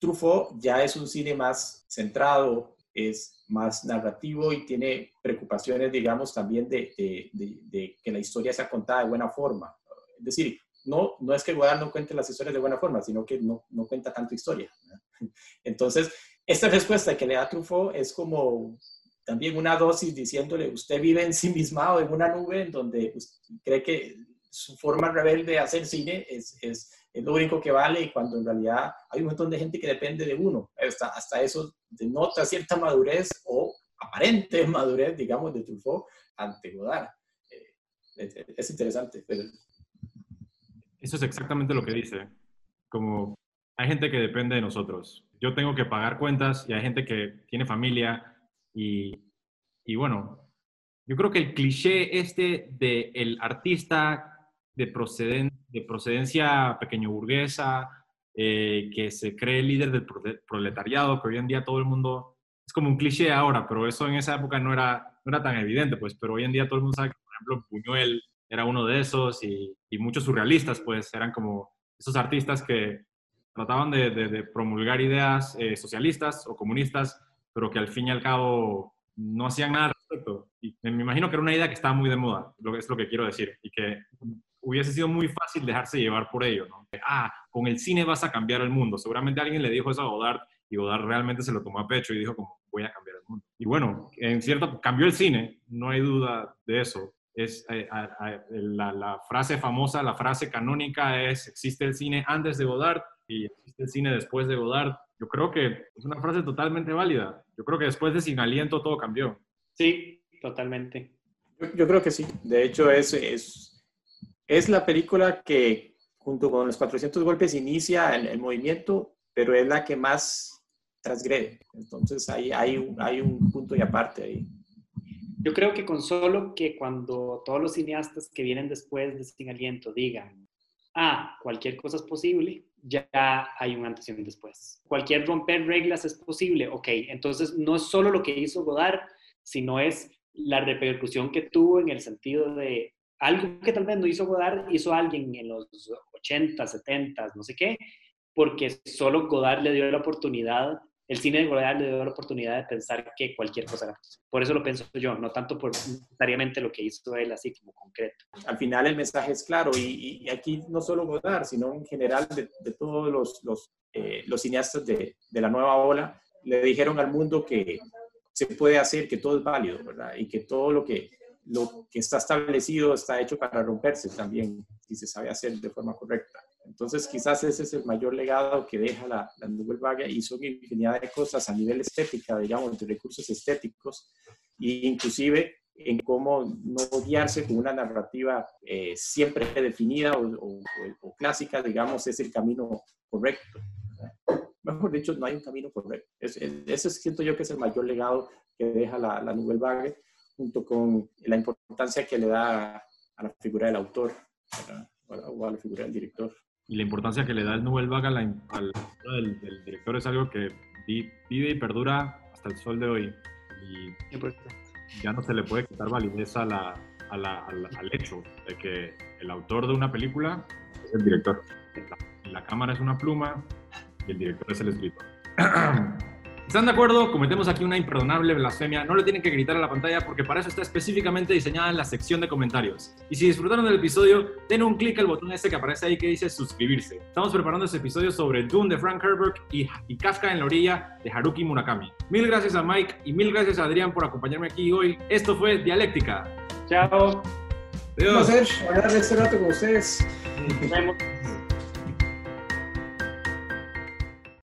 Truffaut ya es un cine más centrado, es más narrativo y tiene preocupaciones, digamos, también de, que la historia sea contada de buena forma. Es decir, no, no es que Godard no cuente las historias de buena forma, sino que no, no cuenta tanto historia. Entonces, esta respuesta que le da Truffaut es como también una dosis diciéndole, usted vive ensimismado en una nube en donde cree que su forma rebelde de hacer cine es, es es lo único que vale y cuando en realidad hay un montón de gente que depende de uno. Hasta, hasta eso denota cierta madurez o aparente madurez, digamos, de Truffaut ante Godard. Eh, es, interesante. Eso es exactamente lo que dice. Como hay gente que depende de nosotros. Yo tengo que pagar cuentas y hay gente que tiene familia y, y bueno, yo creo que el cliché este de el artista de, proceden, de procedencia pequeño burguesa, eh, que se cree líder del proletariado, que hoy en día todo el mundo, es como un cliché ahora, pero eso en esa época no era, no era tan evidente, pues, pero hoy en día todo el mundo sabe que, por ejemplo, Buñuel era uno de esos y, y muchos surrealistas, pues, eran como esos artistas que trataban de, promulgar ideas eh, socialistas o comunistas, pero que al fin y al cabo no hacían nada al respecto. Y me imagino que era una idea que estaba muy de moda, lo es lo que quiero decir, y que hubiese sido muy fácil dejarse llevar por ello, ¿no? Ah, con el cine vas a cambiar el mundo. Seguramente alguien le dijo eso a Godard y Godard realmente se lo tomó a pecho y dijo como, voy a cambiar el mundo. Y bueno, en cierto, cambió el cine, no hay duda de eso. Es, eh, la, la, frase famosa, la frase canónica es, existe el cine antes de Godard y existe el cine después de Godard. Yo creo que es una frase totalmente válida. Yo creo que después de Sin Aliento todo cambió. Sí, totalmente. Yo, yo creo que sí. De hecho, es, es es la película que, junto con los 400 golpes, inicia el, movimiento, pero es la que más transgrede. Entonces, hay un, hay un punto y aparte ahí. Yo creo que con solo que cuando todos los cineastas que vienen después de Sin Aliento digan, ah, cualquier cosa es posible, ya hay un antes y un después. Cualquier romper reglas es posible, ok. Entonces, no es solo lo que hizo Godard, sino es la repercusión que tuvo en el sentido de algo que tal vez no hizo Godard, hizo alguien en los 80, 70, no sé qué, porque solo Godard le dio la oportunidad, el cine de Godard le dio la oportunidad de pensar que cualquier cosa era Por eso lo pienso yo, no tanto por necesariamente lo que hizo él así como concreto. Al final el mensaje es claro y, aquí no solo Godard, sino en general de, todos los, los, eh, los cineastas de, de la nueva ola, le dijeron al mundo que se puede hacer, que todo es válido, ¿verdad? Y que todo lo que lo que está establecido está hecho para romperse también, si se sabe hacer de forma correcta. Entonces, quizás ese es el mayor legado que deja la, la Nouvelle Vague y son infinidad de cosas a nivel estética, digamos, de recursos estéticos, e inclusive en cómo no guiarse con una narrativa eh, siempre definida o, clásica, digamos, es el camino correcto. Mejor dicho, no hay un camino correcto. ese siento yo que es el mayor legado que deja la, la Nouvelle Vague junto con la importancia que le da a la figura del autor o a la figura del director. Y la importancia que le da el Nobel Vaga a la, al del, del, director es algo que vive y perdura hasta el sol de hoy. Y ya no se le puede quitar validez a la, a la, al hecho de que el autor de una película es el director. La, la cámara es una pluma y el director es el escritor. ¿Están de acuerdo? Cometemos aquí una imperdonable blasfemia. No le tienen que gritar a la pantalla porque para eso está específicamente diseñada en la sección de comentarios. Y si disfrutaron del episodio, den un clic al botón ese que aparece ahí que dice suscribirse. Estamos preparando ese episodio sobre Dune de Frank Herbert y, y Kafka en la orilla de Haruki Murakami. Mil gracias a Mike y mil gracias a Adrián por acompañarme aquí hoy. Esto fue Dialéctica. Chao. Adiós. Un placer hablar de este rato con ustedes. Nos vemos.